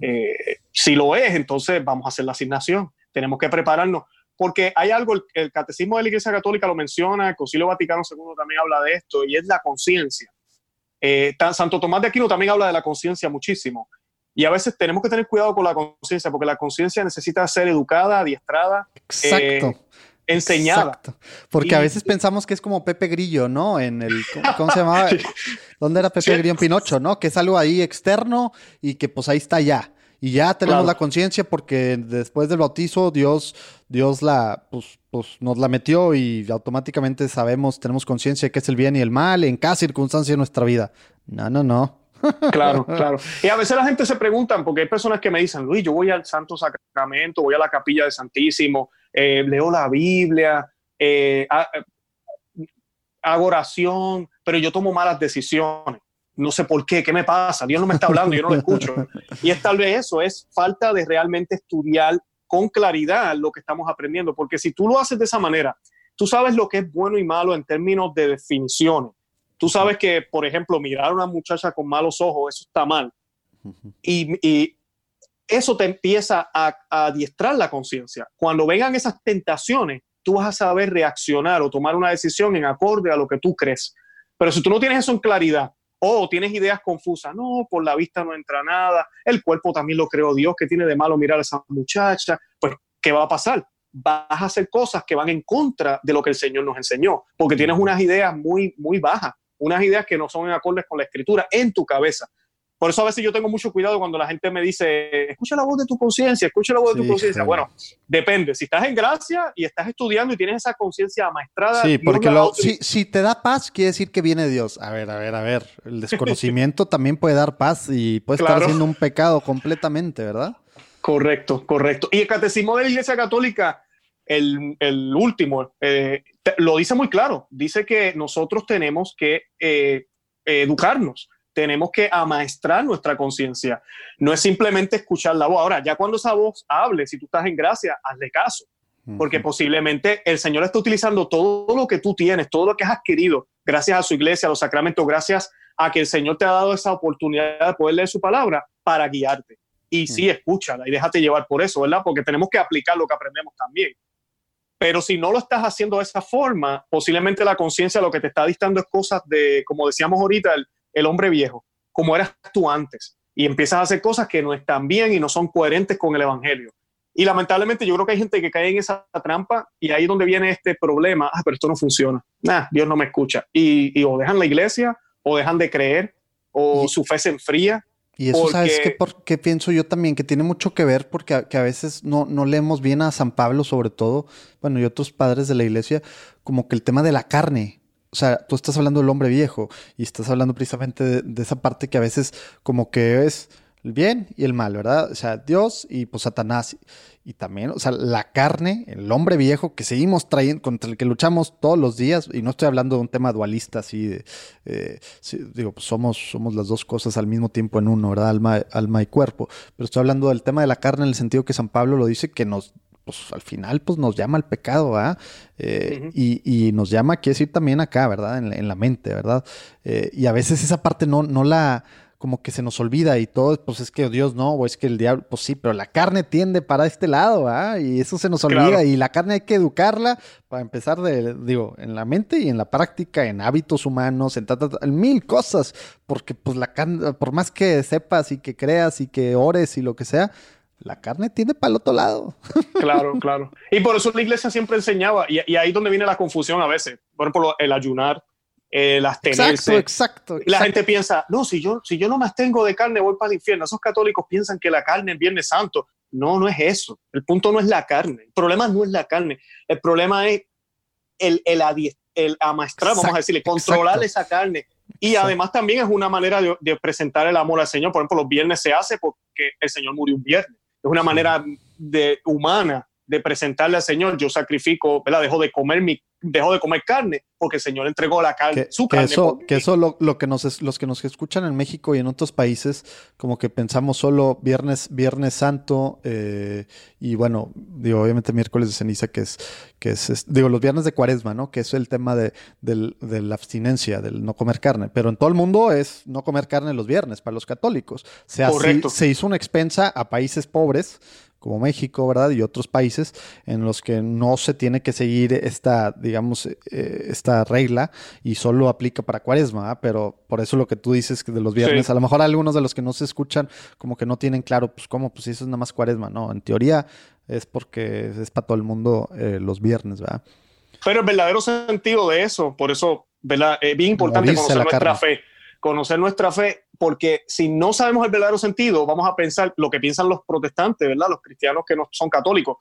S1: Eh, si lo es, entonces vamos a hacer la asignación. Tenemos que prepararnos, porque hay algo, el, el Catecismo de la Iglesia Católica lo menciona, el Concilio Vaticano II también habla de esto, y es la conciencia. Eh, Santo Tomás de Aquino también habla de la conciencia muchísimo. Y a veces tenemos que tener cuidado con la conciencia, porque la conciencia necesita ser educada, adiestrada,
S3: Exacto.
S1: eh, enseñada.
S3: Exacto. Porque a
S1: Y-
S3: veces pensamos que es como Pepe Grillo, ¿no? En el, ¿cómo, se llamaba? ¿Dónde era Pepe. Grillo en Pinocho, no? Que es algo ahí externo y que pues ahí está ya. Y ya tenemos
S1: Claro.
S3: la conciencia porque después del bautizo Dios, Dios la, pues, pues nos la metió y automáticamente sabemos, tenemos conciencia de qué es el bien y el mal en cada circunstancia de nuestra vida. No, no, no.
S1: Claro, claro. Y a veces la gente se preguntan, porque hay personas que me dicen, Luis, yo voy al Santo Sacramento, voy a la capilla del Santísimo, eh, leo la Biblia, eh, ha- hago oración, pero yo tomo malas decisiones. No sé por qué, qué me pasa, Dios no me está hablando, yo no lo escucho. Y es tal vez eso, es falta de realmente estudiar con claridad lo que estamos aprendiendo, porque si tú lo haces de esa manera, tú sabes lo que es bueno y malo en términos de definiciones. Tú sabes que, por ejemplo, mirar a una muchacha con malos ojos, eso está mal. Y, y eso te empieza a, a adiestrar la conciencia. Cuando vengan esas tentaciones, tú vas a saber reaccionar o tomar una decisión en acorde a lo que tú crees. Pero si tú no tienes eso en claridad o tienes ideas confusas, no, por la vista no entra nada, el cuerpo también lo creó Dios, que tiene de malo mirar a esa muchacha, pues, ¿qué va a pasar? Vas a hacer cosas que van en contra de lo que el Señor nos enseñó, porque tienes unas ideas muy, muy bajas, unas ideas que no son en acordes con la escritura en tu cabeza. Por eso a veces yo tengo mucho cuidado cuando la gente me dice, escucha la voz de tu conciencia, escucha la voz de tu conciencia. Bueno, depende. Si estás en gracia y estás estudiando y tienes esa conciencia maestrada,
S3: Sí,
S1: Dios
S3: porque lo, si, si te da paz, quiere decir que viene Dios. A ver, a ver, a ver. El desconocimiento también puede dar paz y puede estar haciendo un pecado completamente, ¿verdad?
S1: Correcto, correcto. Y el catecismo de la Iglesia Católica, el, el último, eh, te- lo dice muy claro. Dice que nosotros tenemos que eh, educarnos, tenemos que amaestrar nuestra conciencia. No es simplemente escuchar la voz. Ahora, ya cuando esa voz hable, si tú estás en gracia, hazle caso. porque posiblemente el Señor está utilizando todo lo que tú tienes, todo lo que has adquirido, gracias a su iglesia, a los sacramentos, gracias a que el Señor te ha dado esa oportunidad de poder leer su palabra para guiarte. Y sí, escúchala y déjate llevar por eso, ¿verdad? Porque tenemos que aplicar lo que aprendemos también. Pero si no lo estás haciendo de esa forma, posiblemente la conciencia lo que te está dictando es cosas de, como decíamos ahorita, el, el hombre viejo, como eras tú antes. Y empiezas a hacer cosas que no están bien y no son coherentes con el Evangelio. Y lamentablemente yo creo que hay gente que cae en esa trampa y ahí es donde viene este problema, ah, pero esto no funciona, nah, Dios no me escucha. Y, y o dejan la iglesia, o dejan de creer, o
S3: Y-
S1: su fe se enfría.
S3: Y eso, ¿sabes
S1: Porque-
S3: qué, por, qué pienso yo también? Que tiene mucho que ver porque a, que a veces no, no leemos bien a San Pablo, sobre todo, bueno, y otros padres de la iglesia, como que el tema de la carne. O sea, tú estás hablando del hombre viejo y estás hablando precisamente de, esa parte que a veces como que es el bien y el mal, ¿verdad? O sea, Dios y pues Satanás. Y también, o sea, la carne, el hombre viejo que seguimos trayendo, contra el que luchamos todos los días, y no estoy hablando de un tema dualista así, de, eh, sí, digo, pues somos, somos las dos cosas al mismo tiempo en uno, ¿verdad? Alma, alma y cuerpo. Pero estoy hablando del tema de la carne en el sentido que San Pablo lo dice, que nos, pues al final, pues nos llama al pecado, ¿verdad? Eh, y, y nos llama, quiere decir también acá, ¿verdad? En la, en la mente, ¿verdad? Eh, y a veces esa parte no, no la como que se nos olvida y todo, pues es que Dios no, o es que el diablo, pues sí, pero la carne tiende para este lado, ¿ah? Y eso se nos olvida
S1: Claro.
S3: y la carne hay que educarla para empezar de, digo, en la mente y en la práctica, en hábitos humanos, en, ta, ta, ta, en mil cosas, porque pues la carne, por más que sepas y que creas y que ores y lo que sea, la carne tiende para el otro lado.
S1: Claro, claro. Y por eso la iglesia siempre enseñaba, y, y ahí es donde viene la confusión a veces. Por ejemplo, el ayunar, el abstenerse.
S3: Exacto, exacto.
S1: La
S3: exacto.
S1: gente piensa, no, si yo, si yo no me abstengo de carne, voy para el infierno. Esos católicos piensan que la carne es Viernes Santo. No, no es eso. El punto no es la carne. El problema no es la carne. El problema es el, el, el amaestrar, vamos a
S3: Exacto,
S1: decirle, controlar
S3: exacto.
S1: esa carne. Y
S3: Exacto.
S1: además también es una manera de, de presentar el amor al Señor. Por ejemplo, los viernes se hace porque el Señor murió un viernes. Es una manera de, humana de presentarle al Señor, yo sacrifico, ¿verdad? Dejo de comer mi, dejo de comer carne, porque el Señor entregó la carne,
S3: Que,
S1: su
S3: que
S1: carne.
S3: eso, que eso lo, lo que nos, es- los que nos escuchan en México y en otros países, como que pensamos solo viernes, viernes santo, eh, y bueno, digo, obviamente miércoles de ceniza, que es, que es, es- digo, los viernes de cuaresma, ¿no? Que es el tema de, del- de la abstinencia, del no comer carne. Pero en todo el mundo es no comer carne los viernes para los católicos. Se, así-
S1: Correcto.
S3: se hizo una expensa a países pobres como México, ¿verdad? Y otros países en los que no se tiene que seguir esta, digamos, eh, esta regla y solo aplica para cuaresma, ¿ah? pero por eso lo que tú dices que de los viernes,
S1: Sí.
S3: a lo mejor algunos de los que no se escuchan como que no tienen claro, pues cómo, pues eso es nada más cuaresma, no, en teoría es porque es para todo el mundo eh, los viernes, ¿verdad?
S1: Pero el verdadero sentido de eso, por eso, ¿verdad? Es bien importante
S3: Morirse
S1: conocer nuestra
S3: carne.
S1: fe. Conocer nuestra fe, porque si no sabemos el verdadero sentido, vamos a pensar lo que piensan los protestantes, ¿verdad? Los cristianos que no son católicos.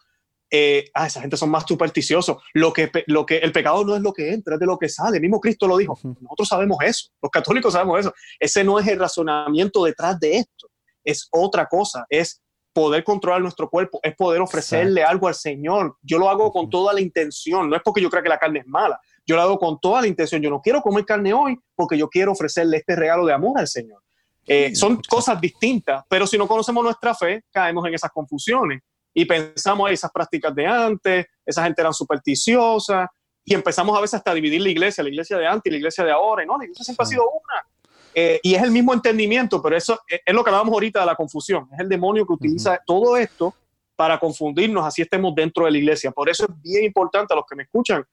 S1: Eh, ah, esa gente son más supersticiosos. Lo que, lo que el pecado no es lo que entra, es de lo que sale. El mismo Cristo lo dijo. Nosotros sabemos eso. Los católicos sabemos eso. Ese no es el razonamiento detrás de esto. Es otra cosa. Es poder controlar nuestro cuerpo, es poder ofrecerle algo al Señor. Yo lo hago con toda la intención. No es porque yo crea que la carne es mala. Yo lo hago con toda la intención. Yo no quiero comer carne hoy porque yo quiero ofrecerle este regalo de amor al Señor. Eh, son cosas distintas, pero si no conocemos nuestra fe, caemos en esas confusiones y pensamos, "Ay, esas prácticas de antes, esa gente eran supersticiosas, y empezamos a veces hasta a dividir la iglesia, la iglesia de antes y la iglesia de ahora, y no, la iglesia siempre ha
S3: Sí.
S1: sido una. Eh, y es el mismo entendimiento, pero eso es, es lo que hablábamos ahorita de la confusión, es el demonio que utiliza todo esto para confundirnos, así estemos dentro de la iglesia. Por eso es bien importante a los que me escuchan,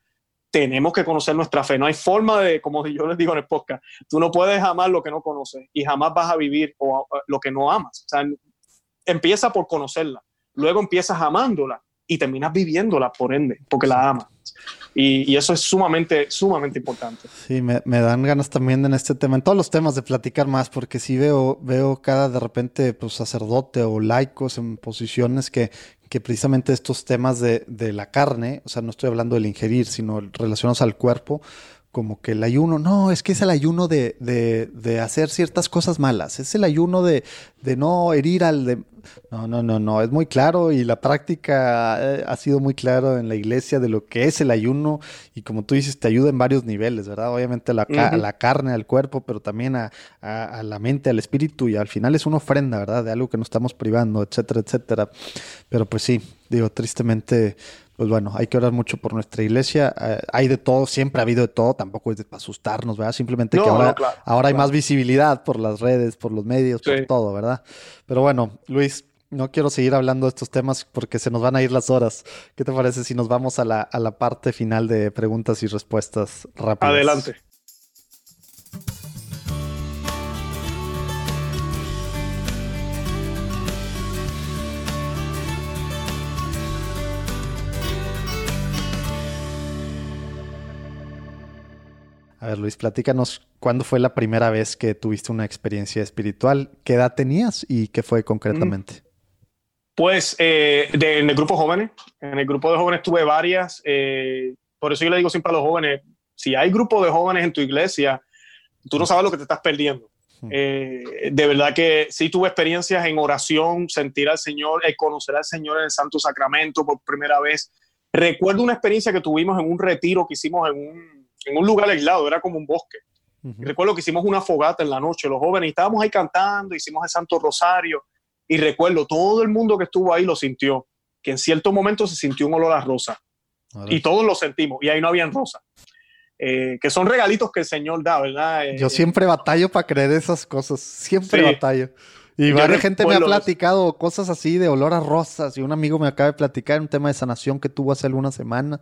S1: tenemos que conocer nuestra fe. No hay forma de, como yo les digo en el podcast, tú no puedes amar lo que no conoces y jamás vas a vivir o, o, lo que no amas. O sea, empieza por conocerla, luego empiezas amándola y terminas viviéndola por ende, porque la amas. Y, y eso es sumamente, sumamente importante.
S3: Sí, me, me dan ganas también en este tema, en todos los temas de platicar más, porque sí veo, veo cada de repente pues, sacerdote o laicos en posiciones que, que precisamente estos temas de, de la carne, o sea, no estoy hablando del ingerir, sino relacionados al cuerpo, como que el ayuno, no, es que es el ayuno de, de, de hacer ciertas cosas malas, es el ayuno de, de no herir al de... No, no, no, no, es muy claro y la práctica eh, ha sido muy claro en la iglesia de lo que es el ayuno y como tú dices, te ayuda en varios niveles, ¿verdad? Obviamente a la, a la carne, al cuerpo, pero también a, a- a la mente, al espíritu y al final es una ofrenda, ¿verdad? De algo que nos estamos privando, etcétera, etcétera. Pero pues sí, digo, tristemente, pues bueno, hay que orar mucho por nuestra iglesia. Eh, hay de todo, siempre ha habido de todo, tampoco es de para asustarnos, ¿verdad? Simplemente
S1: No,
S3: que ahora,
S1: no, claro,
S3: ahora hay más visibilidad por las redes, por los medios, por todo, ¿verdad? Pero bueno, Luis, no quiero seguir hablando de estos temas porque se nos van a ir las horas. ¿Qué te parece si nos vamos a la, a la parte final de preguntas y respuestas rápidas?
S1: Adelante.
S3: A ver, Luis, platícanos cuándo fue la primera vez que tuviste una experiencia espiritual, qué edad tenías y qué fue concretamente.
S1: Pues eh, de- en el grupo jóvenes, en el grupo de jóvenes tuve varias, eh, por eso yo le digo siempre a los jóvenes, si hay grupo de jóvenes en tu iglesia, tú no sabes lo que te estás perdiendo. Eh, de verdad que sí tuve experiencias en oración, sentir al Señor, conocer al Señor en el Santo Sacramento por primera vez. Recuerdo una experiencia que tuvimos en un retiro que hicimos en un, en un lugar aislado, era como un bosque.
S3: Ujú.
S1: Y recuerdo que hicimos una fogata en la noche, los jóvenes, y estábamos ahí cantando, hicimos el Santo Rosario, y recuerdo, todo el mundo que estuvo ahí lo sintió, que en cierto momento se sintió un olor a rosa,
S3: Ahora,
S1: y todos lo sentimos, y ahí no habían rosa. Eh, que son regalitos que el Señor da, ¿verdad? Eh,
S3: Yo siempre batallo para creer esas cosas, siempre
S1: Sí.
S3: batallo. Y varias gente me ha
S1: eso.
S3: platicado cosas así de olor a rosas. Y un amigo me acaba de platicar un tema de sanación que tuvo hace algunas semanas.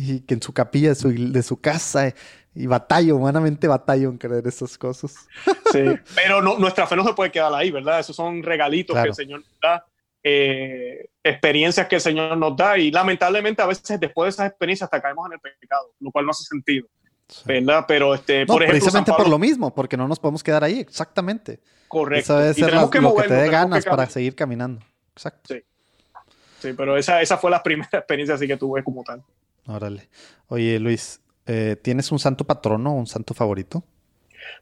S3: Y que en su capilla de su, de su casa. Y batallo, humanamente batallo en creer esas cosas.
S1: Sí, pero no, nuestra fe no se puede quedar ahí, ¿verdad? Esos son regalitos
S3: Claro.
S1: que el Señor nos da, eh, experiencias que el Señor nos da y lamentablemente a veces después de esas experiencias hasta caemos en el pecado, lo cual no hace sentido, ¿verdad? Pero este,
S3: No,
S1: por ejemplo,
S3: precisamente por lo mismo, porque no nos podemos quedar ahí, exactamente.
S1: correcto.
S3: Eso debe
S1: Y
S3: ser
S1: tenemos
S3: la-
S1: que
S3: lo que te
S1: movernos,
S3: dé
S1: tenemos
S3: ganas
S1: que
S3: para seguir caminando. Exacto.
S1: Sí. Sí, pero esa, esa fue la primera experiencia así que tuve como tal.
S3: Órale. Oye, Luis, eh, ¿tienes un santo patrono, un santo favorito?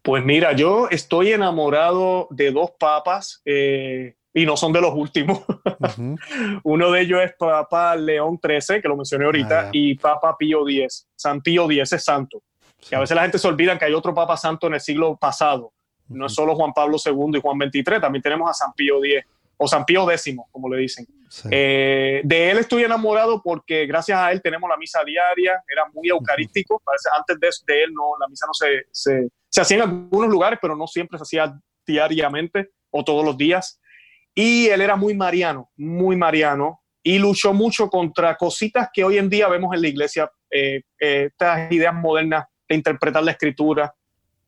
S1: Pues mira, yo estoy enamorado de dos papas. eh, y no son de los últimos. Uno de ellos es Papa León XIII, que lo mencioné ahorita,
S3: Ah,
S1: y Papa Pío X. San Pío X es santo. Que a veces la gente se olvida que hay otro Papa Santo en el siglo pasado. No es solo Juan Pablo II y Juan XXIII, también tenemos a San Pío X, o San Pío X, como le dicen.
S3: Sí.
S1: Eh, de él estoy enamorado porque gracias a él tenemos la misa diaria, era muy eucarístico. Parece- Antes de, de él, no, la misa no se, se, se hacía en algunos lugares, pero no siempre se hacía diariamente o todos los días. Y él era muy mariano, muy mariano, y luchó mucho contra cositas que hoy en día vemos en la iglesia, eh, eh, estas ideas modernas de interpretar la escritura.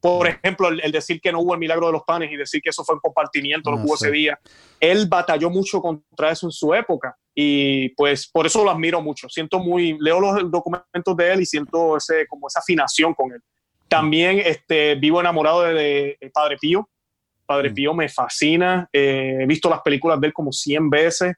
S1: Por ejemplo, el, el decir que no hubo el milagro de los panes y decir que eso fue un compartimiento, no
S3: Ah,
S1: hubo
S3: sí.
S1: ese día. Él batalló mucho contra eso en su época y pues por eso lo admiro mucho. Siento muy, leo los documentos de él y siento ese, como esa afinación con él. También este, vivo enamorado de, de Padre Pío. Padre
S3: Mm.
S1: Pío me fascina. Eh, he visto las películas de él como 100 veces.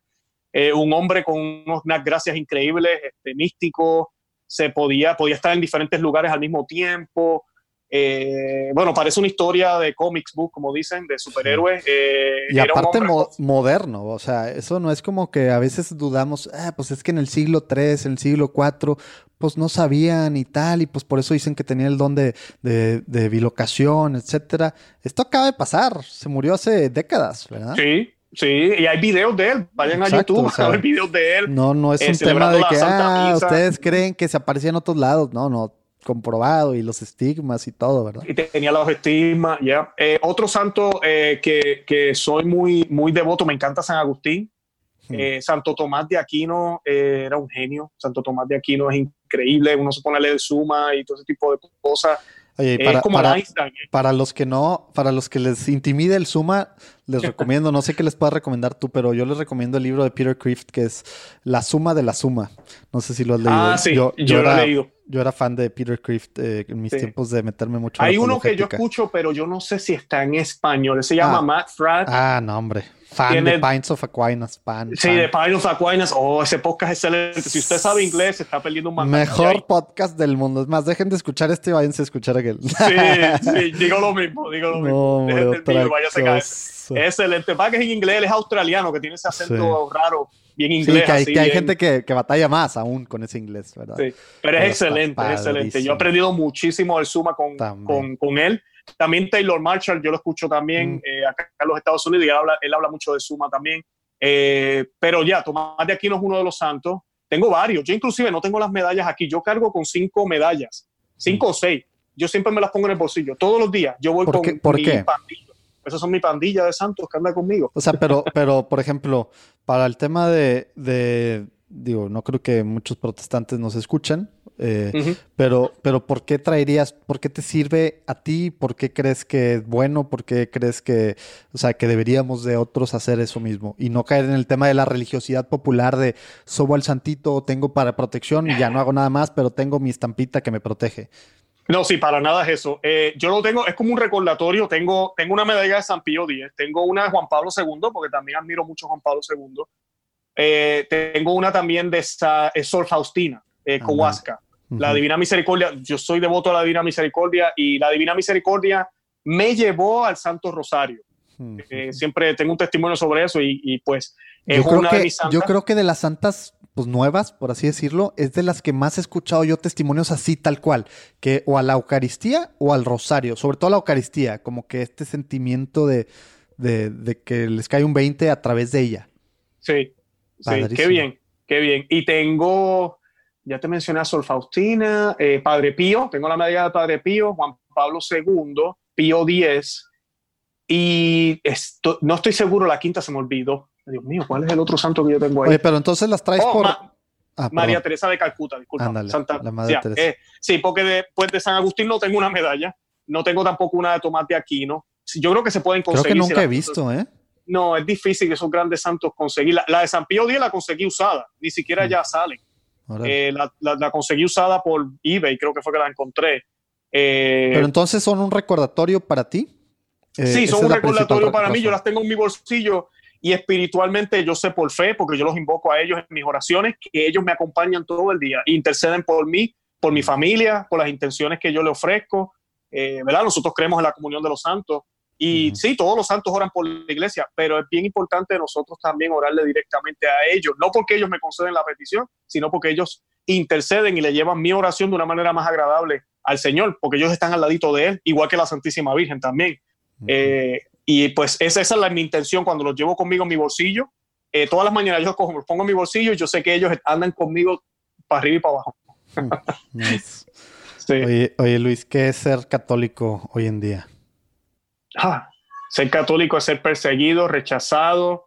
S1: Eh, un hombre con unos- unas gracias increíbles, este, místico. Se podía, podía estar en diferentes lugares al mismo tiempo. Eh, bueno, parece una historia de comics book, como dicen, de superhéroes. Eh,
S3: Y aparte mo- moderno, o sea, eso no es como que a veces dudamos, ah, pues es que en el siglo III, en el siglo IV, pues no sabían y tal, y pues por eso dicen que tenía el don de, de, de bilocación, etcétera. Esto acaba de pasar, se murió hace décadas, ¿verdad?
S1: Sí, sí, y hay videos de él. Vayan
S3: Exacto,
S1: a YouTube
S3: o sea,
S1: a ver videos de él.
S3: No, no es
S1: Eh,
S3: un tema de que, ah, ustedes creen que se aparecía en otros lados. No, no, comprobado y los estigmas y todo, ¿verdad?
S1: y tenía la estigma, ya. Eh, otro santo eh, que, que soy muy, muy devoto, me encanta San Agustín.
S3: Hmm.
S1: Eh, Santo Tomás de Aquino eh, era un genio. Santo Tomás de Aquino es increíble. Uno se pone a leer Suma y todo ese tipo de cosas.
S3: Oye, y para,
S1: es como
S3: para-
S1: Einstein. ¿eh?
S3: para los que no, para los que les intimide el Suma, les recomiendo, no sé qué les puedas recomendar tú, pero yo les recomiendo el libro de Peter Crift que es La Suma de la Suma. No sé si lo has leído.
S1: Ah, sí, yo, lo
S3: era,
S1: he leído.
S3: yo era fan de Peter Crift eh, en mis
S1: Sí.
S3: tiempos de meterme mucho en
S1: Hay uno que yo escucho, pero yo no sé si está en español. Se llama
S3: Ah.
S1: Matt Fradd.
S3: Ah, no, hombre. Fan
S1: Tiene-
S3: de Pints of Aquinas, pan.
S1: Sí,
S3: fan.
S1: de Pine of Aquinas. Oh, ese podcast es excelente. Si usted sabe inglés, se está perdiendo un montón.
S3: Mejor podcast del mundo. Es más, dejen de escuchar este y váyanse a escuchar aquel.
S1: Sí, sí, digo lo mismo, digo lo
S3: No,
S1: mismo. Dejen del y váyase a. Excelente. Para que es en inglés, él es australiano, que tiene ese acento raro, bien
S3: Sí,
S1: inglés.
S3: que hay,
S1: así,
S3: que hay
S1: bien-
S3: gente que, que batalla más aún con ese inglés, ¿verdad?
S1: Sí, pero es
S3: Pero está
S1: excelente, es excelente. Yo he aprendido muchísimo del Suma con, con, con él. También Taylor Marshall, yo lo escucho también
S3: Mm.
S1: eh, acá en los Estados Unidos y él habla, él habla mucho de Suma también. Eh, pero ya, Tomás de Aquino es uno de los santos. Tengo varios. Yo inclusive no tengo las medallas aquí. Yo cargo con cinco medallas, cinco o seis. Yo siempre me las pongo en el bolsillo. Todos los días yo voy
S3: ¿Por
S1: con
S3: qué? ¿Por
S1: mi
S3: qué?
S1: pandilla. Esas son mi pandilla de santos que anda conmigo.
S3: O sea, pero, pero, por ejemplo, para el tema de, de- digo, no creo que muchos protestantes nos escuchen, eh,
S1: Ujú.
S3: pero, pero ¿por qué traerías, por qué te sirve a ti? ¿Por qué crees que es bueno? ¿Por qué crees que, o sea, que deberíamos de otros hacer eso mismo? Y no caer en el tema de la religiosidad popular de sobo al santito, tengo para protección y ya no hago nada más, pero tengo mi estampita que me protege.
S1: No, sí, para nada es eso. Eh, yo lo tengo, es como un recordatorio. Tengo, tengo una medalla de San Pío X, tengo una de Juan Pablo II, porque también admiro mucho a Juan Pablo II. Eh, tengo una también de esa, es Sor Faustina, eh, La. Divina Misericordia, yo soy devoto a la Divina Misericordia y la Divina Misericordia me llevó al Santo Rosario. Eh, siempre tengo un testimonio sobre eso y, y, pues es
S3: Yo creo,
S1: una de
S3: que,
S1: mis santas.
S3: yo creo que de las santas pues, nuevas, por así decirlo, es de las que más he escuchado yo testimonios así, tal cual, que o a la Eucaristía o al Rosario, sobre todo a la Eucaristía, como que este sentimiento de, de, de que les cae un 20 a través de ella.
S1: Sí, sí, qué bien, qué bien. Y tengo, ya te mencioné a Sol Faustina, eh, Padre Pío, tengo la medalla de Padre Pío, Juan Pablo II, Pío X, y esto, no estoy seguro, la quinta se me olvidó. Dios mío, ¿cuál es el otro santo que yo tengo ahí?
S3: Oye, pero entonces las traes
S1: Oh,
S3: por...
S1: Ma-
S3: Ah,
S1: María. Teresa de Calcuta, disculpa.
S3: Ándale,
S1: Santa,
S3: la Madre
S1: ya,
S3: Teresa.
S1: eh, sí, porque después de San Agustín no tengo una medalla, no tengo tampoco una de Tomás de Aquino. Yo creo que se pueden
S3: Creo
S1: conseguir.
S3: que
S1: si
S3: nunca he visto, ¿eh?
S1: No, es difícil que esos grandes santos conseguir. La, la de San Pío X la conseguí usada, ni siquiera
S3: Mm.
S1: ya sale. Eh, la, la- la conseguí usada por eBay, creo que fue que la encontré. Eh,
S3: pero entonces son un recordatorio para ti. Eh,
S1: sí, son un recordatorio para mí. Yo
S3: razón.
S1: las tengo en mi bolsillo y espiritualmente yo sé por fe, porque yo los invoco a ellos en mis oraciones, que ellos me acompañan todo el día, interceden por mí, por
S3: Mm.
S1: mi familia, por las intenciones que yo le ofrezco. Eh, ¿verdad? Nosotros creemos en la comunión de los santos Y sí, todos los santos oran por la iglesia, pero es bien importante nosotros también orarle directamente a ellos, no porque ellos me conceden la petición, sino porque ellos interceden y le llevan mi oración de una manera más agradable al Señor, porque ellos están al ladito de Él, igual que la Santísima Virgen también. Eh, y pues esa, esa es la, mi intención cuando los llevo conmigo en mi bolsillo. Eh, todas las mañanas yo cojo, los pongo en mi bolsillo y yo sé que ellos andan conmigo para arriba y para abajo.
S3: Nice.
S1: Sí.
S3: Oye, oye, Luis, ¿qué es ser católico hoy en día?
S1: Ah, ser católico es ser perseguido, rechazado,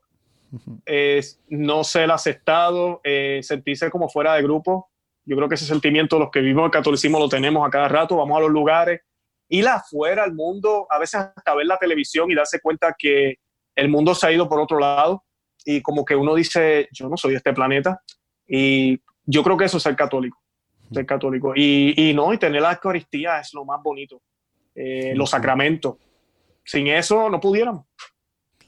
S1: es no ser aceptado, eh, sentirse como fuera de grupo. Yo creo que ese sentimiento los que vivimos el catolicismo lo tenemos a cada rato, vamos a los lugares, ir afuera al mundo, a veces hasta ver la televisión y darse cuenta que el mundo se ha ido por otro lado y como que uno dice, yo no soy de este planeta y yo creo que eso es ser católico, ser católico. Y, y no, y tener la Eucaristía es lo más bonito, Eh, los sacramentos. Sin eso no pudiéramos.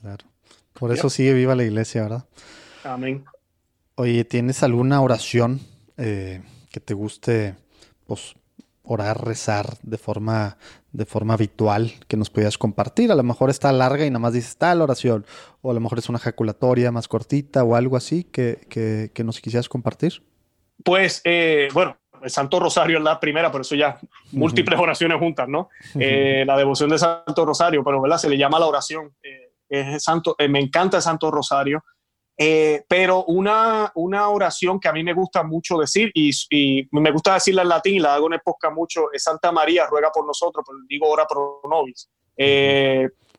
S3: Claro. Por eso sigue viva la iglesia, ¿verdad?
S1: Amén.
S3: Oye, ¿tienes alguna oración eh, que te guste pues, orar, rezar de forma, de forma habitual que nos pudieras compartir? A lo mejor está larga y nada más dices tal oración, o a lo mejor es una ejaculatoria más cortita o algo así que, que, que nos quisieras compartir.
S1: Pues, eh, bueno, el Santo Rosario es la primera, por eso ya múltiples oraciones juntas, ¿no? Eh, la devoción de Santo Rosario, pero ¿verdad? Se le llama la oración. eh, es santo, eh, me encanta el Santo Rosario. Pero una, una oración que a mí me gusta mucho decir y, y me gusta decirla en latín y la hago en época mucho es Santa María, ruega por nosotros, pero digo ora pro nobis.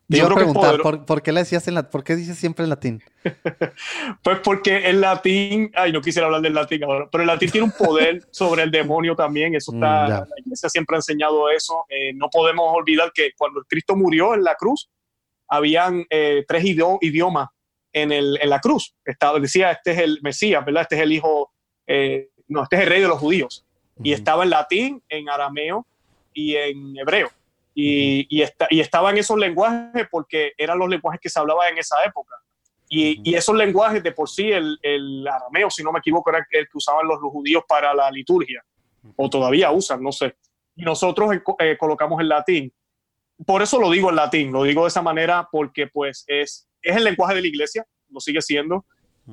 S1: Yo creo es
S3: preguntar, ¿por, por qué la decías en la, ¿por qué dices siempre en latín?
S1: Pues porque el latín, ay, no quisiera hablar del latín ahora, pero el latín tiene un poder sobre el demonio también, eso
S3: Mm,
S1: está,
S3: ya.
S1: la iglesia siempre ha enseñado eso, Eh, no podemos olvidar que cuando Cristo murió en la cruz, habían eh, tres idio- idiomas en, el, en la cruz, estaba, decía, este es el Mesías, ¿verdad? Este es el hijo, eh, no, este es el rey de los judíos, y
S3: Ujú.
S1: estaba en latín, en arameo y en hebreo. Y, y, esta- y estaban esos lenguajes porque eran los lenguajes que se hablaban en esa época. Y, y esos lenguajes de por sí, el, el arameo, si no me equivoco, era el que usaban los, los judíos para la liturgia, o todavía usan, no sé. Y nosotros eh, eh, colocamos el latín. Por eso lo digo en latín, lo digo de esa manera porque pues es, es el lenguaje de la iglesia, lo sigue siendo.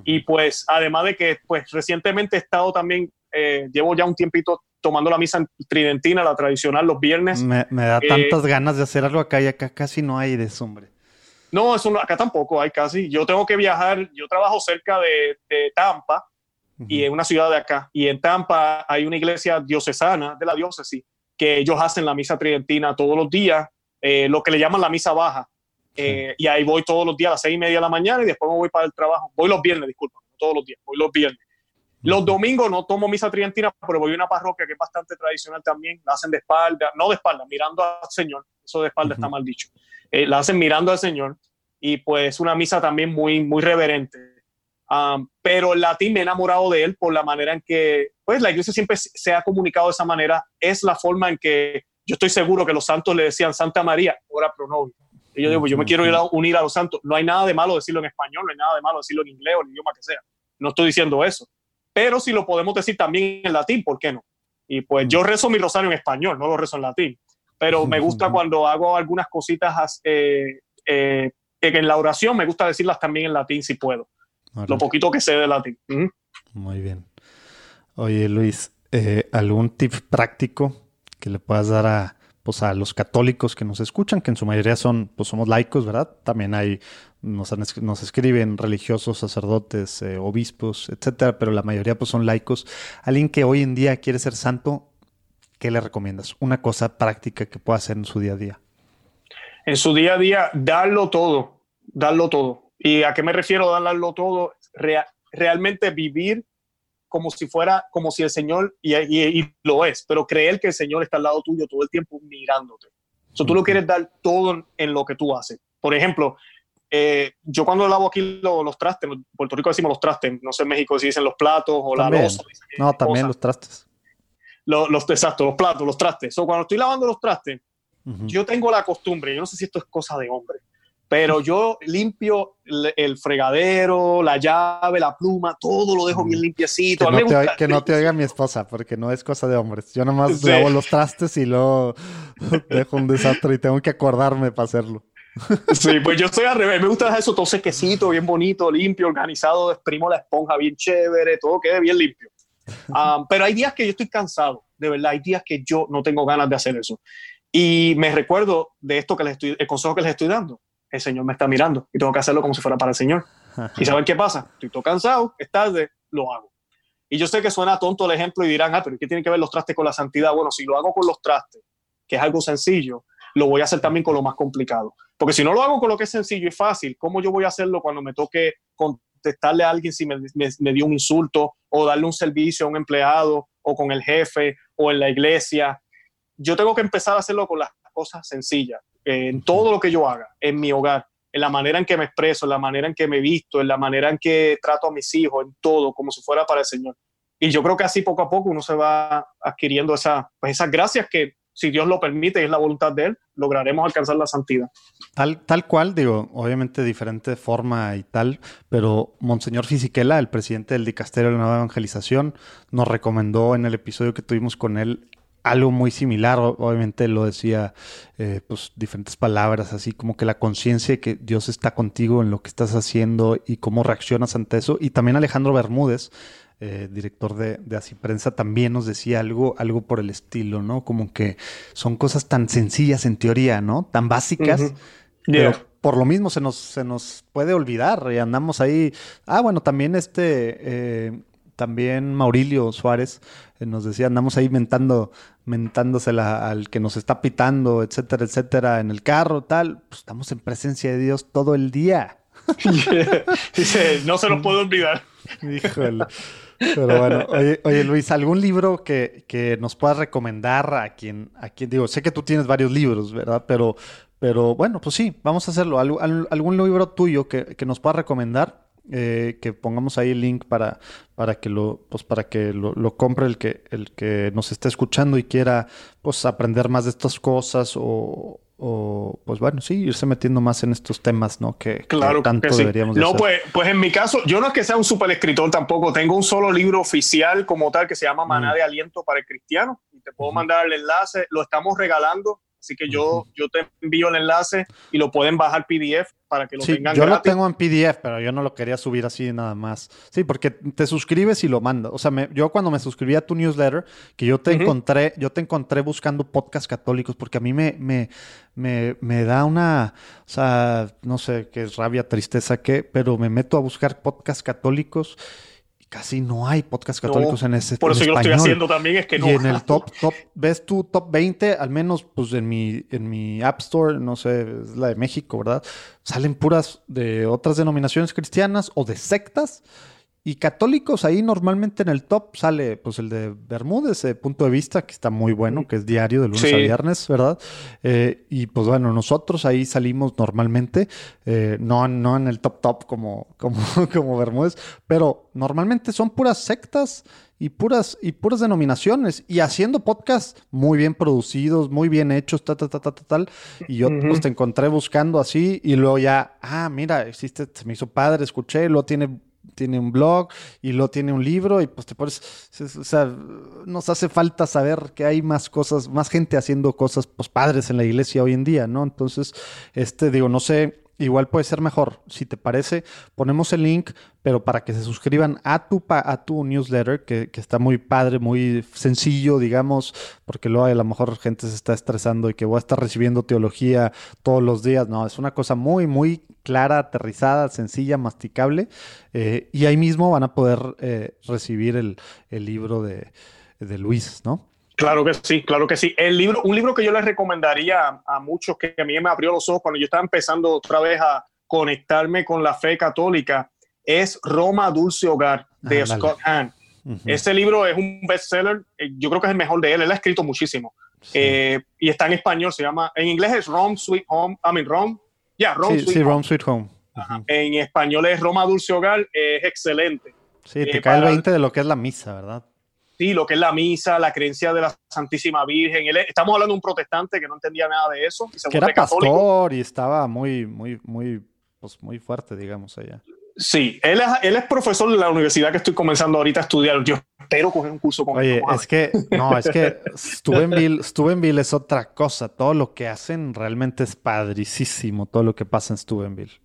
S1: Y pues además de que pues recientemente he estado también, eh, llevo ya un tiempito tomando la misa tridentina, la tradicional, los viernes.
S3: Me, me da
S1: Eh,
S3: tantas ganas de hacer algo acá y acá casi no hay de eso, hombre.
S1: No, eso no, acá tampoco hay casi. Yo tengo que viajar, yo trabajo cerca de, de Tampa y en una ciudad de acá. Y en Tampa hay una iglesia diocesana de la diócesis que ellos hacen la misa tridentina todos los días, eh, lo que le llaman la misa baja. Eh, Y ahí voy todos los días a las seis y media de la mañana y después me voy para el trabajo. Voy los viernes, disculpa, no todos los días, voy los viernes. Los domingos no tomo misa tridentina, pero voy a una parroquia que es bastante tradicional también. La hacen de espalda, no de espalda, mirando al Señor. Eso de espalda está mal dicho. Eh, la hacen mirando al Señor y pues una misa también muy, muy reverente. Um, pero el latín me he enamorado de él por la manera en que, pues la iglesia siempre se- ha comunicado de esa manera. Es la forma en que yo estoy seguro que los santos le decían Santa María, ora pro nobis. Y yo digo, pues yo me quiero ir a unir a los santos. No hay nada de malo decirlo en español, no hay nada de malo decirlo en inglés o el idioma que sea. No estoy diciendo eso. Pero si lo podemos decir también en latín, ¿por qué no? Y pues yo rezo mi rosario en español, no lo rezo en latín. Pero me gusta cuando hago algunas cositas as- eh, eh, que en la oración me gusta decirlas también en latín si puedo. Lo poquito que sé de latín.
S3: Muy bien. Oye, Luis, eh, ¿algún tip práctico que le puedas dar a, pues, a los católicos que nos escuchan, que en su mayoría son, pues somos laicos, ¿verdad? También hay, nos, nos escriben religiosos, sacerdotes, eh, obispos, etcétera, pero la mayoría pues son laicos. Alguien que hoy en día quiere ser santo, ¿qué le recomiendas? Una cosa práctica que pueda hacer en su día a día.
S1: En su día a día, darlo todo, darlo todo. ¿Y a qué me refiero darlo todo? Rea- realmente vivir como si fuera, como si el Señor, y, y- y lo es, pero creer que el Señor está al lado tuyo todo el tiempo mirándote. So, tú lo quieres dar todo en, lo que tú haces. Por ejemplo, eh, yo cuando lavo aquí lo- los trastes, en Puerto Rico decimos los trastes, no sé en México si dicen los platos o
S3: También.
S1: la dicen
S3: No, también
S1: cosas.
S3: los trastes.
S1: Los, los, exacto, los platos, los trastes. So, cuando estoy lavando los trastes,
S3: Ujú.
S1: yo tengo la costumbre, yo no sé si esto es cosa de hombre, pero yo limpio el, fregadero, la llave, la pluma, todo lo dejo bien limpiecito.
S3: Que no, te,
S1: gusta-
S3: oi- que no te oiga mi esposa, porque no es cosa de hombres. Yo nomás
S1: Sí.
S3: lavo los trastes y luego dejo un desastre y tengo que acordarme para hacerlo.
S1: Sí, pues yo soy al revés. Me gusta dejar eso todo sequecito, bien bonito, limpio, organizado. Exprimo la esponja bien chévere, todo quede bien limpio. Ah, pero hay días que yo estoy cansado, de verdad. Hay días que yo no tengo ganas de hacer eso. Y me recuerdo de esto que les estoy, el consejo que les estoy dando. El Señor me está mirando y tengo que hacerlo como si fuera para el Señor. ¿Y saben qué pasa? Estoy todo cansado, es tarde, lo hago. Y yo sé que suena tonto el ejemplo y dirán, ah, pero ¿qué tiene que ver los trastes con la santidad? Bueno, si lo hago con los trastes, que es algo sencillo, lo voy a hacer también con lo más complicado. Porque si no lo hago con lo que es sencillo y fácil, ¿cómo yo voy a hacerlo cuando me toque contestarle a alguien si me, me, me dio un insulto o darle un servicio a un empleado o con el jefe o en la iglesia? Yo tengo que empezar a hacerlo con las cosas sencillas, en todo lo que yo haga, en mi hogar, en la manera en que me expreso, en la manera en que me visto, en la manera en que trato a mis hijos, en todo, como si fuera para el Señor. Y yo creo que así poco a poco uno se va adquiriendo esa, pues esas gracias que, si Dios lo permite y es la voluntad de Él, lograremos alcanzar la santidad.
S3: Tal, tal cual, digo, obviamente diferente forma y tal, pero Monseñor Fisiquela, el presidente del Dicasterio de la Nueva Evangelización, nos recomendó en el episodio que tuvimos con él algo muy similar, obviamente lo decía, eh, pues diferentes palabras, así como que la conciencia de que Dios está contigo en lo que estás haciendo y cómo reaccionas ante eso. Y también Alejandro Bermúdez, eh, director de, de Así Prensa, también nos decía algo, algo por el estilo, ¿no? Como que son cosas tan sencillas en teoría, ¿no? Tan básicas. Uh -huh. yeah. Pero por lo mismo se nos, se nos puede olvidar y andamos ahí. Ah, bueno, también este... Eh, también Maurilio Suárez eh, nos decía, andamos ahí mentando, mentándosela al que nos está pitando, etcétera, etcétera, en el carro, tal. Pues estamos en presencia de Dios todo el día.
S1: Dice, no se nos puede olvidar.
S3: Híjole. Pero bueno, oye, oye, Luis, ¿algún libro que, que nos puedas recomendar a quien, a quien, digo, sé que tú tienes varios libros, ¿verdad? Pero, pero bueno, pues sí, vamos a hacerlo. ¿Alg algún libro tuyo que, que nos puedas recomendar? Eh, que pongamos ahí el link para, para que lo, pues para que lo, lo, compre el que, el que nos esté escuchando y quiera pues aprender más de estas cosas o, o pues bueno, sí, irse metiendo más en estos temas, ¿no? Que,
S1: claro
S3: que tanto
S1: que sí.
S3: deberíamos de
S1: No,
S3: hacer.
S1: pues, pues en mi caso, yo no es que sea un super escritor tampoco, tengo un solo libro oficial como tal que se llama Maná
S3: Mm.
S1: de Aliento para el Cristiano y te puedo mandar el enlace, lo estamos regalando, así que yo, yo te envío el enlace y lo pueden bajar PDF para que lo
S3: Sí,
S1: tengan
S3: yo lo tengo en PDF, pero yo no lo quería subir así nada más. Sí, porque te suscribes y lo mandas. O sea, me- yo cuando me suscribí a tu newsletter, que yo te encontré, yo te encontré buscando podcasts católicos, porque a mí me, me, me, me da una, o sea, no sé qué es rabia, tristeza, qué, pero me meto a buscar podcasts católicos casi no hay podcasts
S1: No,
S3: católicos en ese
S1: Por
S3: en
S1: eso yo lo estoy haciendo también, es que no.
S3: Y en el top, top, ves tu top 20, al menos pues en mi, en mi App Store, no sé, es la de México, ¿verdad? Salen puras de otras denominaciones cristianas o de sectas. Y católicos, ahí normalmente en el top sale pues el de Bermúdez, eh, punto de vista, que está muy bueno, que es diario de lunes
S1: Sí.
S3: a viernes, ¿verdad? Eh, y pues bueno, nosotros ahí salimos normalmente, eh, no, no en el top top como, como, como Bermúdez, pero normalmente son puras sectas y puras, y puras denominaciones y haciendo podcasts muy bien producidos, muy bien hechos, ta, ta, ta, ta, ta, tal. Y yo pues te encontré buscando así y luego ya, ah, mira, existe, se me hizo padre, escuché, luego tiene tiene un blog y luego tiene un libro y pues te pones, o sea, nos hace falta saber que hay más cosas, más gente haciendo cosas pues padres en la iglesia hoy en día, ¿no? Entonces, este, digo, no sé, igual puede ser mejor, si te parece, ponemos el link, pero para que se suscriban a tu, a tu newsletter, que, que está muy padre, muy sencillo, digamos, porque luego a lo mejor gente se está estresando y que voy a estar recibiendo teología todos los días, no, es una cosa muy, muy clara, aterrizada, sencilla, masticable, eh, y ahí mismo van a poder eh, recibir el, el libro de, de Luis, ¿no?
S1: Claro que sí, claro que sí. El libro, un libro que yo les recomendaría a, a muchos que a mí me abrió los ojos cuando yo estaba empezando otra vez a conectarme con la fe católica es Roma Dulce Hogar de
S3: Ándale.
S1: Scott Hahn. Ese libro es un bestseller, eh, yo creo que es el mejor de él, él ha escrito muchísimo.
S3: Sí.
S1: Eh, y está en español, se llama, en inglés es Rome Sweet Home, I mean Rome, ya, Rome
S3: sí,
S1: Sweet
S3: sí,
S1: Home.
S3: Rome Sweet Home.
S1: En español es Roma Dulce Hogar, es excelente.
S3: Sí, te
S1: Eh,
S3: cae el
S1: para-
S3: 20 de lo que es la misa, ¿verdad?
S1: Sí, lo que es la misa, la creencia de la Santísima Virgen. Él- estamos hablando de un protestante que no entendía nada de eso. Y se
S3: Que era
S1: católico.
S3: pastor y estaba muy, muy, muy, pues muy fuerte, digamos, allá.
S1: Sí, él es, él es profesor de la universidad que estoy comenzando ahorita a estudiar. Yo espero coger un curso con
S3: Oye,
S1: él.
S3: Es que, no, es que Steubenville, Steubenville es otra cosa. Todo lo que hacen realmente es padricísimo, todo lo que pasa en Steubenville.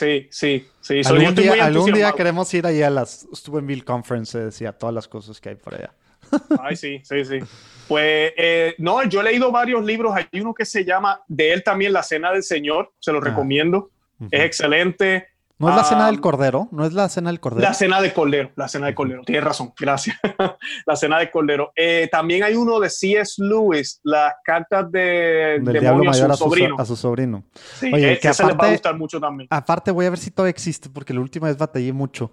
S1: Sí, sí, sí. Yo
S3: Algún día, algún día queremos ir ahí a las Steubenville Conferences y a todas las cosas que hay por allá.
S1: Ay, sí, sí, sí. Pues, eh, no, yo he leído varios libros. Hay uno que se llama, de él también, La Cena del Señor. Se lo
S3: Ah.
S1: recomiendo. Es excelente.
S3: ¿No es la cena del cordero? ¿No es la cena del cordero?
S1: La Cena del Cordero. La Cena del Cordero. Tienes razón. Gracias. la Cena del Cordero. Eh, también hay uno de C.S. Lewis, Las Cartas de
S3: Del
S1: Demonio a
S3: mayor
S1: su
S3: a su,
S1: sobrino.
S3: a su sobrino.
S1: Sí,
S3: Oye,
S1: ese
S3: que
S1: les va a
S3: aparte-
S1: gustar mucho también.
S3: Aparte, voy a ver si todavía existe, porque la última vez batallé mucho.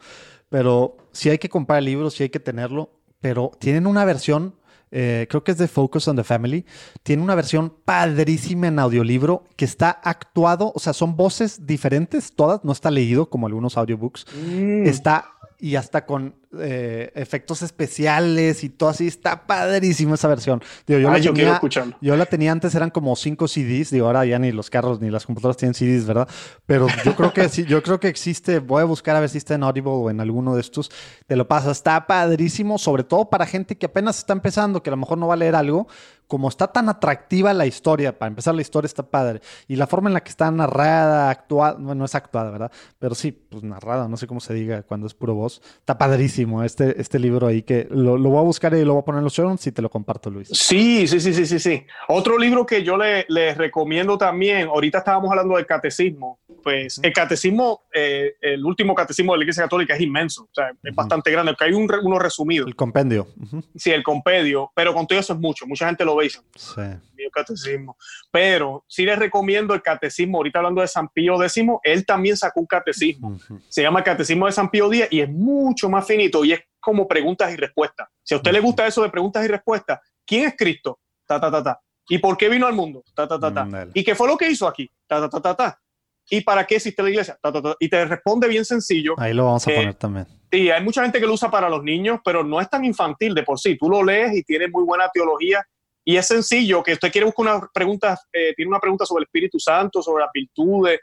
S3: Pero sí hay que comprar libros, sí hay que tenerlo. Pero tienen una versión, eh, creo que es de Focus on the Family. Tiene una versión padrísima en audiolibro que está actuado, o sea, son voces diferentes, todas, no está leído como algunos audiobooks.
S1: Mm.
S3: Está y hasta con eh, efectos especiales y todo así. Está padrísima esa versión. Digo, yo,
S1: Ay,
S3: la
S1: yo
S3: tenía,
S1: escucharlo.
S3: yo la tenía antes, eran como cinco CDs. Digo, ahora ya ni los carros ni las computadoras tienen CDs, ¿verdad? Pero yo creo que sí, yo creo que existe. Voy a buscar a ver si está en Audible o en alguno de estos. Te lo pasa, está padrísimo, sobre todo para gente que apenas está empezando, que a lo mejor no va a leer algo. Como está tan atractiva la historia, para empezar la historia está padre. Y la forma en la que está narrada, actuada, bueno, no es actuada, ¿verdad? Pero sí, pues narrada, no sé cómo se diga cuando es puro voz. Está padrísimo este, este libro ahí que lo, lo voy a buscar y lo voy a poner en los show notes y te lo comparto, Luis.
S1: Sí, sí, sí, sí, sí, sí. Otro libro que yo le- les recomiendo también, ahorita estábamos hablando del catecismo, pues el catecismo, eh, el último catecismo de la Iglesia Católica es inmenso, o sea, es bastante grande, porque hay un, uno resumido,
S3: El compendio. Ujú.
S1: sí, el compendio, pero con todo eso es mucho, mucha gente lo dice,
S3: Sí.
S1: mío catecismo, pero sí les recomiendo el catecismo, ahorita hablando de San Pío X, él también sacó un catecismo,
S3: Ujú.
S1: se llama el Catecismo de San Pío X y es mucho más finito y es como preguntas y respuestas. Si a usted le gusta eso de preguntas y respuestas, ¿quién es Cristo? Ta, ta, ta, ta. ¿Y por qué vino al mundo? Ta, ta, ta, ta.
S3: Ándale.
S1: ¿Y qué fue lo que hizo aquí? Ta, ta, ta, ta, ta. ¿Y para qué existe la iglesia? Ta, ta, ta. Y te responde bien sencillo.
S3: Ahí lo vamos a
S1: Eh,
S3: poner también.
S1: Y hay mucha gente que lo usa para los niños, pero no es tan infantil de por sí. Tú lo lees y tiene muy buena teología. Y es sencillo que usted quiere buscar una pregunta, eh, tiene una pregunta sobre el Espíritu Santo, sobre las virtudes,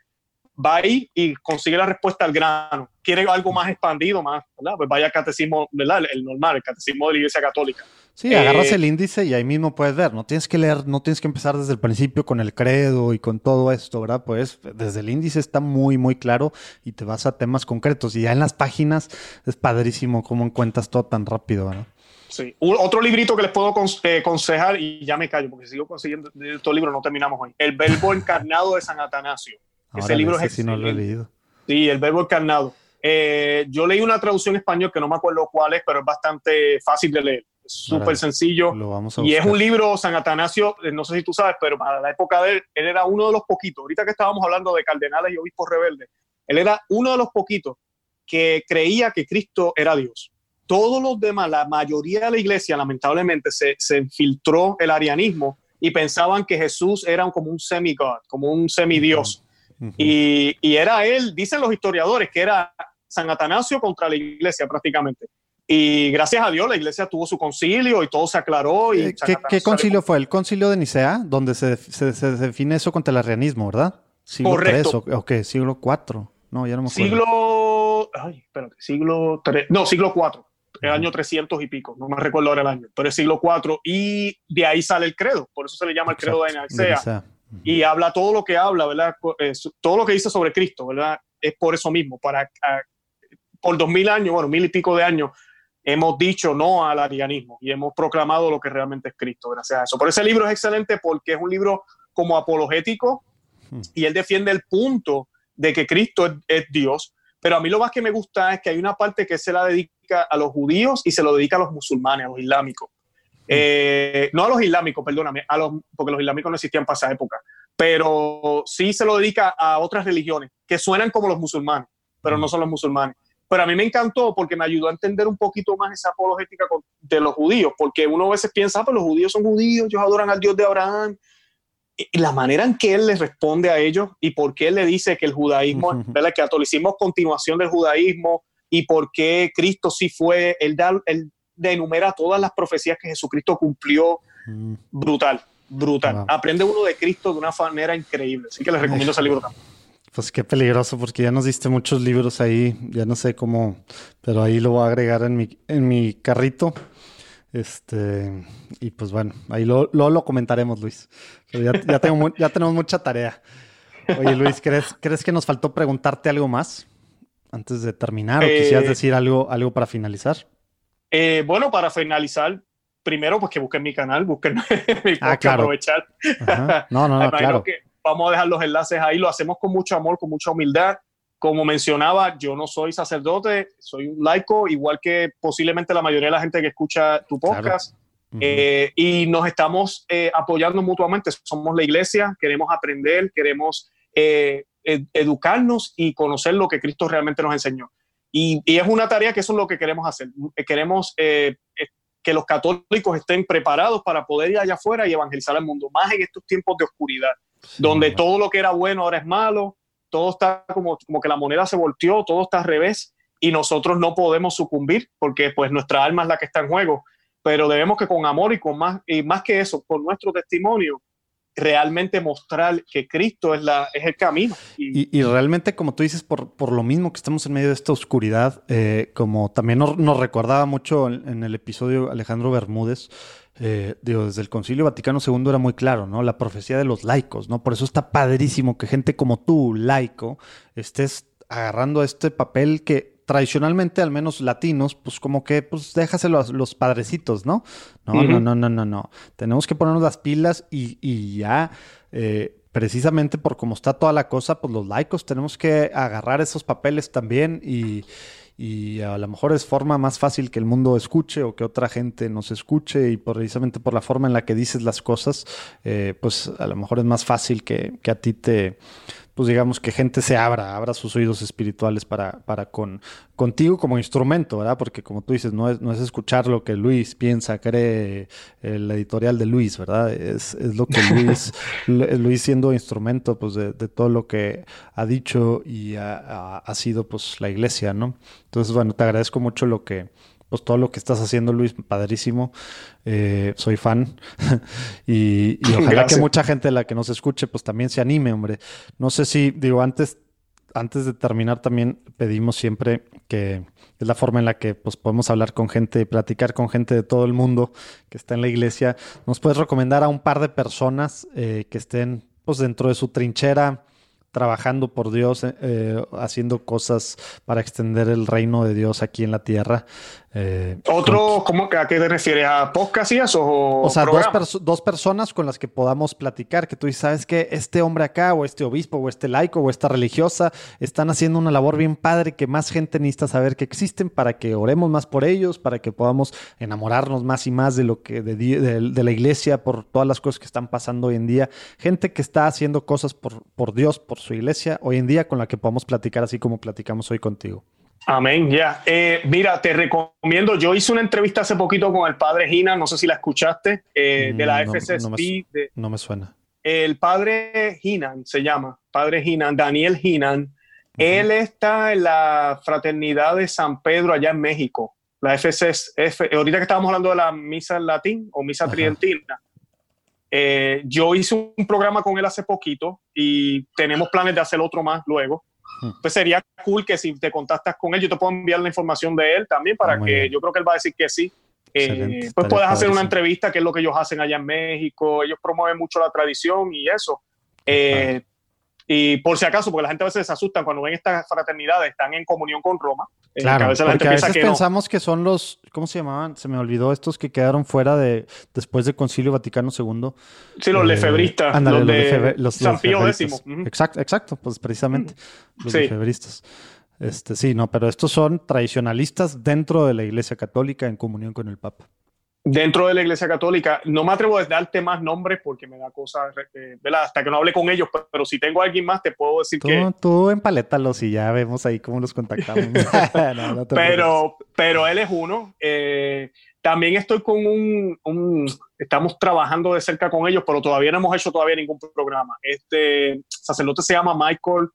S1: va ahí y consigue la respuesta al grano. Quiere algo más expandido, más, ¿verdad? Pues vaya al catecismo, ¿verdad? El, el normal, el catecismo de la Iglesia Católica.
S3: Sí, agarras
S1: eh,
S3: el índice y ahí mismo puedes ver. No tienes que leer, no tienes que empezar desde el principio con el credo y con todo esto, ¿verdad? Pues desde el índice está muy, muy claro y te vas a temas concretos. Y ya en las páginas es padrísimo cómo encuentras todo tan rápido, ¿verdad?
S1: Sí. Otro librito que les puedo eh, aconsejar, y ya me callo porque sigo consiguiendo estos libros, no terminamos hoy. El Verbo Encarnado de San Atanasio. Ese libro es
S3: sí no lo he leído.
S1: Sí, el verbo encarnado. Eh, yo leí una traducción en español que no me acuerdo cuál es, pero es bastante fácil de leer. Súper sencillo.
S3: Lo vamos a
S1: Y es un libro, San Atanasio, eh, no sé si tú sabes, pero para la época de él, él era uno de los poquitos. Ahorita que estábamos hablando de cardenales y obispos rebeldes, él era uno de los poquitos que creía que Cristo era Dios. Todos los demás, la mayoría de la iglesia, lamentablemente, se, se infiltró el arianismo y pensaban que Jesús era como un semigod, como un semidios.
S3: Ujú.
S1: Y, y era él, dicen los historiadores, que era San Atanasio contra la iglesia prácticamente. Y gracias a Dios la iglesia tuvo su concilio y todo se aclaró. Y
S3: Eh, ¿Qué, concilio fue? El concilio de Nicea, donde se, se- se define eso contra el arrianismo, ¿verdad? Siglo
S1: Correcto.
S3: III, o, o qué, siglo IV. No, ya no me acuerdo.
S1: Siglo. Ay, espérate, siglo. tre- no, siglo 4. El año 300 y pico. No me recuerdo ahora el año. Pero es siglo 4. Y de ahí sale el credo. Por eso se le llama el credo de
S3: Exacto, de
S1: Nicea. Y habla todo lo que habla, ¿verdad? Eh, todo lo que dice sobre Cristo, ¿verdad? Es por eso mismo, para a- por dos mil años, bueno, mil y pico de años, hemos dicho no al arianismo y hemos proclamado lo que realmente es Cristo, gracias a eso. Por ese libro es excelente porque es un libro como apologético
S3: Hmm.
S1: y él defiende el punto de que Cristo es, es Dios, pero a mí lo más que me gusta es que hay una parte que se la dedica a los judíos y se lo dedica a los musulmanes, a los islámicos. Eh, no a los islámicos, perdóname, a los, porque los islámicos no existían para esa época, pero sí se lo dedica a otras religiones que suenan como los musulmanes, pero no son los musulmanes. Pero a mí me encantó porque me ayudó a entender un poquito más esa apologética de los judíos, porque uno a veces piensa, ah, pues los judíos son judíos, ellos adoran al Dios de Abraham. Y la manera en que él les responde a ellos y por qué él le dice que el judaísmo. ¿verdad? el catolicismo es continuación del judaísmo y por qué Cristo sí fue, él, da, él enumera todas las profecías que Jesucristo cumplió
S3: Mm.
S1: brutal, brutal.
S3: Wow.
S1: Aprende uno de Cristo de una manera increíble. Así que les recomiendo ese libro también.
S3: Pues qué peligroso, porque ya nos diste muchos libros ahí, ya no sé cómo, pero ahí lo voy a agregar en mi, en mi carrito. Este, y pues bueno, ahí lo, lo, comentaremos, Luis. Pero ya, ya, tengo, ya tenemos mucha tarea. Oye, Luis, ¿crees, ¿crees que nos faltó preguntarte algo más antes de terminar? ¿O quisieras eh, decir algo, algo para finalizar?
S1: Eh, bueno, para finalizar, primero, pues que busquen mi canal, busquen mi
S3: ah, claro.
S1: aprovechar.
S3: No, no, no, claro.
S1: Que, vamos a dejar los enlaces ahí, lo hacemos con mucho amor, con mucha humildad. Como mencionaba, yo no soy sacerdote, soy un laico, igual que posiblemente la mayoría de la gente que escucha tu podcast. Eh, y nos estamos eh, apoyando mutuamente. Somos la iglesia, queremos aprender, queremos eh, educarnos y conocer lo que Cristo realmente nos enseñó. Y, y, es una tarea que eso es lo que queremos hacer. Queremos que los católicos estén preparados para poder ir allá afuera y evangelizar al mundo, más en estos tiempos de oscuridad donde todo lo que era bueno ahora es malo, todo está como, como que la moneda se volteó, todo está al revés y nosotros no podemos sucumbir porque pues nuestra alma es la que está en juego, pero debemos que con amor y con más, y más que eso, con nuestro testimonio, realmente mostrar que Cristo es, la, es el camino.
S3: Y, realmente, como tú dices, por, por, lo mismo que estamos en medio de esta oscuridad, eh, como también nos, recordaba mucho en, el episodio Alejandro Bermúdez, eh, digo, desde el Concilio Vaticano II era muy claro, ¿no? La profecía de los laicos, ¿no? Por eso está padrísimo que gente como tú, laico, estés agarrando este papel que tradicionalmente, al menos latinos, pues como que, pues déjaselo a los padrecitos, ¿no? No, no, no, no, no, no. Tenemos que ponernos las pilas y, y ya, eh, precisamente por cómo está toda la cosa, pues los laicos tenemos que agarrar esos papeles también y y a lo mejor es forma más fácil que el mundo escuche o que otra gente nos escuche y precisamente por la forma en la que dices las cosas, eh, pues a lo mejor es más fácil que, que a ti te, pues digamos que gente se abra, abra sus oídos espirituales para, para con, contigo como instrumento, ¿verdad? Porque como tú dices, no es, no es escuchar lo que Luis piensa, cree el editorial de Luis, ¿verdad? Es, es lo que Luis, Luis siendo instrumento pues de, de, todo lo que ha dicho y ha, ha, sido pues la iglesia, ¿no? Entonces, bueno, te agradezco mucho lo que, pues todo lo que estás haciendo, Luis, padrísimo. Eh, soy fan. y, ojalá que mucha gente la que nos escuche, pues también se anime, hombre. No sé si, digo, antes, antes de terminar, también pedimos siempre que es la forma en la que pues, podemos hablar con gente, platicar con gente de todo el mundo que está en la iglesia. ¿Nos puedes recomendar a un par de personas eh, que estén pues, dentro de su trinchera? trabajando por Dios, eh, haciendo cosas para extender el reino de Dios aquí en la tierra.
S1: Eh, ¿Otro, cómo, a qué te refieres? ¿A podcast y eso?
S3: O, sea, dos, personas con las que podamos platicar, que tú dices, ¿sabes que Este hombre acá, o este obispo, o este laico, o esta religiosa, están haciendo una labor bien padre que más gente necesita saber que existen para que oremos más por ellos, para que podamos enamorarnos más y más de lo que de, de, la iglesia, por todas las cosas que están pasando hoy en día. Gente que está haciendo cosas por, por Dios, por su iglesia, hoy en día con la que podamos platicar así como platicamos hoy contigo.
S1: Amén, ya. Eh, mira, te recomiendo, yo hice una entrevista hace poquito con el padre Hinan, no sé si la escuchaste, eh, de la FSSP.
S3: No, me, no me suena.
S1: El padre Hinan se llama, padre Hinan, Daniel Hinan. Él está en la fraternidad de San Pedro allá en México, la FSS, ahorita que estábamos hablando de la misa en latín o misa tridentina. Eh, yo hice un programa con él hace poquito y tenemos planes de hacer otro más luego pues sería cool que si te contactas con él, yo te puedo enviar la información de él también para que yo creo que él va a decir que sí. Eh, pues puedes hacer una entrevista, que es lo que ellos hacen allá en México. Ellos promueven mucho la tradición y eso. Eh, y por si acaso, porque la gente a veces se asusta cuando ven estas fraternidades, están en comunión con Roma.
S3: Eh, claro, a veces, a veces pensamos que son los, ¿cómo se llamaban? Se me olvidó estos que quedaron fuera de después del Concilio Vaticano II.
S1: Sí, los lefebristas, los, de San Pío X.
S3: Exacto, exacto, pues precisamente los lefebristas. Este, sí, no, pero estos son tradicionalistas dentro de la Iglesia Católica en comunión con el Papa
S1: dentro de la Iglesia Católica. No me atrevo a darte más nombres porque me da cosas, eh, Hasta que no hable con ellos, pero, si tengo a alguien más, te puedo decir que.
S3: Tú empalétalos y ya vemos ahí cómo los contactamos.
S1: pero, pero él es uno. Eh, también estoy con un, Estamos trabajando de cerca con ellos, pero todavía no hemos hecho todavía ningún programa. Este sacerdote se llama Michael.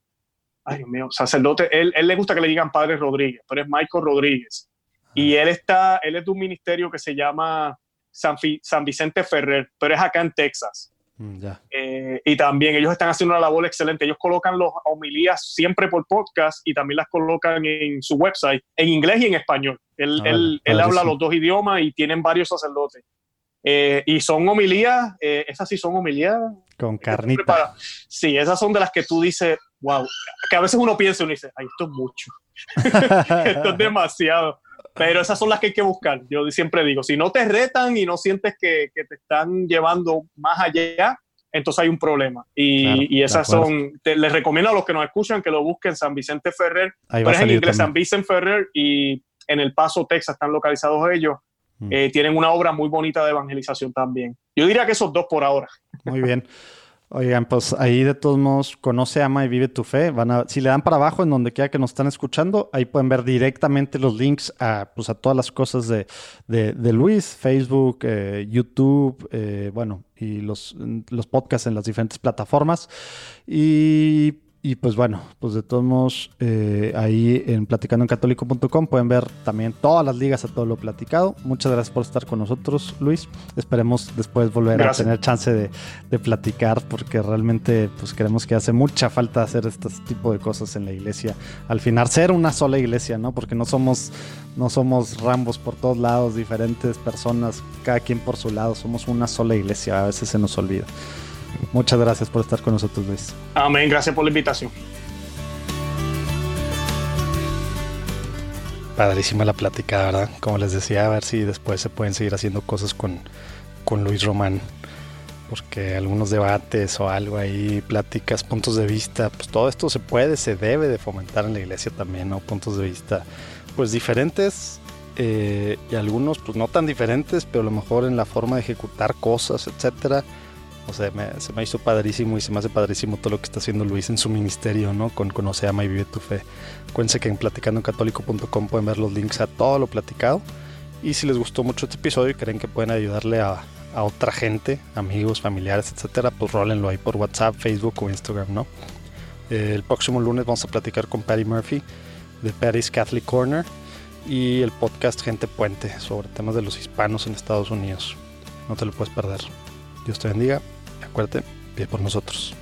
S1: Ay, Dios mío, sacerdote. Él, él le gusta que le digan Padre Rodríguez, pero es Michael Rodríguez. Y él está, él es de un ministerio que se llama San, San Vicente Ferrer, pero es acá en Texas.
S3: Mm, ya.
S1: Eh, y también ellos están haciendo una labor excelente. Ellos colocan las homilías siempre por podcast y también las colocan en su website, en inglés y en español. Él,
S3: Ah,
S1: él- él habla los dos idiomas y tienen varios sacerdotes. Eh, y son homilías, eh, esas sí son homilías.
S3: Con carnita.
S1: Sí, esas son de las que tú dices, wow, que a veces uno piensa y uno dice, ay, esto es mucho, esto es demasiado. Pero esas son las que hay que buscar. Yo siempre digo, si no te retan y no sientes que, que te están llevando más allá, entonces hay un problema. Y,
S3: Claro,
S1: y esas son, te- les recomiendo a los que nos escuchan que lo busquen San Vicente Ferrer,
S3: Ahí
S1: pero es en inglés San. Vicente Ferrer y en El Paso, Texas están localizados ellos.
S3: Mm.
S1: Eh, tienen una obra muy bonita de evangelización también. Yo diría que esos dos por ahora.
S3: Muy bien. Oigan, pues ahí de todos modos, conoce, ama y vive tu fe. Van a, si le dan para abajo en donde quiera que nos están escuchando, ahí pueden ver directamente los links a, pues, a todas las cosas de, de- de Luis, Facebook, eh, YouTube, eh, bueno, y los, los podcasts en las diferentes plataformas. Y, y, pues bueno, pues de todos modos, eh, ahí en platicandoencatólico.com pueden ver también todas las ligas a todo lo platicado. Muchas gracias por estar con nosotros, Luis. Esperemos después volver
S1: Gracias.
S3: a tener chance de, de platicar porque realmente pues creemos que hace mucha falta hacer este tipo de cosas en la iglesia. Al final ser una sola iglesia, ¿no? Porque no somos no somos rambos por todos lados, diferentes personas, cada quien por su lado, somos una sola iglesia, a veces se nos olvida. Muchas gracias por estar con nosotros, Luis.
S1: Amén. Gracias por la invitación.
S3: Padrísima la plática, ¿verdad? Como les decía, a ver si después se pueden seguir haciendo cosas con, con Luis Román. Porque algunos debates o algo ahí, pláticas, puntos de vista, pues todo esto se puede, se debe de fomentar en la iglesia también, ¿no? Puntos de vista, pues diferentes eh, y algunos, pues no tan diferentes, pero a lo mejor en la forma de ejecutar cosas, etcétera. O me- se me hizo padrísimo y se me hace padrísimo todo lo que está haciendo Luis en su ministerio, ¿no? Con Conoce, Ama y Vive tu Fe. Acuérdense que en platicandoencatólico.com pueden ver los links a todo lo platicado. Y si les gustó mucho este episodio y creen que pueden ayudarle a, a otra gente, amigos, familiares, etcétera, pues rólenlo ahí por WhatsApp, Facebook o Instagram, ¿no? El próximo lunes vamos a platicar con Patty Murphy de Patty's Catholic Corner y el podcast Gente Puente sobre temas de los hispanos en Estados Unidos. No te lo puedes perder. Dios te bendiga. Acuérdate, pide por nosotros.